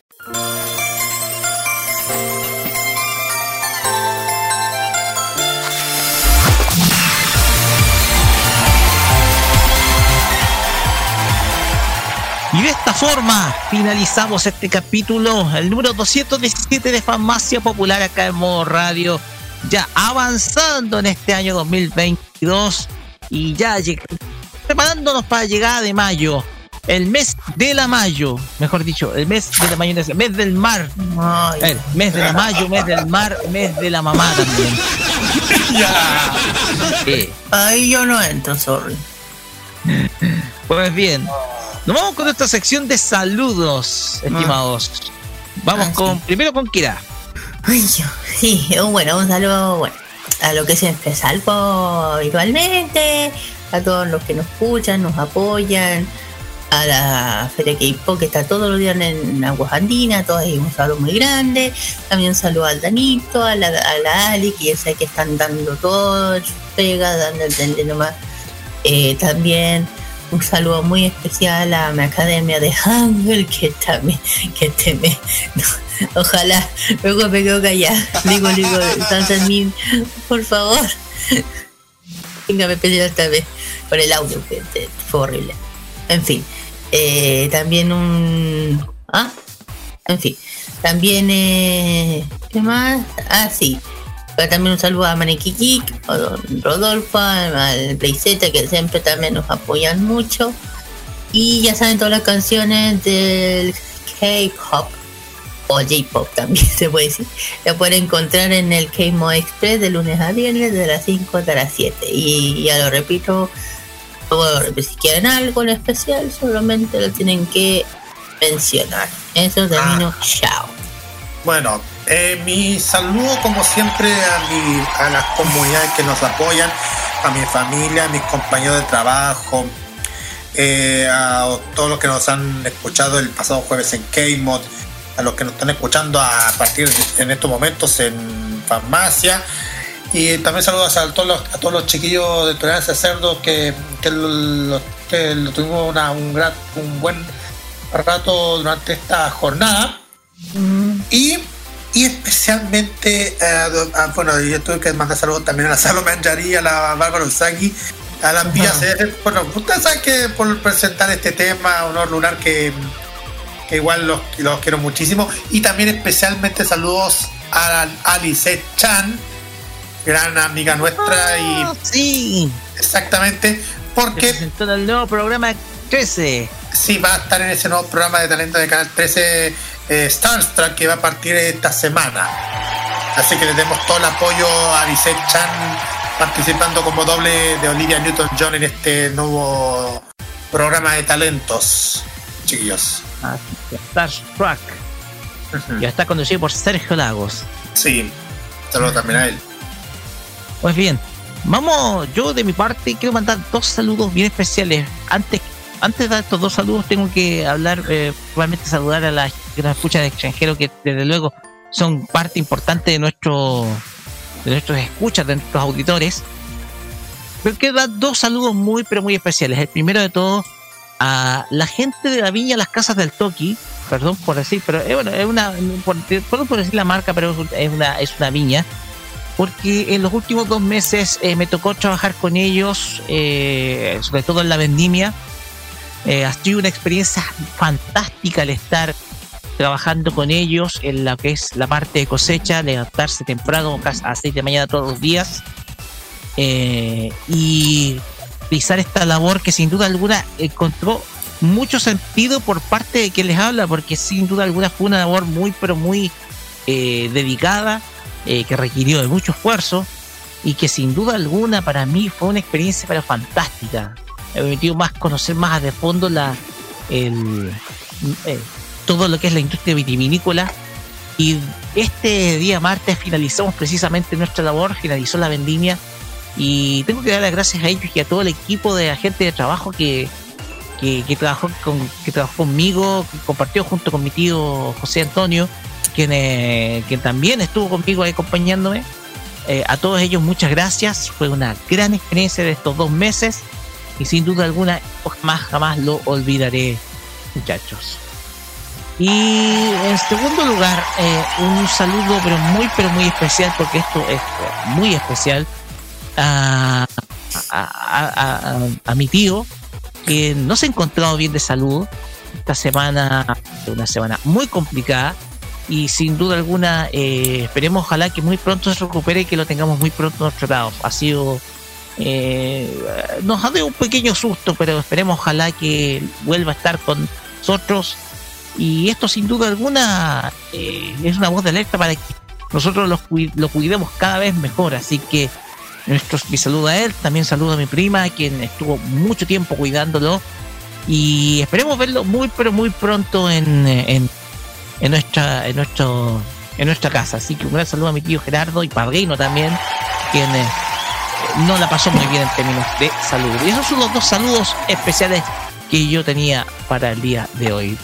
Y de esta forma finalizamos este capítulo, el número 217 de Farmacia Popular acá en modo radio, ya avanzando en este año 2022 y ya preparándonos para la llegada de mayo, el mes de la mayo, mejor dicho, el mes de la mayo, el mes del mar, el mes de la mayo, mes del mar, mes de la mamá también. Sí. Ahí yo no entro, sorry. Pues bien, nos vamos con nuestra sección de saludos, estimados. Vamos Ah, con primero con Kira. Ay, yo, sí, bueno, un saludo bueno, a lo que siempre salvo habitualmente, a todos los que nos escuchan, nos apoyan, a la Feria K-Pop que está todos los días en Aguas Andinas, todos ahí un saludo muy grande, también un saludo al Danito, a la, a la Ali, que ya sé que están dando todo, pega, dando el nomás, Eh, también un saludo muy especial a mi academia de Hangul que también, que teme. ojalá, luego me quedo callada. Digo, digo, Sansanin, por favor. Venga, me pedí esta vez por el audio, que fue horrible. En fin, eh, también un. ¿Ah? En fin, también. Eh, ¿Qué más? Ah, sí. Pero también un saludo a Manekiki, a don Rodolfo, al Playzeta, que siempre también nos apoyan mucho. Y ya saben todas las canciones del K-pop o J-pop también se puede decir. La pueden encontrar en el K-Mo Express de lunes a viernes de las 5 hasta las 7. Y ya lo repito, si quieren algo en especial, solamente lo tienen que mencionar. Eso termino. Chao. Bueno, eh, mi saludo como siempre a, mi, a las comunidades que nos apoyan, a mi familia, a mis compañeros de trabajo, eh, a todos los que nos han escuchado el pasado jueves en K-Mod, a los que nos están escuchando a partir de en estos momentos en farmacia. Y también saludos a todos los, a todos los chiquillos de Tolerancia Cerdo que, que lo, que lo tuvimos una- un, gran, un buen rato durante esta jornada. Y, y especialmente, eh, a- bueno, yo tuve que mandar saludos también a la Salomé Anjari, a la Bárbara Usagi, a la CR. Bueno, ustedes saben que por presentar este tema, honor lunar, que, que igual los, los quiero muchísimo. Y también especialmente saludos a Alice Chan, gran amiga nuestra. y Sí. Exactamente, porque presentó el nuevo programa 13. Sí, va a estar en ese nuevo programa de talento de Canal 13 eh, Starstruck que va a partir esta semana. Así que le demos todo el apoyo a Lisette Chan participando como doble de Olivia Newton-John en este nuevo programa de talentos, chiquillos. Starstruck. Ya está conducido por Sergio Lagos. Sí, saludos también a él. Pues bien, vamos, yo de mi parte quiero mandar dos saludos bien especiales. Antes, antes de estos dos saludos tengo que hablar, eh, probablemente saludar a las que nos escuchan de extranjero que desde luego son parte importante de nuestro de nuestros escuchas, de nuestros auditores. Pero quiero dar dos saludos muy pero muy especiales. El primero de todo a la gente de la viña Las Casas del Toki, perdón por decir, pero eh, bueno, es una, perdón por decir la marca, pero es una, es una viña porque en los últimos dos meses eh, me tocó trabajar con ellos, eh, sobre todo en la vendimia. Eh, ha sido una experiencia fantástica el estar trabajando con ellos en lo que es la parte de cosecha, levantarse temprano casi a 6 de mañana todos los días eh, y realizar esta labor que sin duda alguna encontró mucho sentido por parte de quien les habla, porque sin duda alguna fue una labor muy, pero muy eh, dedicada, eh, que requirió de mucho esfuerzo y que sin duda alguna para mí fue una experiencia pero fantástica. Me permitió más conocer más de fondo la, el, eh, todo lo que es la industria vitivinícola. Y este día martes finalizamos precisamente nuestra labor, finalizó la vendimia y tengo que dar las gracias a ellos y a todo el equipo de agentes de trabajo que, que, que trabajó con, que trabajó conmigo, que compartió junto con mi tío José Antonio, quien, eh, quien también estuvo conmigo ahí acompañándome. Eh, a todos ellos muchas gracias, fue una gran experiencia de estos dos meses y sin duda alguna jamás, jamás lo olvidaré, muchachos. Y en segundo lugar, eh, un saludo pero muy, pero muy especial, porque esto es eh, muy especial, a, a, a- a- mi tío, que no se ha encontrado bien de salud. Esta semana, una semana muy complicada, y sin duda alguna, eh, esperemos ojalá que muy pronto se recupere y que lo tengamos muy pronto a nuestro lado. Ha sido. Eh, nos ha dado un pequeño susto, pero esperemos ojalá que vuelva a estar con nosotros. Y esto sin duda alguna eh, es una voz de alerta para que nosotros lo, cui- lo cuidemos cada vez mejor. Así que nuestros, mi saludo a él, también saludo a mi prima, quien estuvo mucho tiempo cuidándolo. Y esperemos verlo muy, pero muy pronto en, en, en nuestra, en, nuestro, en nuestra casa. Así que un gran saludo a mi tío Gerardo y padrino también, quien eh, no la pasó muy bien en términos de salud. Y esos son los dos saludos especiales que yo tenía para el día de hoy.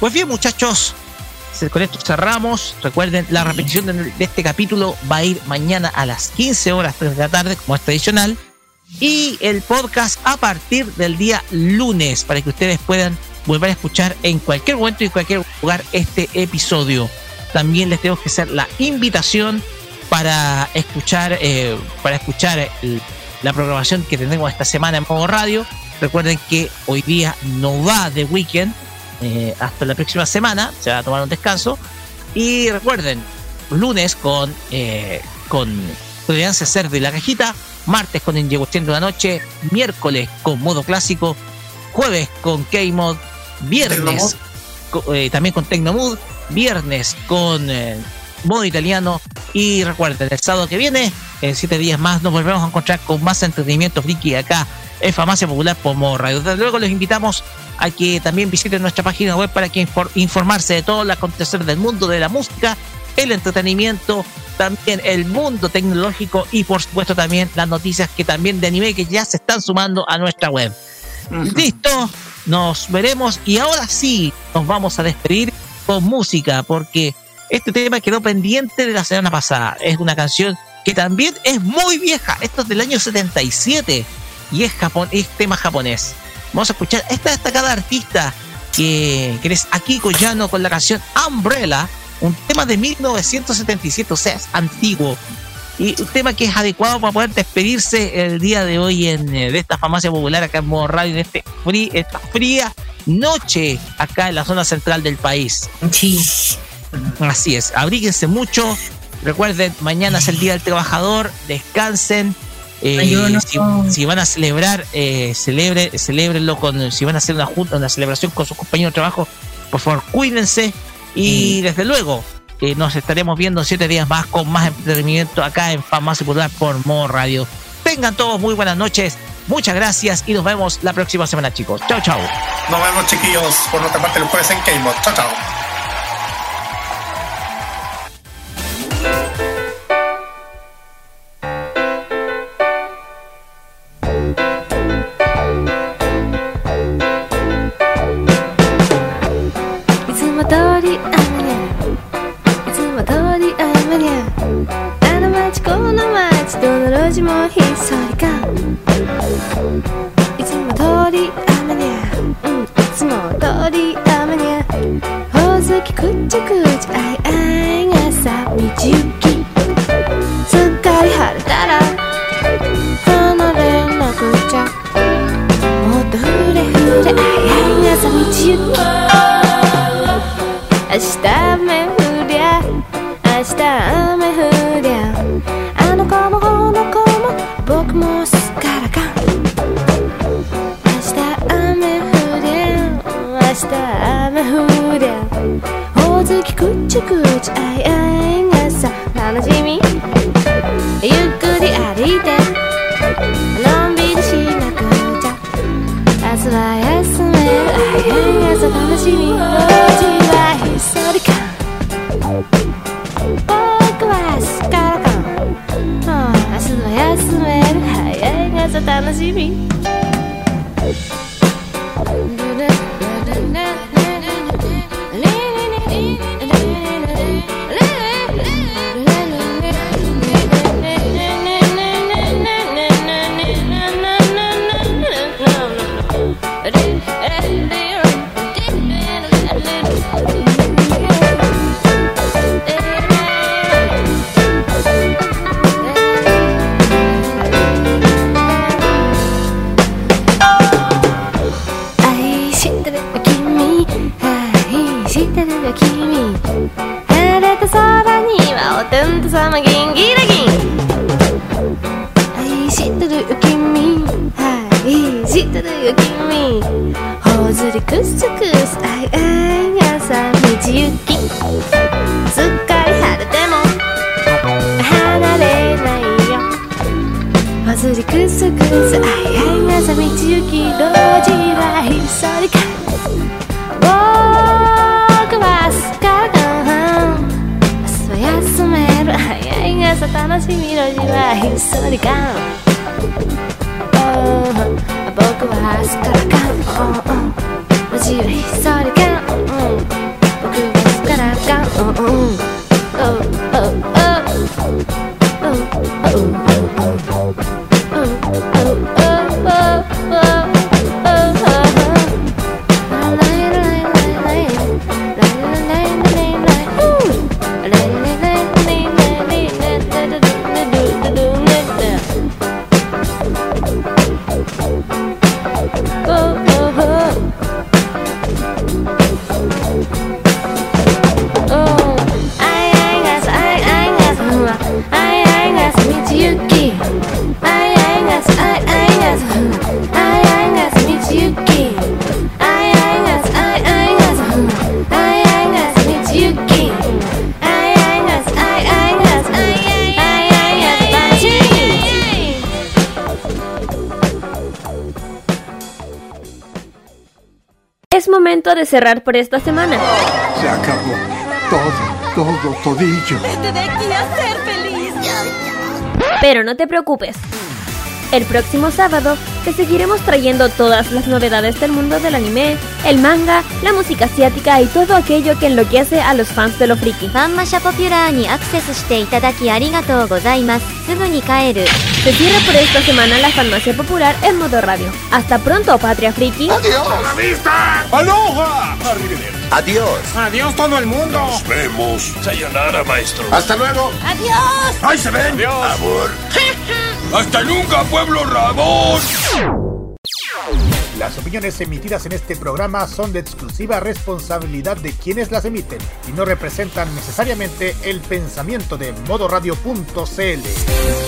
Pues bien, muchachos, con esto cerramos. Recuerden, la repetición de este capítulo va a ir mañana a las 15 horas 3 de la tarde, como es tradicional. y el podcast a partir del día lunes para que ustedes puedan volver a escuchar en cualquier momento y en cualquier lugar este episodio. También les tengo que hacer la invitación para escuchar eh, para escuchar el- la programación que tendremos esta semana en modo radio. Recuerden que hoy día no va de weekend eh, hasta la próxima semana, se va a tomar un descanso. Y recuerden, lunes con eh, con Tolerancia Cerdo y la cajita, martes con Ingegustión de la noche, miércoles con modo clásico, jueves con K-Mod, viernes co- eh, también con Tecnomood, viernes con eh, modo italiano y recuerden, el sábado que viene, en siete días más, nos volvemos a encontrar con más entretenimiento friki acá en Farmacia Popular por modo radio. Desde luego los invitamos a que también visiten nuestra página web para que infor- informarse de todo el acontecer del mundo de la música, el entretenimiento, también el mundo tecnológico y por supuesto también las noticias que también de anime que ya se están sumando a nuestra web. Listo, nos veremos y ahora sí nos vamos a despedir con música porque este tema quedó pendiente de la semana pasada. Es una canción que también es muy vieja. Esto es del año 77 y es, japon es tema japonés. Vamos a escuchar esta destacada artista que, que es Akiko Yano con la canción Umbrella, un tema de 1977, o sea, es antiguo. Y un tema que es adecuado para poder despedirse el día de hoy en, eh, de esta farmacia popular acá en modo radio, en este esta fría noche acá en la zona central del país. Así es, abríguense mucho. Recuerden, mañana es el Día del Trabajador, descansen. Eh, Ay, yo no- si, si van a celebrar, eh, celebre, celébrenlo con, si van a hacer una junta, una celebración con sus compañeros de trabajo, por favor, cuídense. Y desde luego, eh, nos estaremos viendo en siete días más con más entretenimiento acá en Farmacia Popular por Modo Radio. Tengan todos muy buenas noches, muchas gracias y nos vemos la próxima semana, chicos. Chao, chao. Nos vemos, chiquillos, por nuestra parte, el jueves en K-Mod. Chao, chao. de cerrar por esta semana. Se acabó. Todo, todo, todillo. Vete de aquí a ser feliz. Pero no te preocupes. El próximo sábado te seguiremos trayendo todas las novedades del mundo del anime, el manga, la música asiática y todo aquello que enloquece a los fans de lo friki. ファンマシャポピュラーにアクセスしていただきありがとうございますすぐに帰る Se cierra por esta semana la farmacia popular en modo radio. Hasta pronto, Patria Friki. ¡La vista! ¡Aloha! Adiós. Adiós todo el mundo. Nos vemos. Sayonara, maestro. Hasta luego. Adiós. ¡Ahí se ven! Adiós. Amor. Hasta nunca, pueblo rabón. Las opiniones emitidas en este programa son de exclusiva responsabilidad de quienes las emiten y no representan necesariamente el pensamiento de modoradio.cl.